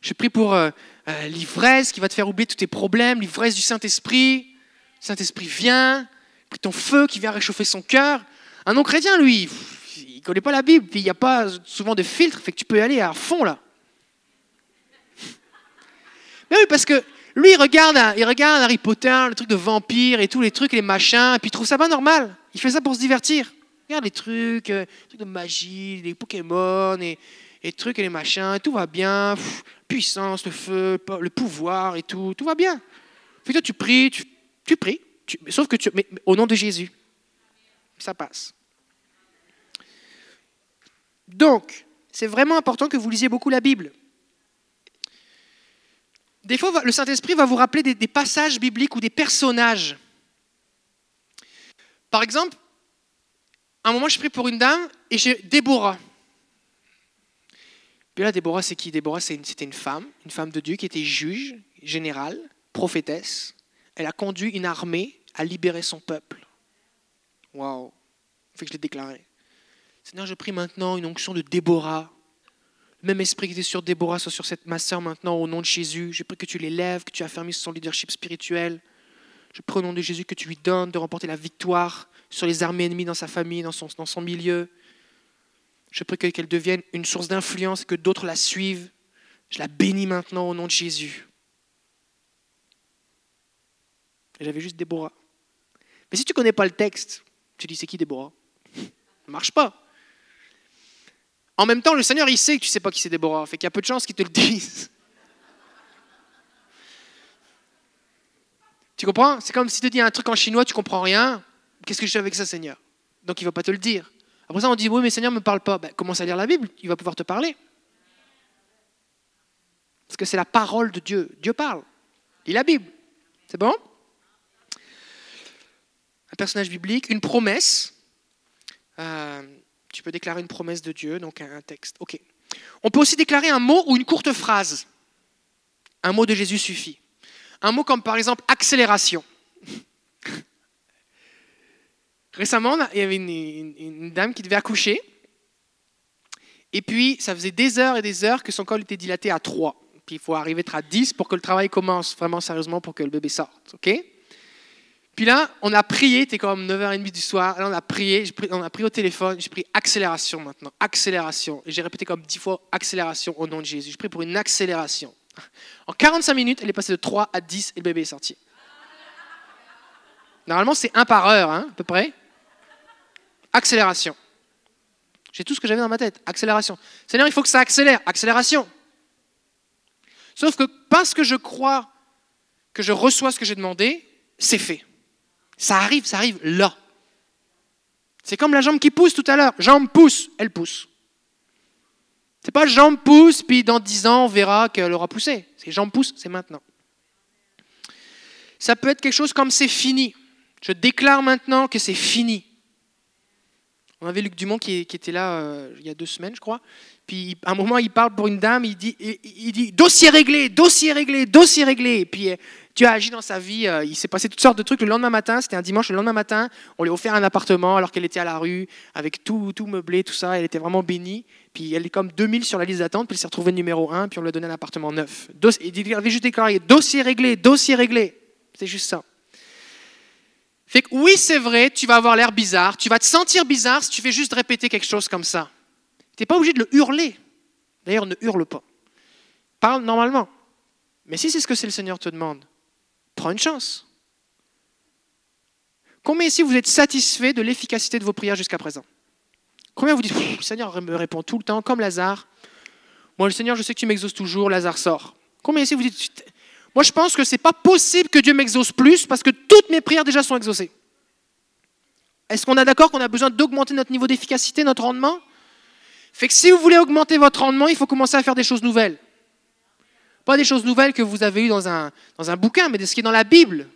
Je prie pour euh, euh, l'ivresse qui va te faire oublier tous tes problèmes, l'ivresse du Saint-Esprit. Saint-Esprit vient, prie ton feu qui vient réchauffer son cœur. Un non-chrétien, lui, il ne connaît pas la Bible, puis il n'y a pas souvent de filtre, fait que tu peux y aller à fond là. Mais oui, parce que lui, il regarde, il regarde Harry Potter, le truc de vampire et tous les trucs, les machins, et puis il trouve ça pas normal. Il fait ça pour se divertir. Regarde les trucs, euh, les trucs de magie, les Pokémon, et, les trucs et les machins, tout va bien. puissance, le feu, le pouvoir et tout, tout va bien. Puis toi, tu pries, tu, pries, sauf que tu, mais, au nom de Jésus, ça passe. Donc, c'est vraiment important que vous lisiez beaucoup la Bible. Des fois, le Saint-Esprit va vous rappeler des, passages bibliques ou des personnages. Par exemple, à un moment, je prie pour une dame et j'ai Déborah. Puis là, Déborah, c'est qui? Déborah, c'était une femme, une femme de Dieu qui était juge, générale, prophétesse. Elle a conduit une armée à libérer son peuple. Waouh! Fait que je l'ai déclaré. Seigneur, je prie maintenant une onction de Déborah même esprit qui était sur Déborah soit sur cette, ma sœur maintenant au nom de Jésus. Je prie que tu l'élèves, que tu affermisses son leadership spirituel. Je prie au nom de Jésus que tu lui donnes de remporter la victoire sur les armées ennemies dans sa famille, dans son, dans son milieu. Je prie qu'elle devienne une source d'influence et que d'autres la suivent. Je la bénis maintenant au nom de Jésus. J'avais juste Déborah. Mais si tu ne connais pas le texte, tu dis c'est qui Déborah? Ça marche pas. En même temps, le Seigneur, il sait que tu ne sais pas qui c'est Déborah. Fait qu'il y a peu de chances qu'il te le dise. Tu comprends? C'est comme si tu dis un truc en chinois, tu comprends rien. Qu'est-ce que je fais avec ça, Seigneur? Donc il ne va pas te le dire. Après ça, on dit Oui, mais Seigneur ne me parle pas. Ben, commence à lire la Bible, il va pouvoir te parler. Parce que c'est la parole de Dieu. Dieu parle. Lis la Bible. C'est bon? Un personnage biblique, une promesse. Euh, tu peux déclarer une promesse de Dieu, donc un texte. On peut aussi déclarer un mot ou une courte phrase. Un mot de Jésus suffit. Un mot comme par exemple accélération. Récemment, il y avait une, dame qui devait accoucher. Et puis, ça faisait des heures et des heures que son col était dilaté à 3. Puis, il faut arriver à 10 pour que le travail commence vraiment sérieusement pour que le bébé sorte. OK? Puis là, on a prié, c'était comme 9h30 du soir. Là, on a prié, on a pris au téléphone. J'ai pris accélération maintenant. Accélération. Et j'ai répété comme 10 fois accélération au nom de Jésus. Je prie pour une accélération. En 45 minutes, elle est passée de 3 à 10 et le bébé est sorti. Normalement, c'est 1 par heure, hein, à peu près. Accélération. J'ai tout ce que j'avais dans ma tête. Accélération. Seigneur, il faut que ça accélère. Accélération. Sauf que parce que je crois que je reçois ce que j'ai demandé, c'est fait. Ça arrive, ça arrive là. C'est comme la jambe qui pousse tout à l'heure. Jambe pousse, elle pousse. C'est pas jambe pousse, puis dans dix ans, on verra qu'elle aura poussé. C'est jambe pousse, c'est maintenant. Ça peut être quelque chose comme c'est fini. Je déclare maintenant que c'est fini. On avait Luc Dumont qui, était là euh, il y a deux semaines, je crois. Puis à un moment, il parle pour une dame, il dit, dossier réglé, dossier réglé, dossier réglé. Et puis Dieu a agi dans sa vie. Euh, il s'est passé toutes sortes de trucs. Le lendemain matin, c'était un dimanche, le lendemain matin, on lui a offert un appartement alors qu'elle était à la rue, avec tout, tout meublé, tout ça. Elle était vraiment bénie. Puis elle est comme 2000 sur la liste d'attente, puis elle s'est retrouvée numéro 1, puis on lui a donné un appartement neuf. il avait juste déclaré dossier réglé, dossier réglé. C'est juste ça. Fait que oui, c'est vrai, tu vas avoir l'air bizarre, tu vas te sentir bizarre si tu fais juste répéter quelque chose comme ça. Tu n'es pas obligé de le hurler. D'ailleurs, ne hurle pas. Parle normalement. Mais si c'est ce que c'est le Seigneur te demande, prends une chance. Combien ici vous êtes satisfait de l'efficacité de vos prières jusqu'à présent? Combien vous dites, le Seigneur me répond tout le temps, comme Lazare Moi, le Seigneur, je sais que tu m'exauces toujours, Lazare sort. Combien ici vous dites, moi, je pense que ce n'est pas possible que Dieu m'exauce plus parce que toutes mes prières déjà sont exaucées. Est-ce qu'on est d'accord qu'on a besoin d'augmenter notre niveau d'efficacité, notre rendement? Fait que si vous voulez augmenter votre rendement, il faut commencer à faire des choses nouvelles. Pas des choses nouvelles que vous avez eues dans un, dans un bouquin, mais de ce qui est dans la Bible.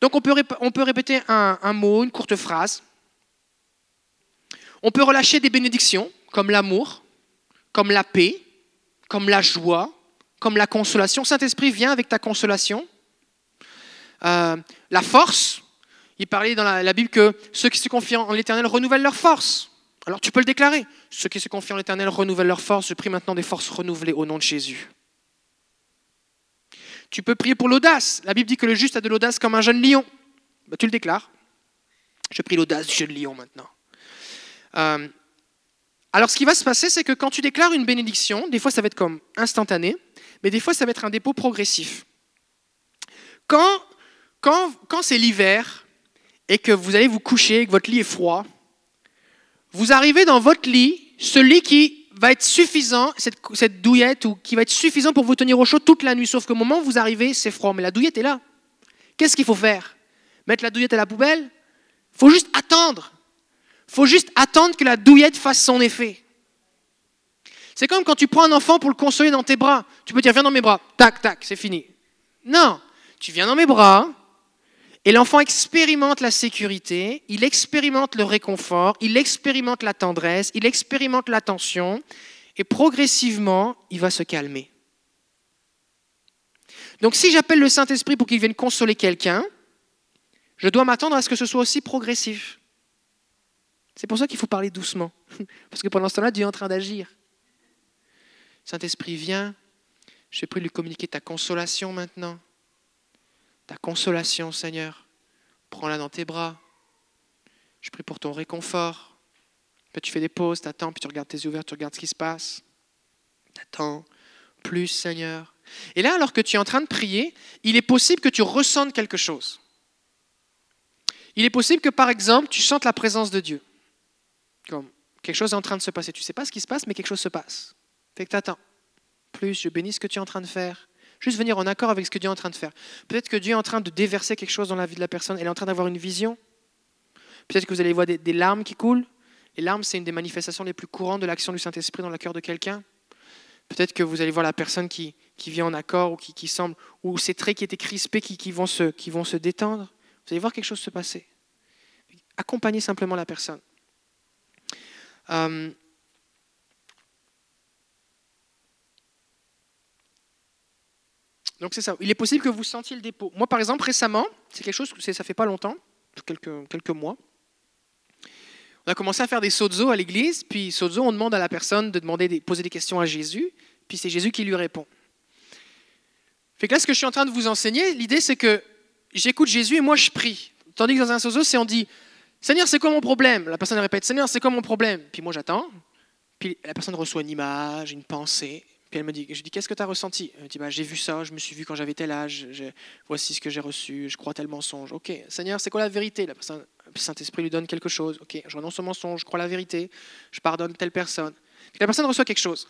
Donc on peut, on peut répéter un, mot, une courte phrase. On peut relâcher des bénédictions, comme l'amour, comme la paix, comme la joie, comme la consolation. Saint-Esprit vient avec ta consolation. Euh, la force, il parlait dans la, Bible que ceux qui se confient en l'Éternel renouvellent leur force. Alors tu peux le déclarer. Ceux qui se confient en l'Éternel renouvellent leur force. Je prie maintenant des forces renouvelées au nom de Jésus. Tu peux prier pour l'audace. La Bible dit que le juste a de l'audace comme un jeune lion. Bah, tu le déclares. Je prie l'audace du jeune lion maintenant. Euh, alors ce qui va se passer, c'est que quand tu déclares une bénédiction, des fois ça va être comme instantané, mais des fois, ça va être un dépôt progressif. Quand, quand, quand c'est l'hiver et que vous allez vous coucher, que votre lit est froid, vous arrivez dans votre lit, ce lit qui va être suffisant, cette, douillette, ou qui va être suffisant pour vous tenir au chaud toute la nuit, sauf qu'au moment où vous arrivez, c'est froid, mais la douillette est là. Qu'est-ce qu'il faut faire? Mettre la douillette à la poubelle? Faut juste attendre. Faut juste attendre que la douillette fasse son effet. C'est comme quand tu prends un enfant pour le consoler dans tes bras. Tu peux dire, viens dans mes bras. Tac, tac, c'est fini. Non, tu viens dans mes bras. Et l'enfant expérimente la sécurité, il expérimente le réconfort, il expérimente la tendresse, il expérimente l'attention, et progressivement, il va se calmer. Donc si j'appelle le Saint-Esprit pour qu'il vienne consoler quelqu'un, je dois m'attendre à ce que ce soit aussi progressif. C'est pour ça qu'il faut parler doucement, parce que pendant ce temps-là, Dieu est en train d'agir. Saint-Esprit, viens. Je prie de lui communiquer ta consolation maintenant. Ta consolation, Seigneur. Prends-la dans tes bras. Je prie pour ton réconfort. Tu fais des pauses, tu attends, puis tu regardes tes ouverts, tu regardes ce qui se passe. Tu attends plus, Seigneur. Et là, alors que tu es en train de prier, il est possible que tu ressentes quelque chose. Il est possible que, par exemple, tu sentes la présence de Dieu. Comme quelque chose est en train de se passer. Tu ne sais pas ce qui se passe, mais quelque chose se passe. Fait que tu attends. Plus, je bénis ce que tu es en train de faire. Juste venir en accord avec ce que Dieu est en train de faire. Peut-être que Dieu est en train de déverser quelque chose dans la vie de la personne. Elle est en train d'avoir une vision. Peut-être que vous allez voir des, larmes qui coulent. Les larmes, c'est une des manifestations les plus courantes de l'action du Saint-Esprit dans le cœur de quelqu'un. Peut-être que vous allez voir la personne qui, qui vient en accord ou qui, qui semble, ou ces traits qui étaient crispés qui, qui, vont se, qui vont se détendre. Vous allez voir quelque chose se passer. Accompagnez simplement la personne. Euh, donc c'est ça. Il est possible que vous sentiez le dépôt. Moi, par exemple, récemment, c'est quelque chose, ça fait pas longtemps, quelques, mois, on a commencé à faire des sozo à l'église, puis sozo, on demande à la personne de demander poser des questions à Jésus, puis c'est Jésus qui lui répond. Fait que là, ce que je suis en train de vous enseigner, l'idée c'est que j'écoute Jésus et moi je prie. Tandis que dans un sozo, c'est on dit Seigneur, c'est quoi mon problème? La personne répète Seigneur, c'est quoi mon problème? Puis moi j'attends, puis la personne reçoit une image, une pensée, puis elle me dit, je dis, qu'est-ce que tu as ressenti? Elle me dit, bah, j'ai vu ça, je me suis vu quand j'avais tel âge, voici ce que j'ai reçu, je crois tel mensonge. Ok, Seigneur, c'est quoi la vérité? La personne, le Saint-Esprit lui donne quelque chose. Ok, je renonce au mensonge, je crois la vérité, je pardonne telle personne. la personne reçoit quelque chose.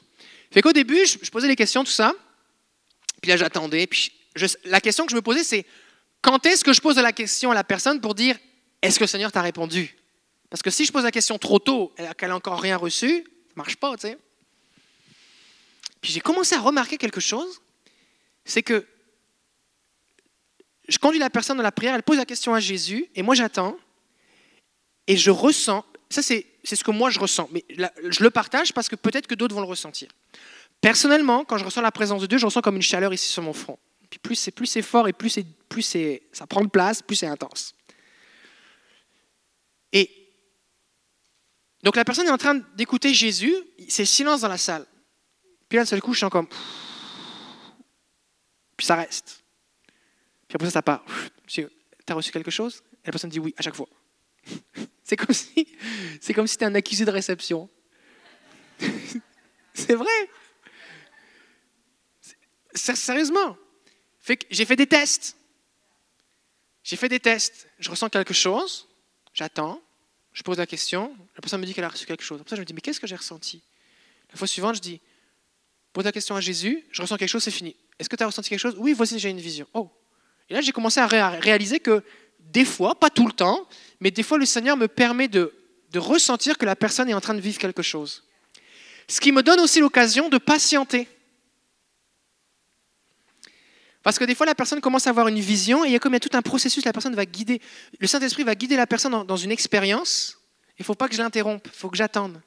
Fait qu'au début, je, posais les questions, tout ça, puis là j'attendais, puis la question que je me posais, c'est quand est-ce que je pose la question à la personne pour dire, est-ce que le Seigneur t'a répondu? Parce que si je pose la question trop tôt, qu'elle n'a encore rien reçu, ça marche pas, tu sais. Puis j'ai commencé à remarquer quelque chose, c'est que je conduis la personne dans la prière, elle pose la question à Jésus, et moi j'attends, et je ressens, ça c'est ce que moi je ressens, mais je le partage parce que peut-être que d'autres vont le ressentir. Personnellement, quand je ressens la présence de Dieu, je ressens comme une chaleur ici sur mon front. Puis plus c'est plus c'est fort et plus c'est plus c'est ça prend de place, plus c'est intense. Et donc la personne est en train d'écouter Jésus, c'est silence dans la salle. Puis là, d'un seul coup, je sens comme. Puis ça reste. Puis après ça, ça part. Tu as reçu quelque chose? Et la personne dit oui à chaque fois. C'est comme si c'est comme si un accusé de réception. c'est vrai. Sérieusement. J'ai fait des tests. J'ai fait des tests. Je ressens quelque chose. J'attends. Je pose la question. La personne me dit qu'elle a reçu quelque chose. Après ça, je me dis mais qu'est-ce que j'ai ressenti? La fois suivante, je dis pose la question à Jésus, je ressens quelque chose, c'est fini. Est-ce que tu as ressenti quelque chose? Oui, voici, j'ai une vision. Oh. Et là, j'ai commencé à réaliser que des fois, pas tout le temps, mais des fois, le Seigneur me permet de, ressentir que la personne est en train de vivre quelque chose. Ce qui me donne aussi l'occasion de patienter. Parce que des fois, la personne commence à avoir une vision et il y a comme il y a tout un processus, la personne va guider, le Saint-Esprit va guider la personne dans, une expérience. Il ne faut pas que je l'interrompe, il faut que j'attende.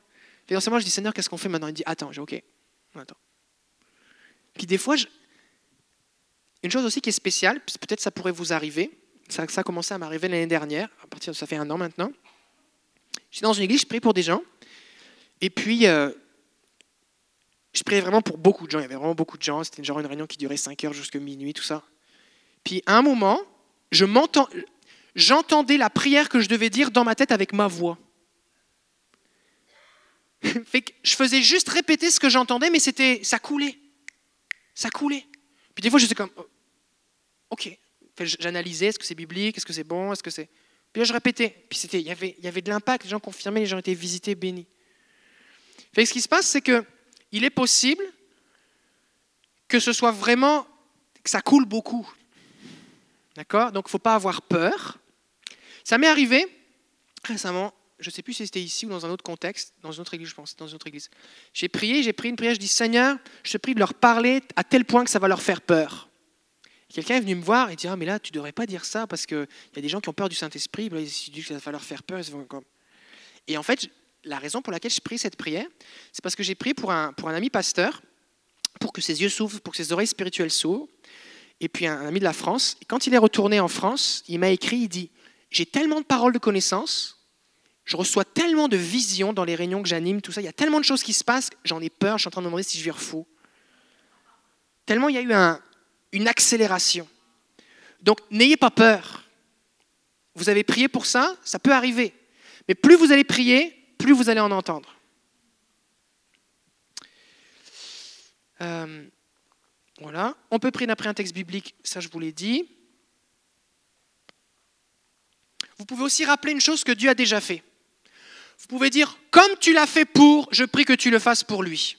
Moment, je dis Seigneur, qu'est-ce qu'on fait maintenant? Il dit Attends, j'ai OK. Attends. Puis des fois, une chose aussi qui est spéciale, peut-être ça pourrait vous arriver, ça, ça a commencé à m'arriver l'année dernière, à partir de ça fait un an maintenant. J'étais dans une église, je prie pour des gens, et puis euh, je priais vraiment pour beaucoup de gens, il y avait vraiment beaucoup de gens, c'était genre une réunion qui durait 5 heures jusqu'à minuit, tout ça. Puis à un moment, je m'entends, j'entendais la prière que je devais dire dans ma tête avec ma voix. je faisais juste répéter ce que j'entendais, mais c'était, ça coulait. Ça coulait. Puis des fois, j'étais comme, oh, ok. J'analysais, est-ce que c'est biblique, est-ce que c'est bon, est-ce que c'est... Puis là, je répétais. Puis c'était, il y avait, il y avait de l'impact, les gens confirmaient, les gens étaient visités, bénis. Fait ce qui se passe, c'est que il est possible que ce soit vraiment, que ça coule beaucoup. D'accord? Donc, il ne faut pas avoir peur. Ça m'est arrivé récemment, je ne sais plus si c'était ici ou dans un autre contexte, dans une autre église, je pense, dans une autre église. J'ai prié, j'ai pris une prière, je dis Seigneur, je te prie de leur parler à tel point que ça va leur faire peur. Quelqu'un est venu me voir et dit Ah, mais là, tu ne devrais pas dire ça parce qu'il y a des gens qui ont peur du Saint-Esprit, ils disent que ça va leur faire peur. Et en fait, la raison pour laquelle je prie cette prière, c'est parce que j'ai prié pour un, ami pasteur, pour que ses yeux s'ouvrent, pour que ses oreilles spirituelles s'ouvrent, et puis un, ami de la France. Quand il est retourné en France, il m'a écrit il dit J'ai tellement de paroles de connaissance je reçois tellement de visions dans les réunions que j'anime, tout ça. Il y a tellement de choses qui se passent, j'en ai peur, je suis en train de me demander si je vire fou. Tellement il y a eu une accélération. Donc n'ayez pas peur. Vous avez prié pour ça, ça peut arriver. Mais plus vous allez prier, plus vous allez en entendre. Euh, voilà. On peut prier d'après un texte biblique, ça je vous l'ai dit. Vous pouvez aussi rappeler une chose que Dieu a déjà fait. Vous pouvez dire, comme tu l'as fait pour, je prie que tu le fasses pour lui.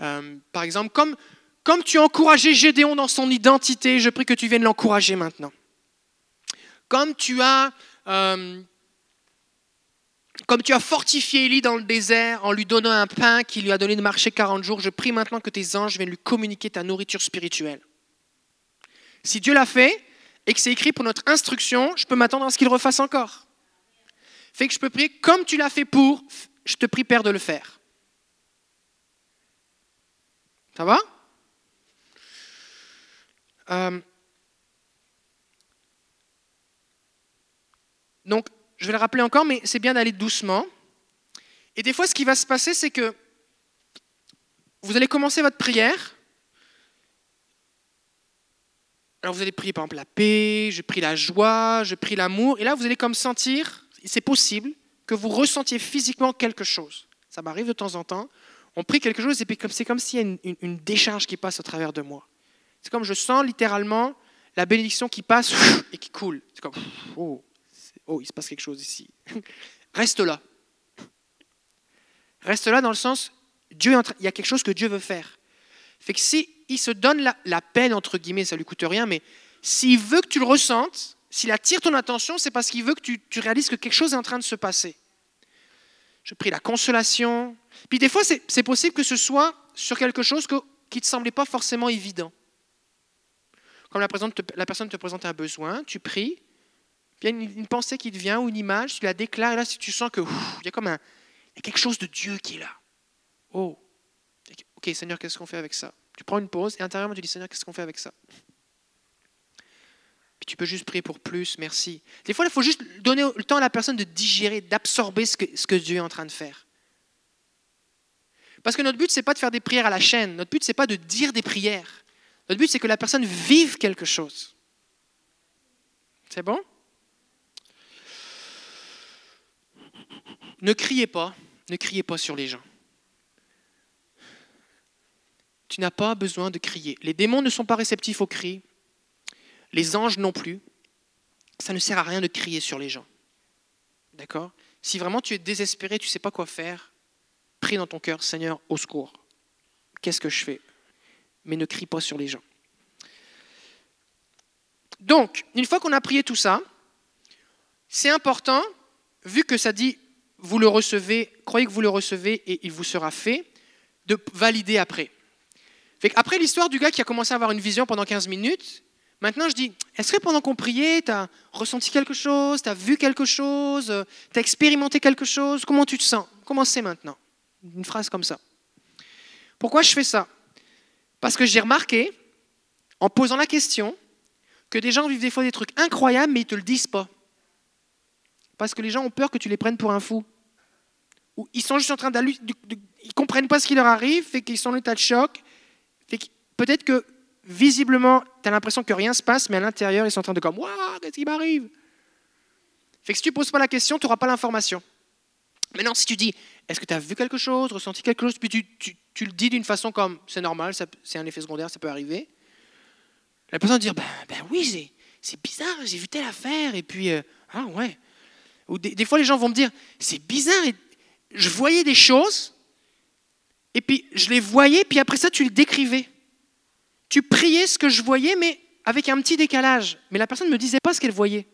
Euh, par exemple, comme, tu as encouragé Gédéon dans son identité, je prie que tu viennes l'encourager maintenant. Comme tu as, euh, comme tu as fortifié Élie dans le désert en lui donnant un pain qui lui a donné de marcher 40 jours, je prie maintenant que tes anges viennent lui communiquer ta nourriture spirituelle. Si Dieu l'a fait et que c'est écrit pour notre instruction, je peux m'attendre à ce qu'il refasse encore. Fait que je peux prier comme tu l'as fait pour, je te prie Père de le faire. Ça va? Euh, Donc, je vais le rappeler encore, mais c'est bien d'aller doucement. Et des fois, ce qui va se passer, c'est que vous allez commencer votre prière. Alors, vous allez prier par exemple la paix, je prie la joie, je prie l'amour. Et là, vous allez comme sentir, c'est possible, que vous ressentiez physiquement quelque chose. Ça m'arrive de temps en temps. On prie quelque chose et puis c'est comme s'il y a une, décharge qui passe au travers de moi. C'est comme je sens littéralement la bénédiction qui passe et qui coule. C'est comme, oh, oh, il se passe quelque chose ici. Reste là. Reste là dans le sens, Dieu il y a quelque chose que Dieu veut faire. Fait que si il se donne la, peine, entre guillemets, ça lui coûte rien, mais s'il veut que tu le ressentes, s'il attire ton attention, c'est parce qu'il veut que tu, réalises que quelque chose est en train de se passer. Je prie la consolation. Puis des fois, c'est possible que ce soit sur quelque chose qui ne te semblait pas forcément évident. Comme la, personne te présente un besoin, tu pries, puis il y a une, pensée qui te vient ou une image, tu la déclares, et là, si tu sens que a comme y a quelque chose de Dieu qui est là. Oh, ok Seigneur, qu'est-ce qu'on fait avec ça? Tu prends une pause et intérieurement tu dis Seigneur, qu'est-ce qu'on fait avec ça? Tu peux juste prier pour plus, merci. Des fois, il faut juste donner le temps à la personne de digérer, d'absorber ce que, ce que Dieu est en train de faire. Parce que notre but, ce n'est pas de faire des prières à la chaîne. Notre but, ce n'est pas de dire des prières. Notre but, c'est que la personne vive quelque chose. C'est bon? Ne criez pas, ne criez pas sur les gens. Tu n'as pas besoin de crier. Les démons ne sont pas réceptifs aux cris. Les anges non plus. Ça ne sert à rien de crier sur les gens. D'accord? Si vraiment tu es désespéré, tu ne sais pas quoi faire, prie dans ton cœur, Seigneur, au secours. Qu'est-ce que je fais? Mais ne crie pas sur les gens. Donc, une fois qu'on a prié tout ça, c'est important, vu que ça dit vous le recevez, croyez que vous le recevez et il vous sera fait, de valider après. après l'histoire du gars qui a commencé à avoir une vision pendant 15 minutes, maintenant je dis, est-ce que pendant qu'on priait, tu as ressenti quelque chose, tu as vu quelque chose, tu as expérimenté quelque chose, comment tu te sens? Comment c'est maintenant? Une phrase comme ça. Pourquoi je fais ça? Parce que j'ai remarqué, en posant la question, que des gens vivent des fois des trucs incroyables, mais ils ne te le disent pas. Parce que les gens ont peur que tu les prennes pour un fou. Ou ils sont juste en train d'aller, ils comprennent pas ce qui leur arrive, fait qu'ils sont en état de choc. peut-être que visiblement, tu as l'impression que rien se passe, mais à l'intérieur, ils sont en train de comme Waouh, qu'est-ce qui m'arrive? Fait que si tu poses pas la question, tu n'auras pas l'information. Maintenant, si tu dis Est-ce que tu as vu quelque chose, ressenti quelque chose, puis tu, tu, le dis d'une façon comme C'est normal, c'est un effet secondaire, ça peut arriver. La personne va dire Ben, ben oui, c'est bizarre, j'ai vu telle affaire, et puis euh, Ah ouais. Ou des, fois, les gens vont me dire, c'est bizarre, je voyais des choses, et puis je les voyais, puis après ça, tu les décrivais. Tu priais ce que je voyais, mais avec un petit décalage. Mais la personne ne me disait pas ce qu'elle voyait.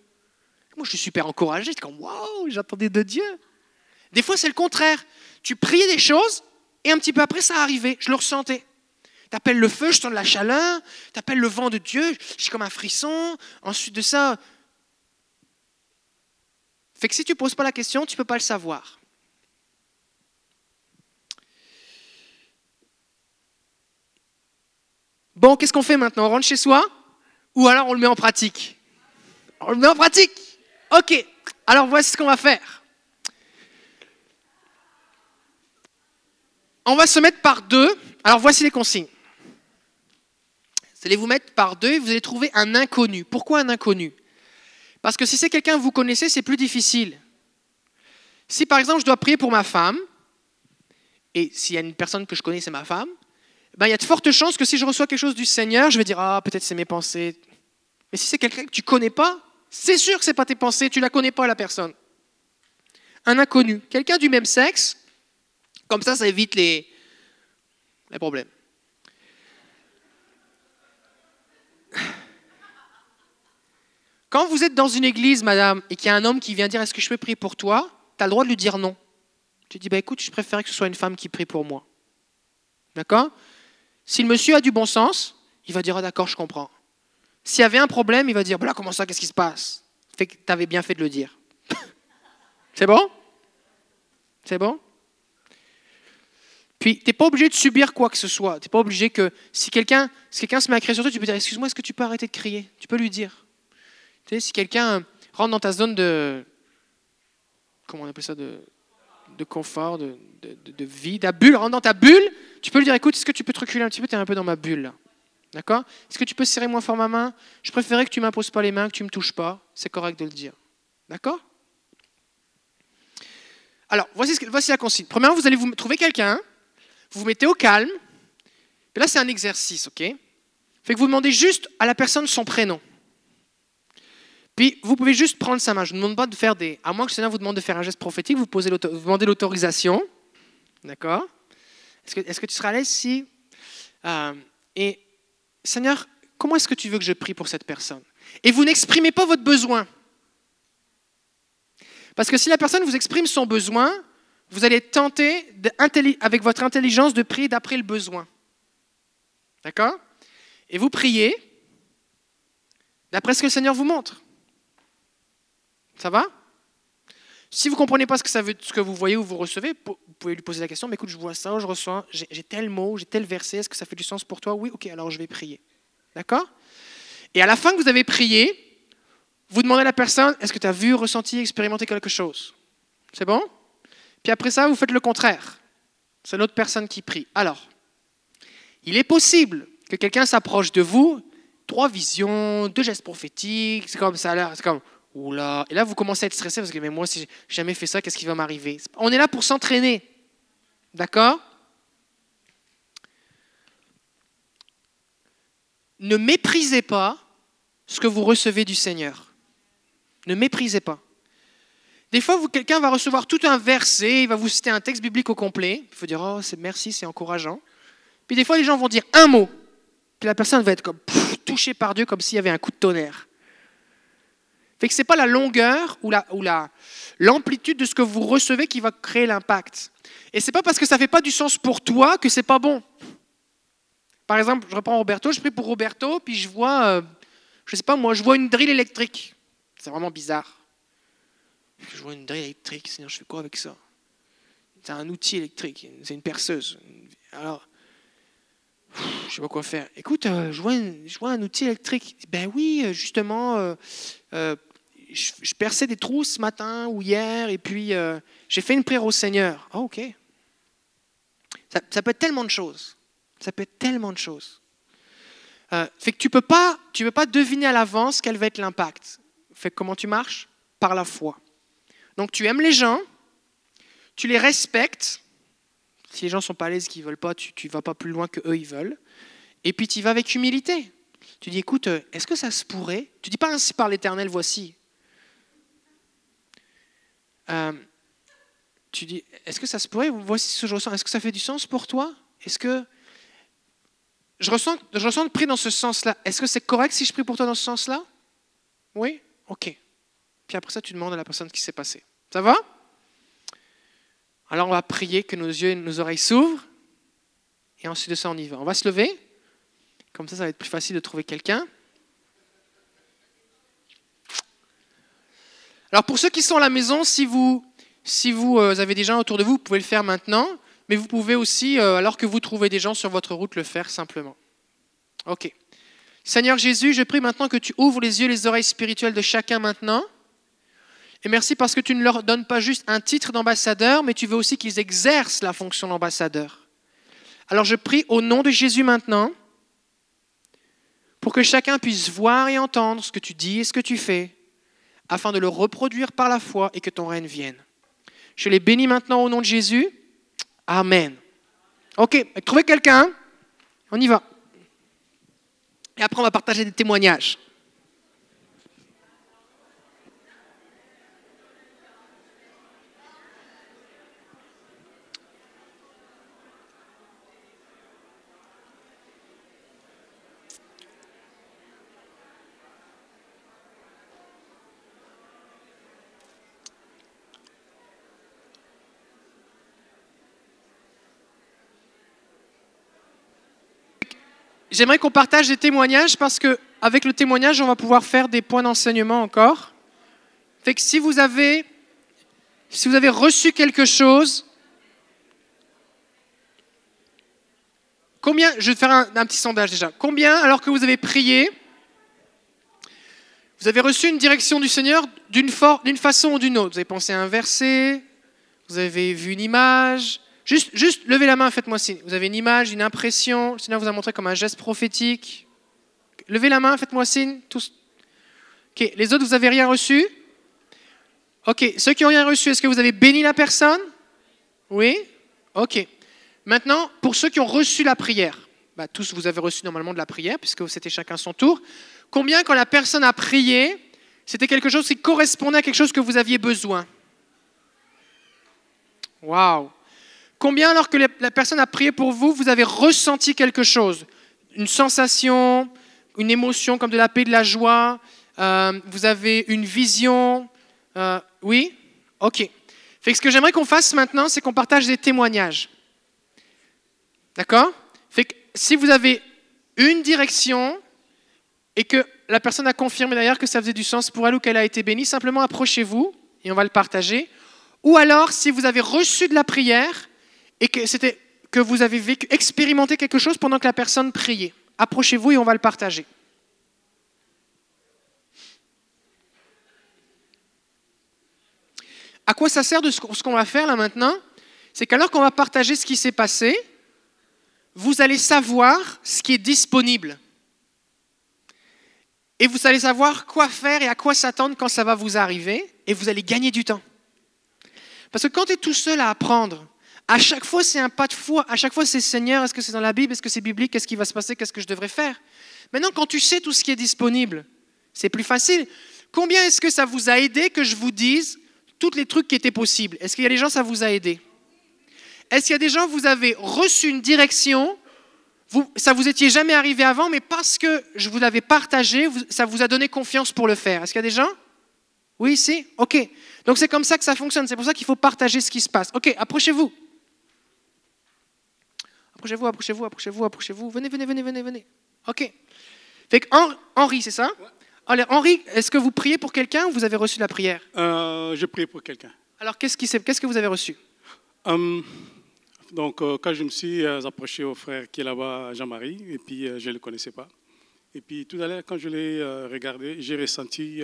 Moi, je suis super encouragé, j'étais comme, waouh, j'attendais de Dieu. Des fois, c'est le contraire. Tu priais des choses, et un petit peu après, ça arrivait, je le ressentais. Tu appelles le feu, je sens de la chaleur. Tu appelles le vent de Dieu, j'ai comme un frisson. Ensuite de ça, fait que si tu ne poses pas la question, tu ne peux pas le savoir. Bon, qu'est-ce qu'on fait maintenant? On rentre chez soi? Ou alors on le met en pratique? On le met en pratique Ok, alors voici ce qu'on va faire. on va se mettre par deux. Alors voici les consignes. Vous allez vous mettre par deux et vous allez trouver un inconnu. Pourquoi un inconnu? Parce que si c'est quelqu'un que vous connaissez, c'est plus difficile. Si par exemple je dois prier pour ma femme, et s'il y a une personne que je connais, c'est ma femme, ben, il y a de fortes chances que si je reçois quelque chose du Seigneur, je vais dire Ah, peut-être c'est mes pensées. Mais si c'est quelqu'un que tu connais pas, c'est sûr que ce n'est pas tes pensées, tu ne la connais pas la personne. Un inconnu, quelqu'un du même sexe, comme ça, ça évite les, les problèmes. Quand vous êtes dans une église, madame, et qu'il y a un homme qui vient dire Est-ce que je peux prier pour toi? Tu as le droit de lui dire non. Tu dis bah, Écoute, je préférerais que ce soit une femme qui prie pour moi. D'accord? Si le monsieur a du bon sens, il va dire ah, D'accord, je comprends. S'il y avait un problème, il va dire, voilà, comment ça, qu'est-ce qui se passe? Fait que tu avais bien fait de le dire. C'est bon? C'est bon? Puis, tu n'es pas obligé de subir quoi que ce soit. Tu n'es pas obligé que, si quelqu'un si quelqu'un se met à crier sur toi, tu peux dire, excuse-moi, est-ce que tu peux arrêter de crier? Tu peux lui dire. Tu sais, si quelqu'un rentre dans ta zone de, comment on appelle ça, de, de confort, de, de, de vie, ta bulle, rentre dans ta bulle, tu peux lui dire, écoute, est-ce que tu peux te reculer un petit peu, tu es un peu dans ma bulle. D'accord? Est-ce que tu peux serrer moins fort ma main? Je préférais que tu m'imposes pas les mains, que tu me touches pas. C'est correct de le dire. D'accord? Alors, voici, voici la consigne. Premièrement, vous allez vous trouver quelqu'un, vous vous mettez au calme. Et là, c'est un exercice, ok? Fait que vous demandez juste à la personne son prénom. Puis, vous pouvez juste prendre sa main. Je ne demande pas de faire des... À moins que le Seigneur vous demande de faire un geste prophétique, vous, demandez l'autorisation. D'accord? Est-ce que, est que, tu seras à l'aise si... Euh, et Seigneur, comment est-ce que tu veux que je prie pour cette personne? Et vous n'exprimez pas votre besoin. Parce que si la personne vous exprime son besoin, vous allez tenter, avec votre intelligence, de prier d'après le besoin. D'accord? Et vous priez d'après ce que le Seigneur vous montre. Ça va? Si vous ne comprenez pas ce que, ça veut, ce que vous voyez ou vous recevez, vous pouvez lui poser la question, mais écoute, je vois ça, je reçois, j'ai tel mot, j'ai tel verset, est-ce que ça fait du sens pour toi? Oui, ok, alors je vais prier. D'accord? Et à la fin que vous avez prié, vous demandez à la personne, est-ce que tu as vu, ressenti, expérimenté quelque chose? C'est bon? Puis après ça, vous faites le contraire. C'est l'autre personne qui prie. Alors, il est possible que quelqu'un s'approche de vous, trois visions, deux gestes prophétiques, c'est comme ça, c'est comme, oula. Et là, vous commencez à être stressé parce que, mais moi, si j'ai jamais fait ça, qu'est-ce qui va m'arriver? On est là pour s'entraîner. D'accord? Ne méprisez pas ce que vous recevez du Seigneur. Ne méprisez pas. Des fois, quelqu'un va recevoir tout un verset, il va vous citer un texte biblique au complet. Il faut dire, oh, c'est merci, c'est encourageant. Puis des fois, les gens vont dire un mot. Puis la personne va être comme touchée par Dieu comme s'il y avait un coup de tonnerre. Fait que ce n'est pas la longueur ou l'amplitude de ce que vous recevez qui va créer l'impact. Et ce n'est pas parce que ça ne fait pas du sens pour toi que ce n'est pas bon. Par exemple, je reprends Roberto, je prie pour Roberto, puis je vois, euh, je sais pas moi, je vois une drill électrique. C'est vraiment bizarre. Je vois une drill électrique, Seigneur, je fais quoi avec ça? C'est un outil électrique, c'est une perceuse. Alors, je sais pas quoi faire. Écoute, euh, je, vois un outil électrique. Ben oui, euh, je, perçais des trous ce matin ou hier, et puis j'ai fait une prière au Seigneur. Ah, ok. ça peut être tellement de choses. Ça peut être tellement de choses. Euh, fait que tu peux, pas, tu peux pas deviner à l'avance quel va être l'impact. Fait que comment tu marches? Par la foi. Donc tu aimes les gens, tu les respectes. Si les gens sont pas à l'aise, qu'ils veulent pas, tu ne vas pas plus loin que eux ils veulent. Et puis tu y vas avec humilité. Tu dis, écoute, euh, est-ce que ça se pourrait? Tu dis pas ainsi par l'Éternel, voici. Euh, tu dis, est-ce que ça se pourrait? Voici ce que je ressens. Est-ce que ça fait du sens pour toi? Est-ce que je ressens, je ressens de prier dans ce sens-là. Est-ce que c'est correct si je prie pour toi dans ce sens-là? Oui? Ok. Puis après ça, tu demandes à la personne ce qui s'est passé. Ça va? Alors on va prier que nos yeux et nos oreilles s'ouvrent. Et ensuite de ça, on y va. On va se lever. Comme ça, ça va être plus facile de trouver quelqu'un. Alors pour ceux qui sont à la maison, si vous, si vous euh, avez des gens autour de vous, vous pouvez le faire maintenant mais vous pouvez aussi, euh, alors que vous trouvez des gens sur votre route, le faire simplement. Ok. Seigneur Jésus, je prie maintenant que tu ouvres les yeux, les oreilles spirituelles de chacun maintenant. Et merci parce que tu ne leur donnes pas juste un titre d'ambassadeur, mais tu veux aussi qu'ils exercent la fonction d'ambassadeur. Alors je prie au nom de Jésus maintenant pour que chacun puisse voir et entendre ce que tu dis et ce que tu fais, afin de le reproduire par la foi et que ton règne vienne. Je les bénis maintenant au nom de Jésus. Amen. Ok, trouvez quelqu'un. On y va. Et après, on va partager des témoignages. J'aimerais qu'on partage des témoignages parce que avec le témoignage, on va pouvoir faire des points d'enseignement encore. Fait si vous avez, si vous avez reçu quelque chose, combien, je vais faire un, un petit sondage déjà. Combien, alors que vous avez prié, vous avez reçu une direction du Seigneur d'une façon ou d'une autre? Vous avez pensé à un verset, vous avez vu une image, Juste, juste levez la main, faites-moi signe. Vous avez une image, une impression, le Seigneur vous a montré comme un geste prophétique. Levez la main, faites-moi signe. Tous. Ok, les autres, vous n'avez rien reçu? Ok, ceux qui n'ont rien reçu, est-ce que vous avez béni la personne? Oui? Ok. Maintenant, pour ceux qui ont reçu la prière, bah, tous vous avez reçu normalement de la prière, puisque c'était chacun son tour. Combien, quand la personne a prié, c'était quelque chose qui correspondait à quelque chose que vous aviez besoin? Waouh Combien, alors que la personne a prié pour vous, vous avez ressenti quelque chose? Une sensation, une émotion comme de la paix, de la joie euh, Vous avez une vision euh, Oui? Ok. Fait que ce que j'aimerais qu'on fasse maintenant, c'est qu'on partage des témoignages. D'accord? Fait que si vous avez une direction et que la personne a confirmé d'ailleurs que ça faisait du sens pour elle ou qu'elle a été bénie, simplement approchez-vous et on va le partager. Ou alors, si vous avez reçu de la prière, et que, c'était, que vous avez vécu, expérimenté quelque chose pendant que la personne priait. Approchez-vous et on va le partager. À quoi ça sert de ce qu'on va faire là maintenant? C'est qu'alors qu'on va partager ce qui s'est passé, vous allez savoir ce qui est disponible. Et vous allez savoir quoi faire et à quoi s'attendre quand ça va vous arriver, et vous allez gagner du temps. Parce que quand tu es tout seul à apprendre, à chaque fois, c'est un pas de foi. À chaque fois, c'est Seigneur, est-ce que c'est dans la Bible? Est-ce que c'est biblique? Qu'est-ce qui va se passer? Qu'est-ce que je devrais faire? Maintenant, quand tu sais tout ce qui est disponible, c'est plus facile. Combien est-ce que ça vous a aidé que je vous dise tous les trucs qui étaient possibles? Est-ce qu'il y a des gens, ça vous a aidé? Est-ce qu'il y a des gens, vous avez reçu une direction? Ça vous étiez jamais arrivé avant, mais parce que je vous l'avais partagé, ça vous a donné confiance pour le faire. Est-ce qu'il y a des gens? Oui, ici Ok. Donc c'est comme ça que ça fonctionne. C'est pour ça qu'il faut partager ce qui se passe. Ok, approchez-vous. Approchez-vous, approchez-vous, approchez-vous, approchez-vous. Venez, venez, venez, venez, venez. OK. Fait que Henri, c'est ça? Alors, Henri, est-ce que vous priez pour quelqu'un ou vous avez reçu la prière? Euh, Je pour quelqu'un. Alors, qu'est-ce, qui, qu'est-ce que vous avez reçu? Hum, Donc, euh, quand je me suis euh, approché au frère qui est là-bas, Jean-Marie, et puis je ne le connaissais pas. Et puis, tout à l'heure, quand je l'ai regardé, j'ai ressenti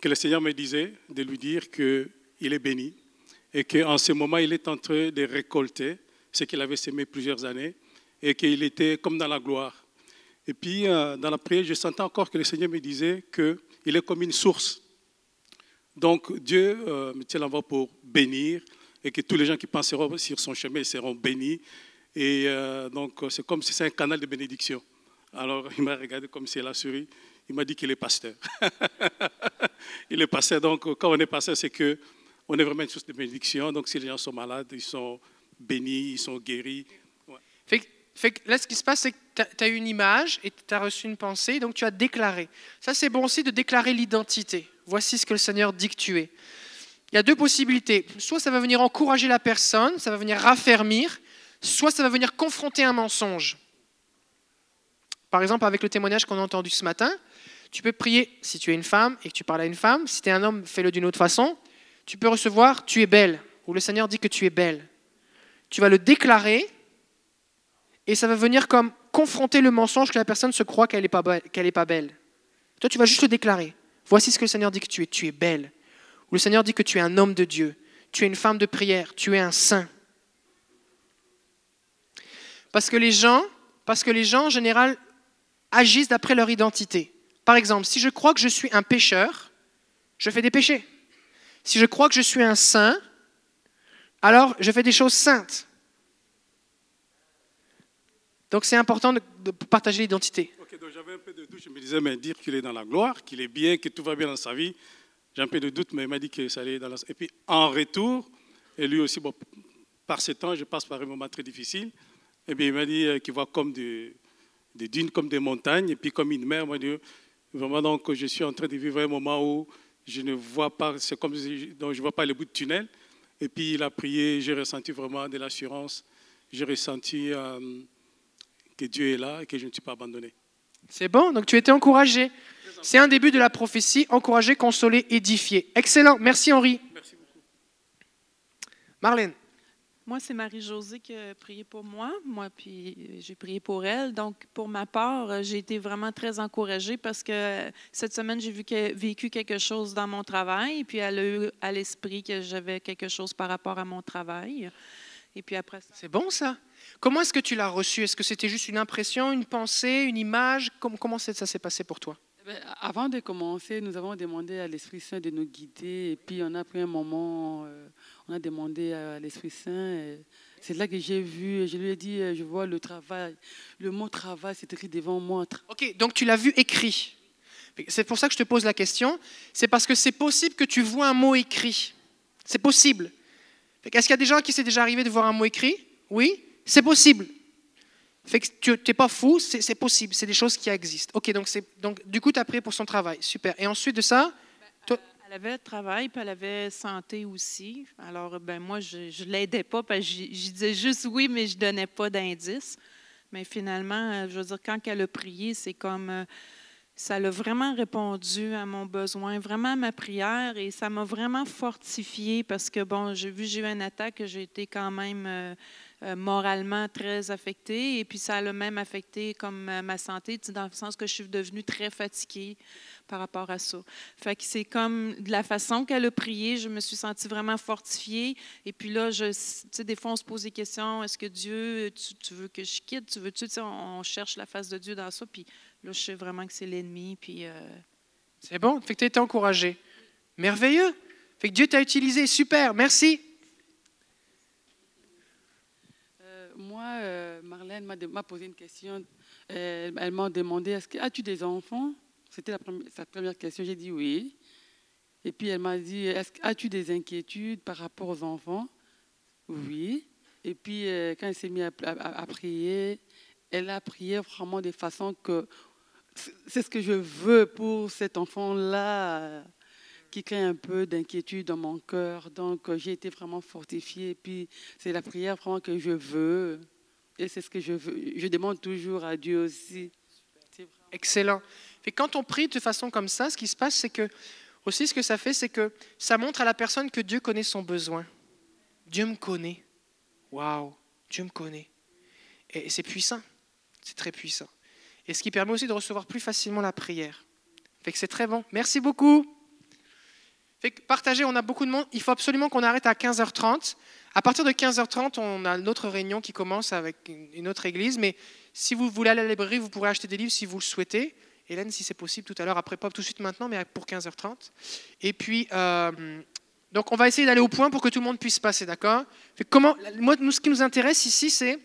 que le Seigneur me disait de lui dire qu'il est béni et qu'en ce moment, il est en train de récolter ce qu'il avait semé plusieurs années, et qu'il était comme dans la gloire. Et puis, euh, dans la prière, je sentais encore que le Seigneur me disait qu'il est comme une source. Donc, Dieu euh, me tient la voix pour bénir, et que tous les gens qui passeront sur son chemin seront bénis. Et euh, donc, c'est comme si c'est un canal de bénédiction. Alors, il m'a regardé comme si elle a souri. Il m'a dit qu'il est pasteur. il est pasteur. Donc, quand on est pasteur, c'est que on est vraiment une source de bénédiction. Donc, si les gens sont malades, ils sont bénis, ils sont guéris. Là, ce qui se passe, c'est que tu as une image et tu as reçu une pensée, donc tu as déclaré. Ça, c'est bon aussi de déclarer l'identité. Voici ce que le Seigneur dit que tu es. Il y a deux possibilités. Soit ça va venir encourager la personne, ça va venir raffermir, soit ça va venir confronter un mensonge. Par exemple, avec le témoignage qu'on a entendu ce matin, tu peux prier si tu es une femme et que tu parles à une femme. Si tu es un homme, fais-le d'une autre façon. Tu peux recevoir Tu es belle, ou le Seigneur dit que tu es belle tu vas le déclarer et ça va venir comme confronter le mensonge que la personne se croit qu'elle n'est pas, belle. Toi, tu vas juste le déclarer. Voici ce que le Seigneur dit que tu es. Tu es belle. Ou le Seigneur dit que tu es un homme de Dieu. Tu es une femme de prière. Tu es un saint. Parce que les gens, parce que les gens en général agissent d'après leur identité. Par exemple, si je crois que je suis un pécheur, je fais des péchés. Si je crois que je suis un saint, alors je fais des choses saintes. Donc c'est important de, partager l'identité. Ok, donc j'avais un peu de doute. Je me disais, mais dire qu'il est dans la gloire, qu'il est bien, que tout va bien dans sa vie, j'ai un peu de doute, mais il m'a dit que ça allait dans la. Et puis en retour, et lui aussi, bon, par ce temps, je passe par un moment très difficile. Et bien il m'a dit euh, qu'il voit comme des, dunes, comme des montagnes, et puis comme une mer. Moi, dit, vraiment, donc, je suis en train de vivre un moment où je ne vois pas, c'est comme si je ne vois pas le bout de tunnel. Et puis il a prié, j'ai ressenti vraiment de l'assurance. J'ai ressenti euh, que Dieu est là et que je ne suis pas abandonné. C'est bon, donc tu étais encouragé. C'est un début de la prophétie, encouragé, consolé, édifié. Excellent, merci Henri. Merci beaucoup. Marlène, Moi, c'est Marie-Josée qui a prié pour moi. Moi, puis euh, j'ai prié pour elle. Donc, pour ma part, euh, j'ai été vraiment très encouragée parce que euh, cette semaine, j'ai vu que- vécu quelque chose dans mon travail. Et puis, elle a eu à l'esprit que j'avais quelque chose par rapport à mon travail. Et puis après ça, c'est bon ça? Comment est-ce que tu l'as reçu Est-ce que c'était juste une impression, une pensée, une image? Comment, ça s'est passé pour toi? Ben, Avant de commencer, nous avons demandé à l'Esprit Saint de nous guider. Et puis, on a pris un moment, euh, on a demandé à l'Esprit Saint. C'est là que j'ai vu, je lui ai dit, euh, je vois le travail. Le mot travail, c'est écrit devant moi. Ok, donc tu l'as vu écrit. C'est pour ça que je te pose la question. C'est parce que c'est possible que tu vois un mot écrit. C'est possible. Est-ce qu'il y a des gens qui s'est déjà arrivé de voir un mot écrit? Oui, c'est possible. Tu n'es pas fou, c'est possible. C'est des choses qui existent. Ok, donc, donc du coup, tu as prié pour son travail. Super. Et ensuite de ça, elle avait travail, puis elle avait santé aussi. Alors, ben moi, je ne l'aidais pas, parce que j'y disais juste oui, mais je ne donnais pas d'indice. Mais finalement, euh, je veux dire, quand elle a prié, c'est comme. euh, ça l'a vraiment répondu à mon besoin, vraiment à ma prière, et ça m'a vraiment fortifiée parce que, bon, j'ai vu, j'ai eu une attaque, j'ai été quand même euh, moralement très affectée, et puis ça l'a même affecté comme euh, ma santé, dans le sens que je suis devenue très fatiguée par rapport à ça. Fait que c'est comme de la façon qu'elle a prié, je me suis sentie vraiment fortifiée. Et puis là, je, tu sais, des fois, on se pose des questions. Est-ce que Dieu, tu, veux que je quitte? Tu veux-tu? Tu sais, on, on cherche la face de Dieu dans ça? Puis là, je sais vraiment que c'est l'ennemi. Puis euh, c'est bon? Fait que tu as été encouragé. Merveilleux. Fait que Dieu t'a utilisé. Super. Merci. Euh, moi, euh, Marlène m'a posé une question. Elle m'a demandé as-tu des enfants? C'était sa première question. J'ai dit oui. Et puis elle m'a dit as-tu des inquiétudes par rapport aux enfants? Oui. Et puis euh, quand elle s'est mise à, prier, elle a prié vraiment de façon que c'est ce que je veux pour cet enfant-là. Qui crée un peu d'inquiétude dans mon cœur. Donc, euh, j'ai été vraiment fortifiée. Et puis, c'est la prière vraiment que je veux. Et c'est ce que je veux. Je demande toujours à Dieu aussi. Excellent. Que quand on prie de façon comme ça, ce qui se passe, c'est que aussi ce que ça fait, c'est que ça montre à la personne que Dieu connaît son besoin. Dieu me connaît. Waouh, Dieu me connaît. Et c'est puissant. C'est très puissant. Et ce qui permet aussi de recevoir plus facilement la prière. Fait que c'est très bon. Merci beaucoup. Fait partagez, on a beaucoup de monde. Il faut absolument qu'on arrête à 15h30. À partir de 15h30, on a notre réunion qui commence avec une- autre église. Mais si vous voulez aller à la librairie, vous pourrez acheter des livres si vous le souhaitez. Hélène, si c'est possible, tout à l'heure, après, pas tout de suite maintenant, mais pour 15h30. Et puis, euh, donc, on va essayer d'aller au point pour que tout le monde puisse passer, d'accord? Moi, nous, ce qui nous intéresse ici, c'est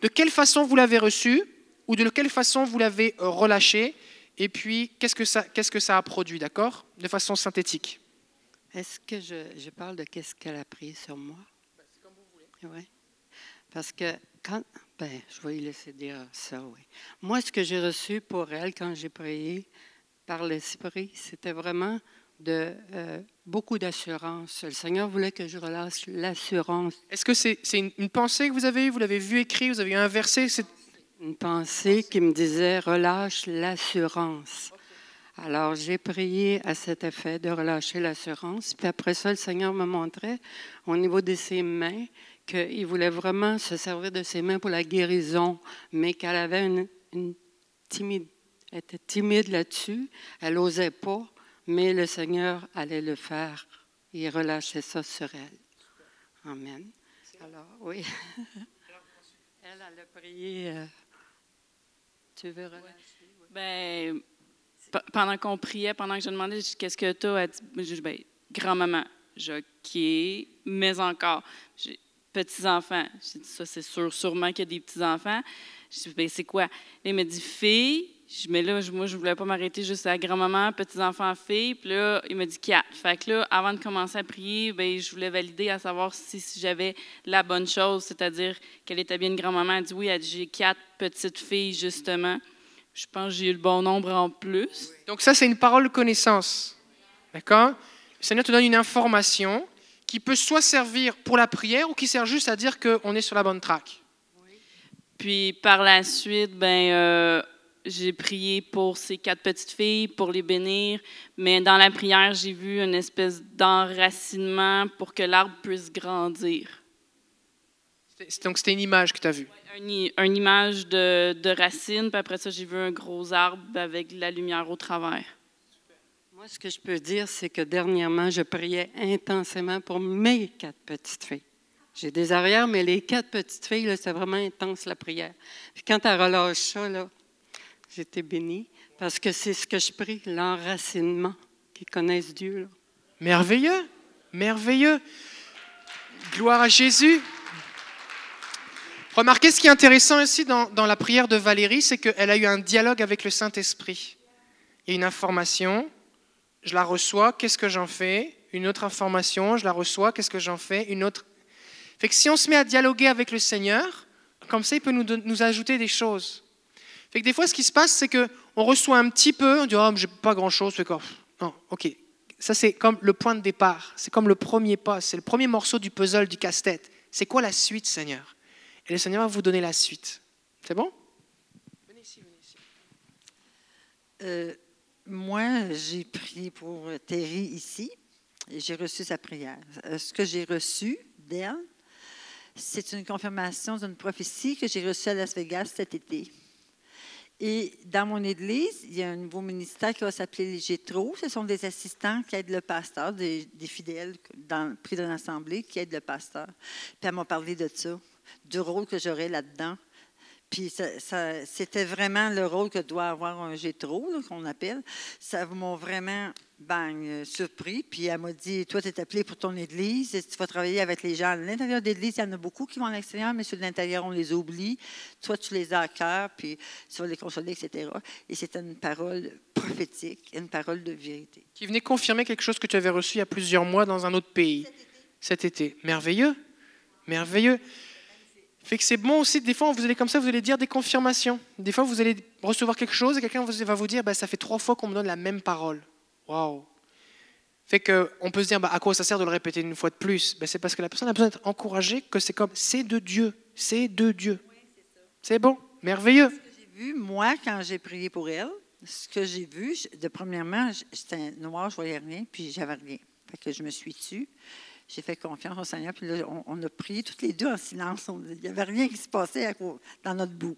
de quelle façon vous l'avez reçu ou de quelle façon vous l'avez relâché, et puis qu'est-ce que ça, qu'est-ce que ça a produit, d'accord? De façon synthétique. Est-ce que je, je parle de qu'est-ce qu'elle a pris sur moi? c'est comme vous voulez. Oui. Parce que quand. Ben, je vais y laisser dire ça, oui. Moi, ce que j'ai reçu pour elle quand j'ai prié par l'Esprit, c'était vraiment de euh, beaucoup d'assurance. Le Seigneur voulait que je relâche l'assurance. Est-ce que c'est, une, une pensée que vous avez eue? Vous l'avez vu écrit Vous avez eu un verset? Une pensée qui me disait relâche l'assurance. Alors, j'ai prié à cet effet de relâcher l'assurance. Puis après ça, le Seigneur me montrait au niveau de ses mains qu'il voulait vraiment se servir de ses mains pour la guérison, mais qu'elle avait une, timide, était timide là-dessus. Elle n'osait pas, mais le Seigneur allait le faire. Il relâchait ça sur elle. Amen. Alors, oui. Elle, elle a prié. euh, tu veux relâcher? Ben, pendant qu'on priait, pendant que je demandais qu'est-ce que tu as, elle dit, ben, grand-maman. J'ai OK, mais encore. J'ai petits-enfants. J'ai dit, ça, c'est sûr, sûrement qu'il y a des petits-enfants. J'ai dit, ben, c'est quoi? Il m'a dit, fille. Je mais là, moi, je voulais pas m'arrêter juste à grand-maman, petits-enfants, filles. Puis là, il m'a dit quatre. Fait que là, avant de commencer à prier, ben, je voulais valider à savoir si, si j'avais la bonne chose, c'est-à-dire qu'elle était bien une grand-maman. Elle dit, oui, elle dit, j'ai quatre petites filles, justement. Je pense que j'ai eu le bon nombre en plus. Donc ça, c'est une parole de connaissance. D'accord? Le Seigneur te donne une information qui peut soit servir pour la prière ou qui sert juste à dire qu'on est sur la bonne track. Puis par la suite, ben, euh, j'ai prié pour ces quatre petites filles, pour les bénir. Mais dans la prière, j'ai vu une espèce d'enracinement pour que l'arbre puisse grandir. Donc c'était une image que tu as vue? Un, i- une image de, de racine, puis après ça, j'ai vu un gros arbre avec de la lumière au travers. Moi, ce que je peux dire, c'est que dernièrement, je priais intensément pour mes quatre petites filles. J'ai des arrières, mais les quatre petites filles, là, c'est vraiment intense la prière. Puis quand elle relâche ça, là, j'étais bénie parce que c'est ce que je prie, l'enracinement, qu'ils connaissent Dieu. Là. Merveilleux, merveilleux. Gloire à Jésus. Remarquez ce qui est intéressant ici dans, la prière de Valérie, c'est qu'elle a eu un dialogue avec le Saint-Esprit. Il y a une information, je la reçois, qu'est-ce que j'en fais? Une autre information, je la reçois, qu'est-ce que j'en fais? Une autre. Fait que si on se met à dialoguer avec le Seigneur, comme ça, il peut nous, ajouter des choses. Fait que des fois, ce qui se passe, c'est que on reçoit un petit peu, on dit oh, j'ai pas grand-chose, c'est quoi Non, ok. Ça, c'est comme le point de départ. C'est comme le premier pas. C'est le premier morceau du puzzle, du casse-tête. C'est quoi la suite, Seigneur? Et le Seigneur va vous donner la suite. C'est bon? Euh, moi, j'ai prié pour Terry ici et j'ai reçu sa prière. Euh, Ce que j'ai reçu d'elle, c'est une confirmation d'une prophétie que j'ai reçue à Las Vegas cet été. Et dans mon église, il y a un nouveau ministère qui va s'appeler les Gétro. Ce sont des assistants qui aident le pasteur, des, des fidèles dans, pris dans l'assemblée qui aident le pasteur. Puis elle m'a parlé de ça, du rôle que j'aurais là-dedans. Puis ça- ça- c'était vraiment le rôle que doit avoir un gétro, qu'on appelle. Ça m'a vraiment, bang, euh, surpris. Puis elle m'a dit, toi, tu es appelé pour ton église, et tu vas travailler avec les gens à l'intérieur de l'église? Il y en a beaucoup qui vont à l'extérieur, mais ceux de l'intérieur, on les oublie. Toi, tu les as à cœur, puis tu vas les consoler, etc. Et c'était une parole prophétique, une parole de vérité. Qui venait confirmer quelque chose que tu avais reçu il y a plusieurs mois dans un autre pays. Cet été. Merveilleux. Merveilleux. Fait que c'est bon aussi, des fois, vous allez comme ça, vous allez dire des confirmations. Des fois, vous allez recevoir quelque chose et quelqu'un va vous dire, bah, ça fait trois fois qu'on me donne la même parole. Waouh. Fait que on peut se dire, bah, à quoi ça sert de le répéter une fois de plus? Ben, C'est parce que la personne a besoin d'être encouragée, que c'est comme, c'est de Dieu. C'est de Dieu. C'est bon. Merveilleux. j'ai vu, moi, quand j'ai prié pour elle, ce que j'ai vu, de premièrement, j- c'était noir, je voyais rien, puis j'avais rien. Fait que je me suis tue. J'ai fait confiance au Seigneur, puis là, on, a prié toutes les deux en silence. Il n'y avait rien qui se passait dans notre bout.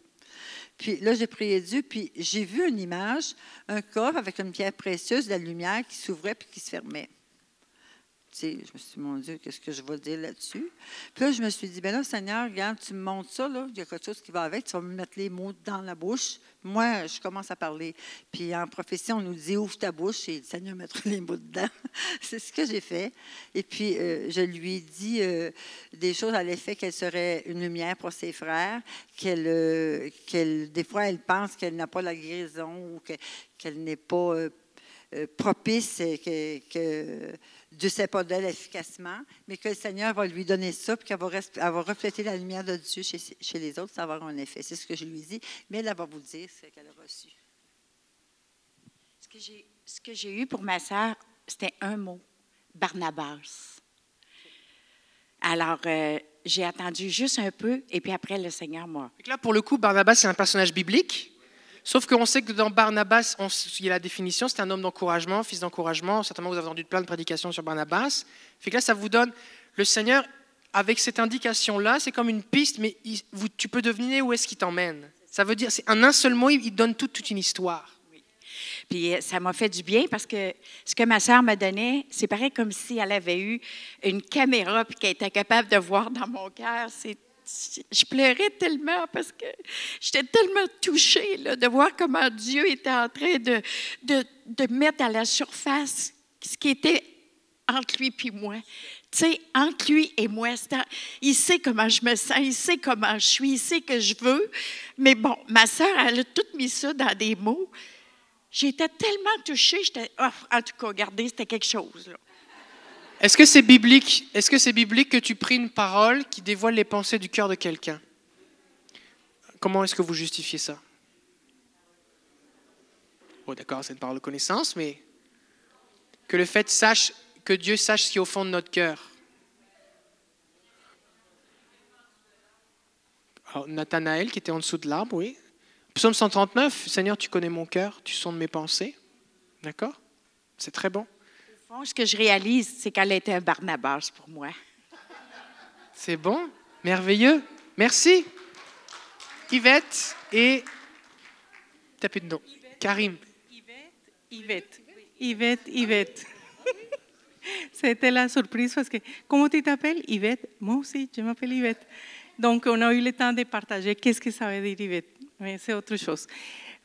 Puis là, j'ai prié Dieu, puis j'ai vu une image, un coffre avec une pierre précieuse, de la lumière qui s'ouvrait puis qui se fermait. Je me suis dit, mon Dieu, qu'est-ce que je vais dire là-dessus? Puis je me suis dit, ben là, Seigneur, regarde, tu me montres ça, là, il y a quelque chose qui va avec, tu vas me mettre les mots dans la bouche. Moi, je commence à parler. Puis en prophétie, on nous dit, ouvre ta bouche et le Seigneur mettra les mots dedans. C'est ce que j'ai fait. Et puis, euh, je lui ai dit euh, des choses à l'effet qu'elle serait une lumière pour ses frères, qu'elle, euh, qu'elle des fois, elle pense qu'elle n'a pas la guérison ou que- qu'elle n'est pas propice, que, que Dieu ne sait pas d'elle efficacement, mais que le Seigneur va lui donner ça, puis qu'elle va, elle va refléter la lumière de Dieu chez, chez les autres, ça va avoir un effet. C'est ce que je lui dit, mais elle va vous dire ce qu'elle a reçu. Ce que j'ai, ce que j'ai eu pour ma sœur, c'était un mot, Barnabas. Alors, euh, j'ai attendu juste un peu, et puis après, le Seigneur m'a. Là, pour le coup, Barnabas, c'est un personnage biblique. Sauf qu'on sait que dans Barnabas, il y a la définition, c'est un homme d'encouragement, fils d'encouragement. Certainement, vous avez entendu plein de prédications sur Barnabas. Fait que là, ça vous donne le Seigneur, avec cette indication-là, c'est comme une piste, mais tu peux deviner où est-ce qu'il t'emmène. Ça veut dire, c'est en un seul mot, il il donne toute, toute une histoire. Puis euh, ça m'a fait du bien parce que ce que ma sœur me donnait, c'est pareil comme si elle avait eu une caméra puis qu'elle était capable de voir dans mon cœur. C'est, je pleurais tellement parce que j'étais tellement touchée là, de voir comment Dieu était en train de, de, de mettre à la surface ce qui était entre lui et moi. Tu sais, entre lui et moi, il sait comment je me sens, il sait comment je suis, il sait que je veux. Mais bon, ma soeur, elle a tout mis ça dans des mots. J'étais tellement touchée, j'étais, oh, en tout cas, regardez, c'était quelque chose. Est-ce que c'est biblique Est-ce que c'est biblique que tu pries une parole qui dévoile les pensées du cœur de quelqu'un? Comment est-ce que vous justifiez ça? Bon, d'accord, c'est une parole de connaissance, mais que le fait sache que Dieu sache ce qui est au fond de notre cœur. Nathanaël qui était en dessous de l'arbre, oui. Psaume 139, Seigneur, tu connais mon cœur, tu sondes mes pensées. D'accord? C'est très bon. Fond, ce que je réalise, c'est qu'elle était un Barnabas pour moi. C'est bon, merveilleux. Merci. Yvette et. T'as plus de nom. Karim. Yvette, Yvette, Yvette, Yvette. C'était la surprise parce que, comment tu t'appelles? Yvette Moi aussi, je m'appelle Yvette. Donc, on a eu le temps de partager qu'est-ce que ça veut dire Yvette. Mais c'est autre chose.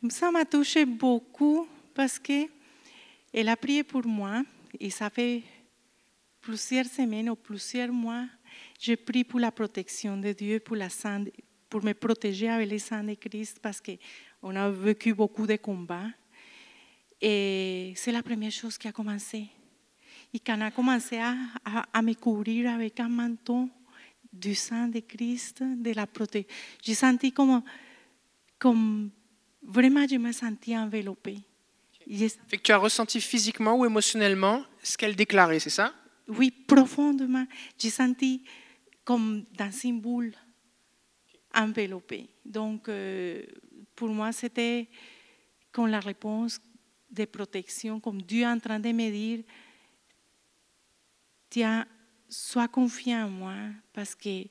Ça m'a touché beaucoup parce qu'elle a prié pour moi et ça fait plusieurs semaines ou plusieurs mois. Je prie pour la protection de Dieu, pour, la sang, pour me protéger avec le sang de Christ parce qu'on a vécu beaucoup de combats. Et c'est la première chose qui a commencé. Et quand on a commencé à, à, me couvrir avec un manteau du sang de Christ, de la protection, j'ai senti comme, comme vraiment je me sentais enveloppée. Fait que tu as ressenti physiquement ou émotionnellement ce qu'elle déclarait, c'est ça? Oui, profondément. J'ai senti comme dans une boule enveloppée. Donc, euh, pour moi, c'était comme la réponse de protection, comme Dieu en train de me dire, Tiens, sois confiant en moi parce que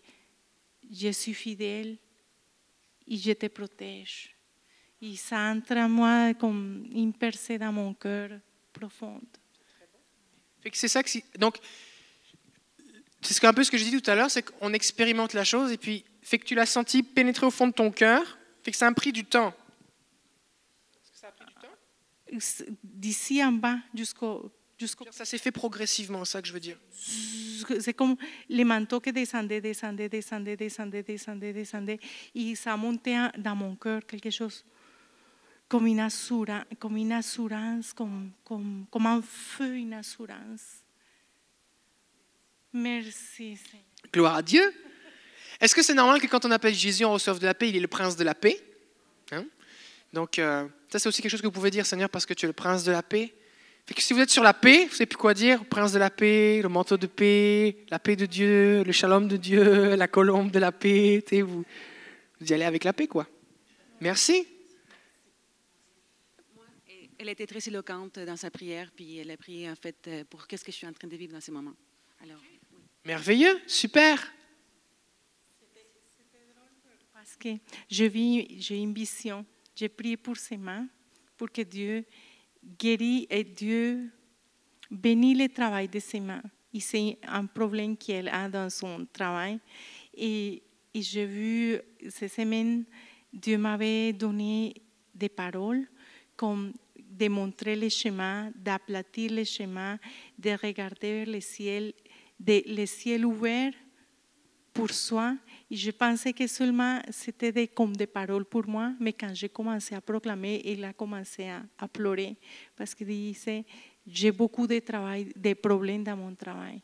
je suis fidèle et je te protège. Et ça entre en moi comme une percée dans mon cœur profonde. C'est ça que donc c'est un peu ce que je dis tout à l'heure, c'est qu'on expérimente la chose et puis fait que tu l'as senti pénétrer au fond de ton cœur, fait que ça a pris du temps. Est-ce que ça a pris du temps? D'ici en bas jusqu'au ça s'est fait progressivement, c'est ça que je veux dire. C'est comme les manteaux qui descendaient, descendaient, descendaient, descendaient, descendaient, descendaient. Et ça montait dans mon cœur quelque chose comme une assurance, comme, un feu, une assurance. Merci, Seigneur. Gloire à Dieu. Est-ce que c'est normal que quand on appelle Jésus, on reçoive de la paix Il est le prince de la paix? Hein? Donc, euh, ça, c'est aussi quelque chose que vous pouvez dire, Seigneur, parce que tu es le prince de la paix si vous êtes sur la paix, vous savez plus quoi dire, prince de la paix, le manteau de paix, la paix de Dieu, le shalom de Dieu, la colombe de la paix, vous, vous y allez avec la paix, quoi. Merci. Elle était très éloquente dans sa prière, puis elle a prié en fait euh, pour qu'est-ce que je suis en train de vivre dans ce moment. Alors, Merveilleux, super. Parce que je vis, j'ai une vision. J'ai prié pour ses mains, pour que Dieu guérit et Dieu bénit le travail de ses mains. Et c'est un problème qu'elle a dans son travail. Et, et j'ai vu cette semaine, Dieu m'avait donné des paroles comme de montrer le chemin, d'aplatir le chemin, de regarder le ciel, de, le ciel ouvert pour soi et je pensais que seulement c'était comme des paroles pour moi, mais quand j'ai commencé à proclamer, il a commencé à, pleurer parce qu'il disait J'ai beaucoup de, travail, de problèmes dans mon travail.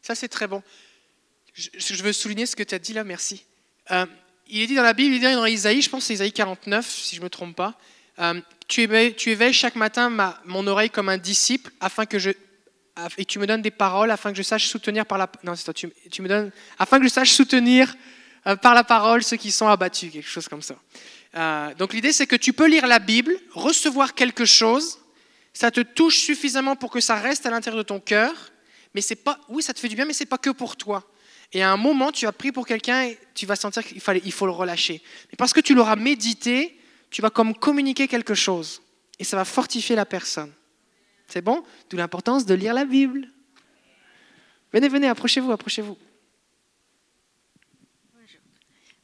Ça, c'est très bon. Je, je, veux souligner ce que tu as dit là, merci. Euh, il est dit dans la Bible, il est dit dans Isaïe, je pense que c'est Isaïe 49, si je ne me trompe pas. Euh, tu, éveilles, chaque matin ma, mon oreille comme un disciple afin que je et tu me donnes des paroles afin que je sache soutenir par la non, toi, tu, tu, me donnes afin que je sache soutenir euh, par la parole ceux qui sont abattus, quelque chose comme ça. Euh, donc l'idée c'est que tu peux lire la Bible, recevoir quelque chose, ça te touche suffisamment pour que ça reste à l'intérieur de ton cœur, mais c'est pas, oui, ça te fait du bien, mais c'est pas que pour toi. Et à un moment, tu as pris pour quelqu'un et tu vas sentir qu'il fallait, il faut le relâcher. Mais parce que tu l'auras médité, tu vas comme communiquer quelque chose et ça va fortifier la personne. C'est bon? D'où l'importance de lire la Bible. Venez, venez, approchez-vous, approchez-vous.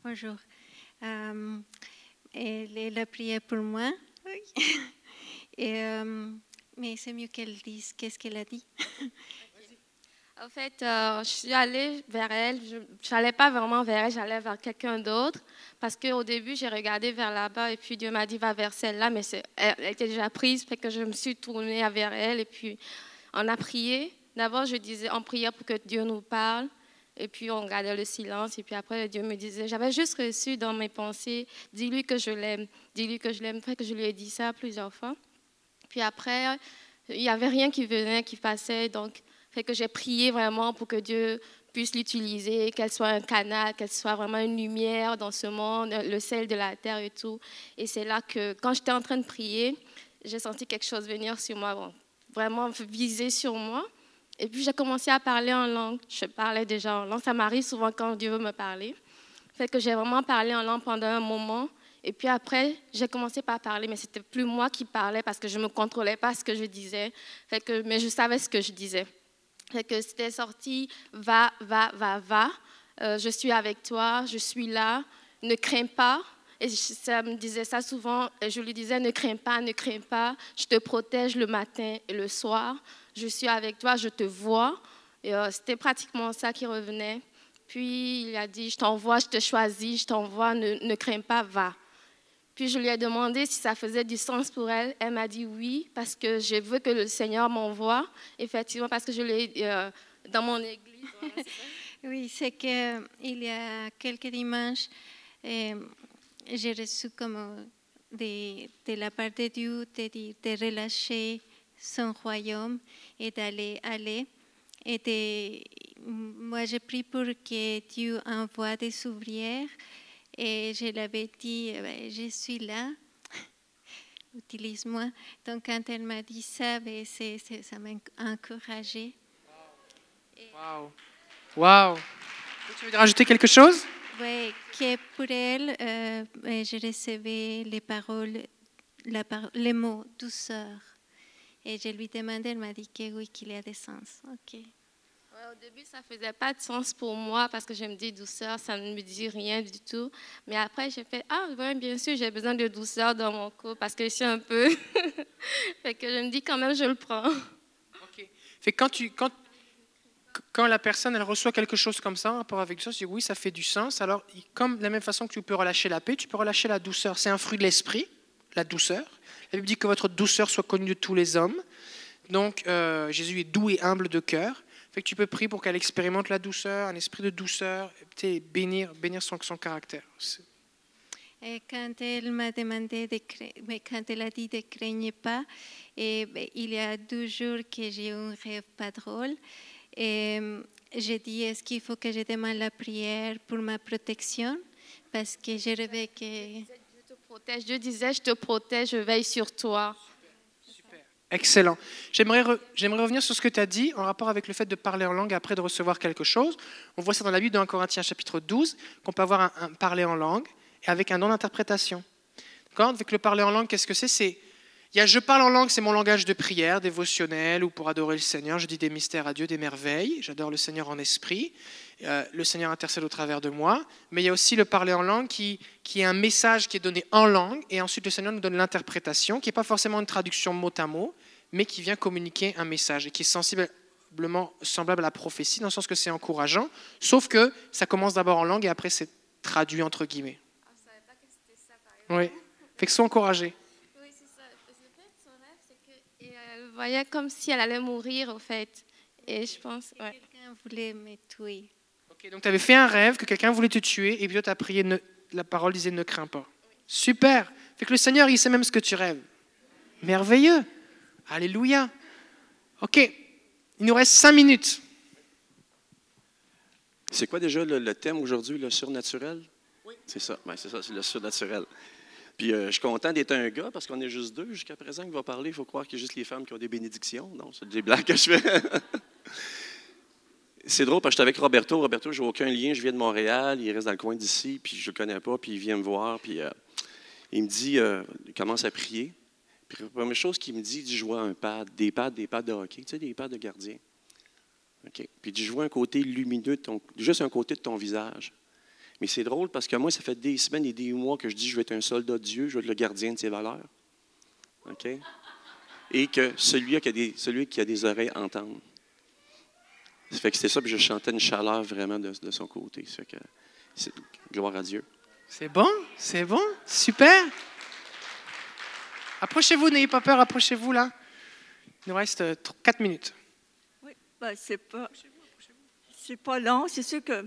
Bonjour. Euh, elle, elle a prié pour moi. Oui. Et, euh, mais c'est mieux qu'elle dise qu'est-ce qu'elle a dit. En fait, euh, je suis allée vers elle. Je n'allais pas vraiment vers elle, j'allais vers quelqu'un d'autre. Parce qu'au début, j'ai regardé vers là-bas et puis Dieu m'a dit va vers celle-là, mais elle était déjà prise, fait que je me suis tournée vers elle et puis on a prié. D'abord, je disais, on priait pour que Dieu nous parle. Et puis on gardait le silence. Et puis après, Dieu me disait, j'avais juste reçu dans mes pensées, dis-lui que je l'aime, dis-lui que je l'aime. Fait que je lui ai dit ça plusieurs fois. Puis après, il n'y avait rien qui venait, qui passait. Donc, fait que j'ai prié vraiment pour que Dieu puisse l'utiliser, qu'elle soit un canal, qu'elle soit vraiment une lumière dans ce monde, le sel de la terre et tout. Et c'est là que, quand j'étais en train de prier, j'ai senti quelque chose venir sur moi, vraiment viser sur moi. Et puis j'ai commencé à parler en langue. Je parlais déjà en langue. Ça m'arrive souvent quand Dieu veut me parler. Fait que j'ai vraiment parlé en langue pendant un moment. Et puis après, j'ai commencé par parler, mais c'était plus moi qui parlais parce que je ne me contrôlais pas ce que je disais. Fait que, mais je savais ce que je disais. Que c'était sorti, va, va, va, va. Euh, je suis avec toi, je suis là, ne crains pas. Et ça me disait ça souvent. Je lui disais, ne crains pas, ne crains pas. Je te protège le matin et le soir. Je suis avec toi, je te vois. Et euh, c'était pratiquement ça qui revenait. Puis il a dit, je t'envoie, je te choisis, je t'envoie, ne crains pas, va. Puis je lui ai demandé si ça faisait du sens pour elle. Elle m'a dit oui, parce que je veux que le Seigneur m'envoie. Effectivement, parce que je l'ai euh, dans mon église. Oui, c'est qu'il y a quelques dimanches, euh, j'ai reçu comme euh, de, la part de Dieu de, de relâcher son royaume et d'aller aller. Et moi, j'ai pris pour que Dieu envoie des ouvrières et je l'avais dit, eh ben, je suis là, utilise-moi. Donc, quand elle m'a dit ça, ben, c'est- c'est- ça m'a encouragée. Waouh. Waouh. Tu veux rajouter quelque chose? Oui, que pour elle, euh, euh, je recevais les paroles, la par- les mots douceur. Et je lui demandais, elle m'a dit que oui, qu'il y a des sens. OK. Au début, ça ne faisait pas de sens pour moi parce que je me dis douceur, ça ne me dit rien du tout. Mais après, j'ai fait Ah, ouais, bien sûr, j'ai besoin de douceur dans mon couple parce que je suis un peu. fait que je me dis quand même, je le prends. Fait quand, tu, quand, quand la personne elle reçoit quelque chose comme ça, en rapport avec ça, c'est oui, ça fait du sens. Alors, comme de la même façon que tu peux relâcher la paix, tu peux relâcher la douceur. C'est un fruit de l'esprit, la douceur. La Bible dit que votre douceur soit connue de tous les hommes. Donc, euh, Jésus est doux et humble de cœur. Fait que tu peux prier pour qu'elle expérimente la douceur, un esprit de douceur, sais, bénir, bénir son, son caractère. Et quand elle m'a demandé de mais quand elle a dit de craignez pas, et ben, il y a deux jours que j'ai eu un rêve pas drôle. Et euh, j'ai dit est-ce qu'il faut que je demande la prière pour ma protection? Parce que je rêvais que Je te protège. Dieu disait Je te protège, je veille sur toi. Excellent. J'aimerais re- j'aimerais revenir sur ce que tu as dit en rapport avec le fait de parler en langue après de recevoir quelque chose. On voit ça dans la Bible dans 1 Corinthiens chapitre 12, qu'on peut avoir un, un parler en langue et avec un don d'interprétation. D'accord? Avec le parler en langue, qu'est-ce que c'est? C'est il y a je parle en langue, c'est mon langage de prière, dévotionnel ou pour adorer le Seigneur. Je dis des mystères à Dieu, des merveilles. J'adore le Seigneur en esprit. Euh, le Seigneur intercède au travers de moi. Mais il y a aussi le parler en langue qui, qui est un message qui est donné en langue et ensuite le Seigneur nous donne l'interprétation, qui n'est pas forcément une traduction mot à mot, mais qui vient communiquer un message et qui est sensiblement semblable à la prophétie, dans le sens que c'est encourageant, sauf que ça commence d'abord en langue et après c'est traduit entre guillemets. Oui. Fait que sois encouragé. Oui, c'est ça. Son rêve, c'est voyait comme si elle allait mourir, au fait. Et je pense. Ouais. quelqu'un voulait me tuer. Ok, donc tu avais fait un rêve que quelqu'un voulait te tuer et puis toi tu as prié, ne- la parole disait ne crains pas. Super. Fait que le Seigneur, il sait même ce que tu rêves. Merveilleux. Alléluia. Ok. Il nous reste cinq minutes. C'est quoi déjà le, le thème aujourd'hui, le surnaturel? C'est ça, ben, c'est ça, c'est le surnaturel. Puis euh, je suis content d'être un gars parce qu'on est juste deux jusqu'à présent qui va parler. Il faut croire qu'il y a juste les femmes qui ont des bénédictions. Non, c'est des blagues que je fais. c'est drôle parce que j'étais avec Roberto. Roberto, j'ai aucun lien. Je viens de Montréal. Il reste dans le coin d'ici. Puis je le connais pas. Puis il vient me voir. Puis euh, il me dit, euh, il commence à prier. Puis la première chose qu'il me dit, il dit, je vois un pad, des pads, des pads de hockey, tu sais, des pads de gardien. OK? Puis dit, je vois un côté lumineux, de ton, juste un côté de ton visage. Mais c'est drôle parce que moi, ça fait des semaines et des mois que je dis je vais être un soldat de Dieu, je vais être le gardien de ses valeurs. OK? Et que celui qui a des, celui qui a des oreilles entende. Ça fait que c'était ça, puis je chantais une chaleur vraiment de, de son côté. Ça fait que, c'est- gloire à Dieu. C'est bon, c'est bon, super. Approchez-vous, n'ayez pas peur, approchez-vous là. Il nous reste 4 minutes. Oui, ben, c'est pas. C'est pas long. C'est sûr que.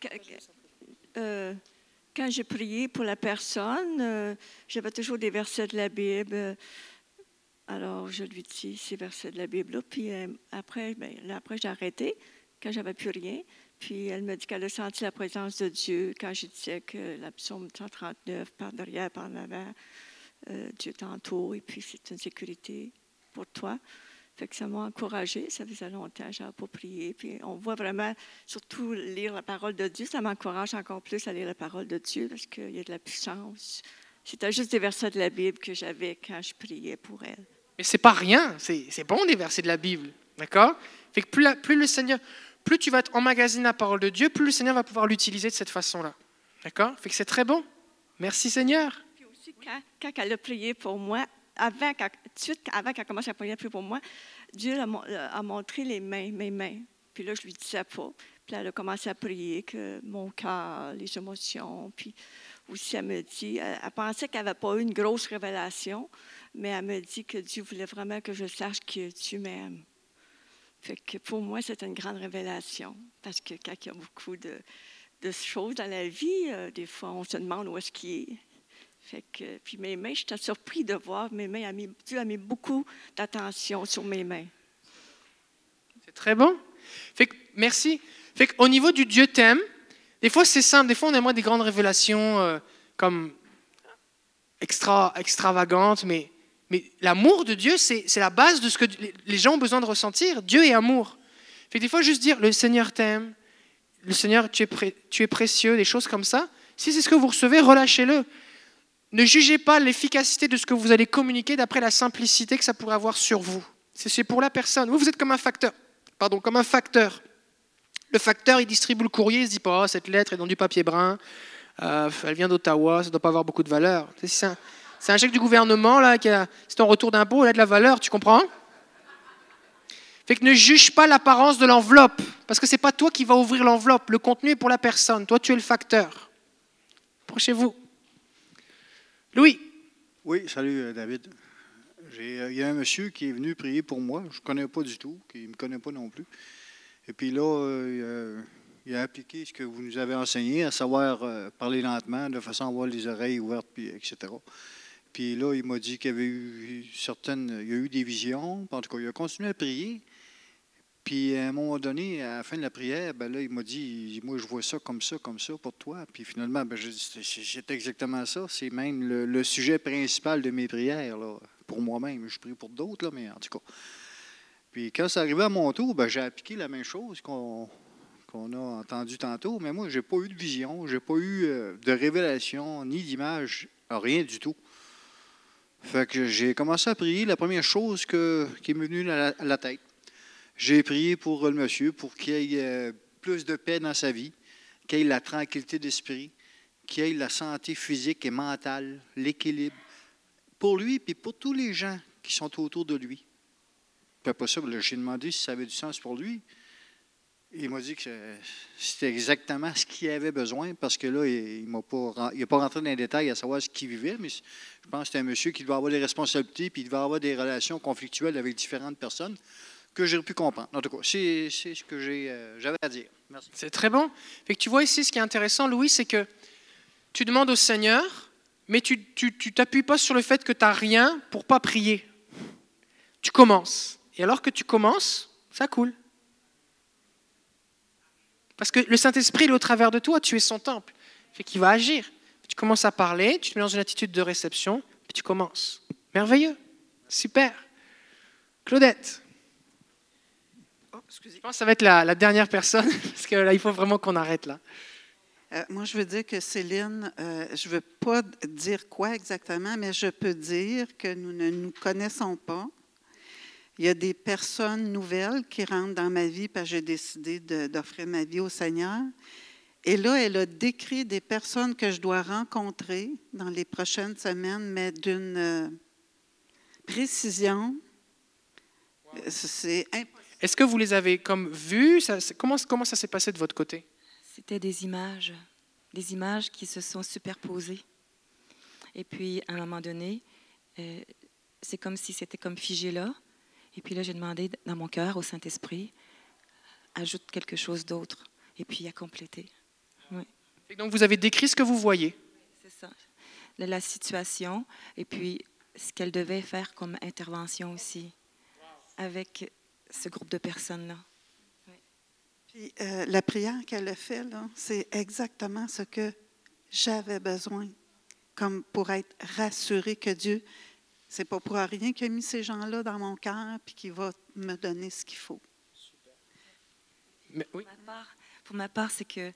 que- que- euh, quand j'ai prié pour la personne, euh, j'avais toujours des versets de la Bible. Alors, je lui dis ces versets de la Bible-là. Puis euh, après, ben, après j'ai arrêté quand j'avais plus rien. Puis elle me dit qu'elle a senti la présence de Dieu quand je disais que la psaume 139, par derrière, par en avant, euh, Dieu t'entoure et puis c'est une sécurité pour toi. Fait que ça m'a encouragée. Ça faisait longtemps n'avais pas prié. Puis on voit vraiment, surtout lire la parole de Dieu, ça m'encourage encore plus à lire la parole de Dieu parce qu'il y a de la puissance. C'était juste des versets de la Bible que j'avais quand je priais pour elle. Mais c'est pas rien, c'est c'est bon des versets de la Bible, d'accord? Fait que plus, la- plus le Seigneur, plus tu vas emmagasiner la parole de Dieu, plus le Seigneur va pouvoir l'utiliser de cette façon-là, d'accord? Fait que c'est très bon. Merci Seigneur. Puis aussi, quand, quand elle a prié pour moi, avant, qu'elle- avant qu'elle commence à prier pour moi, Dieu a, mon- a montré les mains, mes mains. Puis là, je lui disais pas. Puis elle a commencé à prier que mon cœur, les émotions. Puis aussi, elle me dit, elle, pensait qu'elle n'avait pas eu une grosse révélation, mais elle me dit que Dieu voulait vraiment que je sache que tu m'aimes. Fait que pour moi, c'est une grande révélation. Parce que quand il y a beaucoup de, de choses dans la vie, euh, des fois, on se demande où est-ce qu'il est. Fait que, puis mes mains, j'étais surpris de voir mes mains. Dieu a mis beaucoup d'attention sur mes mains. C'est très bon. Fait que, merci. Fait qu'au niveau du Dieu t'aime, des fois c'est simple, des fois on aimerait des grandes révélations euh, comme extra, extravagantes, mais, l'amour de Dieu, c'est la base de ce que les- gens ont besoin de ressentir. Dieu est amour. Fait des fois juste dire le Seigneur t'aime, le Seigneur tu es, tu es précieux, des choses comme ça. Si c'est ce que vous recevez, relâchez-le. Ne jugez pas l'efficacité de ce que vous allez communiquer d'après la simplicité que ça pourrait avoir sur vous. C'est pour la personne. Vous, vous êtes comme un facteur. Pardon, comme un facteur. Le facteur, il distribue le courrier, il se dit pas, oh, cette lettre est dans du papier brun, euh, elle vient d'Ottawa, ça ne doit pas avoir beaucoup de valeur. C'est- un, chèque du gouvernement, là, qui c'est ton retour d'impôt, elle a de la valeur, tu comprends? Fait que ne juge pas l'apparence de l'enveloppe, parce que c'est pas toi qui vas ouvrir l'enveloppe, le contenu est pour la personne, toi tu es le facteur. Approchez-vous. Louis. Oui, salut euh, David. Euh, Il y a un monsieur qui est venu prier pour moi. Je ne connais pas du tout, qui ne me connaît pas non plus. Et puis là, euh, il, a, appliqué ce que vous nous avez enseigné, à savoir euh, parler lentement, de façon à avoir les oreilles ouvertes, puis, etc. Puis là, il m'a dit qu'il y avait eu certaines, il y a eu des visions. En tout cas, il a continué à prier. Puis à un moment donné, à la fin de la prière, ben là, il m'a dit, moi, je vois ça comme ça, comme ça pour toi. Puis finalement, ben, c'est- exactement ça. C'est même le, le sujet principal de mes prières, là, pour moi-même. Je prie pour d'autres, mais en tout cas. Puis quand c'est arrivé à mon tour, ben, j'ai appliqué la même chose qu'on a entendu tantôt. Mais moi, je n'ai pas eu de vision, je n'ai pas eu euh, de révélation, ni d'image, rien du tout. Fait que j'ai commencé à prier. La première chose que, qui m'est venue à la, à la tête, j'ai prié pour le monsieur, pour qu'il ait euh, plus de paix dans sa vie, qu'il ait la tranquillité d'esprit, qu'il ait la santé physique et mentale, l'équilibre, pour lui et pour tous les gens qui sont autour de lui. Puis après ça, ben j'ai demandé si ça avait du sens pour lui. Il m'a dit que c'était exactement ce qu'il avait besoin parce que là, il n'a pas, pas rentré dans les détails à savoir ce qu'il vivait, mais je pense que c'est un monsieur qui devait avoir des responsabilités puis il devait avoir des relations conflictuelles avec différentes personnes que j'ai pu comprendre. En tout cas, c'est ce que euh, j'avais à dire. Merci. C'est très bon. Fait tu vois ici, ce qui est intéressant, Louis, c'est que tu demandes au Seigneur, mais tu ne t'appuies pas sur le fait que tu n'as rien pour pas prier. Tu commences. Et alors que tu commences, ça coule. Parce que le Saint-Esprit, il est au travers de toi, tu es son temple. Fait qu'il va agir. Tu commences à parler, tu te mets dans une attitude de réception, puis tu commences. Merveilleux. Super. Claudette. Je pense que ça va être la, la dernière personne, parce que là, il faut vraiment qu'on arrête là. Euh, moi, je veux dire que Céline, euh, je ne veux pas dire quoi exactement, mais je peux dire que nous ne nous connaissons pas. Il y a des personnes nouvelles qui rentrent dans ma vie parce que j'ai décidé d'offrir ma vie au Seigneur. Et là, elle a décrit des personnes que je dois rencontrer dans les prochaines semaines, mais d'une euh, précision. C'est. Est-ce que vous les avez comme Ça- comment, comment ça s'est passé de votre côté? C'était des images, des images qui se sont superposées. Et puis, à un moment donné, euh, c'est comme si c'était comme figé là. Et puis là, j'ai demandé dans mon cœur au Saint-Esprit, ajoute quelque chose d'autre. Et puis, il a complété. Oui, Et donc vous avez décrit ce que vous voyez. c'est ça. La, la situation et puis ce qu'elle devait faire comme intervention aussi avec ce groupe de personnes-là. Puis, euh, la prière qu'elle a faite, là, c'est exactement ce que j'avais besoin, comme pour être rassurée que Dieu, c'est pas pour rien qu'il a mis ces gens-là dans mon cœur puis qu'il va me donner ce qu'il faut. Mais- oui. Pour ma part, pour ma part, c'est que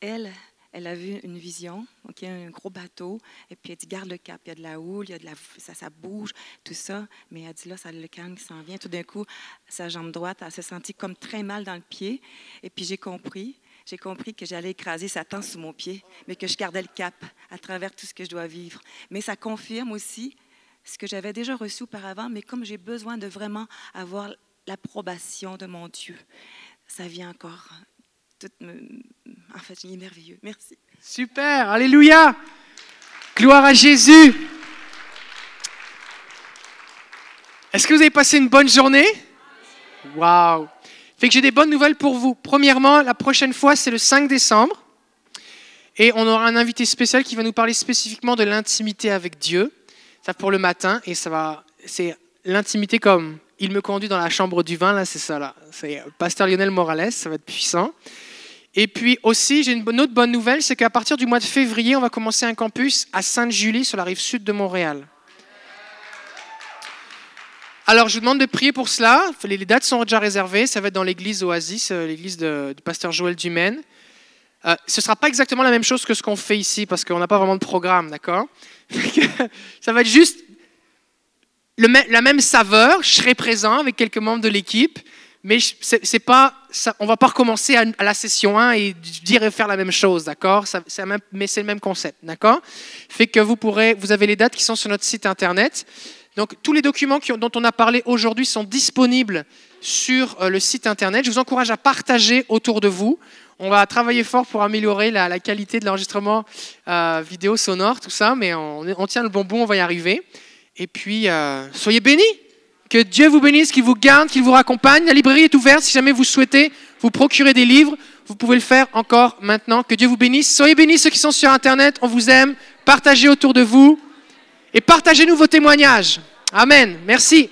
elle, elle a vu une vision, ok, un gros bateau, et puis elle dit garde le cap, il y a de la houle, il y a de la, ça, ça bouge, tout ça, mais elle dit là, ça a le calme qui s'en vient. Tout d'un coup, sa jambe droite, elle s'est sentie comme très mal dans le pied, et puis j'ai compris. J'ai compris que j'allais écraser Satan sous mon pied, mais que je gardais le cap à travers tout ce que je dois vivre. Mais ça confirme aussi ce que j'avais déjà reçu auparavant, mais comme j'ai besoin de vraiment avoir l'approbation de mon Dieu, ça vient encore. En fait, il est merveilleux. Merci. Super, alléluia. Gloire à Jésus. Est-ce que vous avez passé une bonne journée? Waouh. Fait que j'ai des bonnes nouvelles pour vous. Premièrement, la prochaine fois, c'est le 5 décembre. Et on aura un invité spécial qui va nous parler spécifiquement de l'intimité avec Dieu. Ça pour le matin. Et ça va. C'est l'intimité comme il me conduit dans la chambre du vin. Là, c'est ça. Là. C'est Pasteur Lionel Morales. Ça va être puissant. Et puis aussi, j'ai une autre bonne nouvelle, c'est qu'à partir du mois de février, on va commencer un campus à Sainte-Julie, sur la rive sud de Montréal. Alors, je vous demande de prier pour cela. Les dates sont déjà réservées. Ça va être dans l'église Oasis, euh, l'église du pasteur Joël Dumaine. Euh, ce ne sera pas exactement la même chose que ce qu'on fait ici, parce qu'on n'a pas vraiment de programme, d'accord Ça va être juste la même saveur. Je serai présent avec quelques membres de l'équipe, mais c'est pas, on va pas recommencer à, la session 1 et dire et faire la même chose, d'accord Mais c'est le même concept, d'accord Fait que vous pourrez, vous avez les dates qui sont sur notre site internet. Donc tous les documents dont on a parlé aujourd'hui sont disponibles sur euh, le site internet. Je vous encourage à partager autour de vous. On va travailler fort pour améliorer la, qualité de l'enregistrement euh, vidéo, sonore, tout ça, mais on, tient le bon bout, on va y arriver. Et puis, euh, soyez bénis. Que Dieu vous bénisse, qu'il vous garde, qu'il vous raccompagne. La librairie est ouverte. Si jamais vous souhaitez vous procurer des livres, vous pouvez le faire encore maintenant. Que Dieu vous bénisse. Soyez bénis ceux qui sont sur Internet. On vous aime. Partagez autour de vous. Et partagez-nous vos témoignages. Amen. Merci.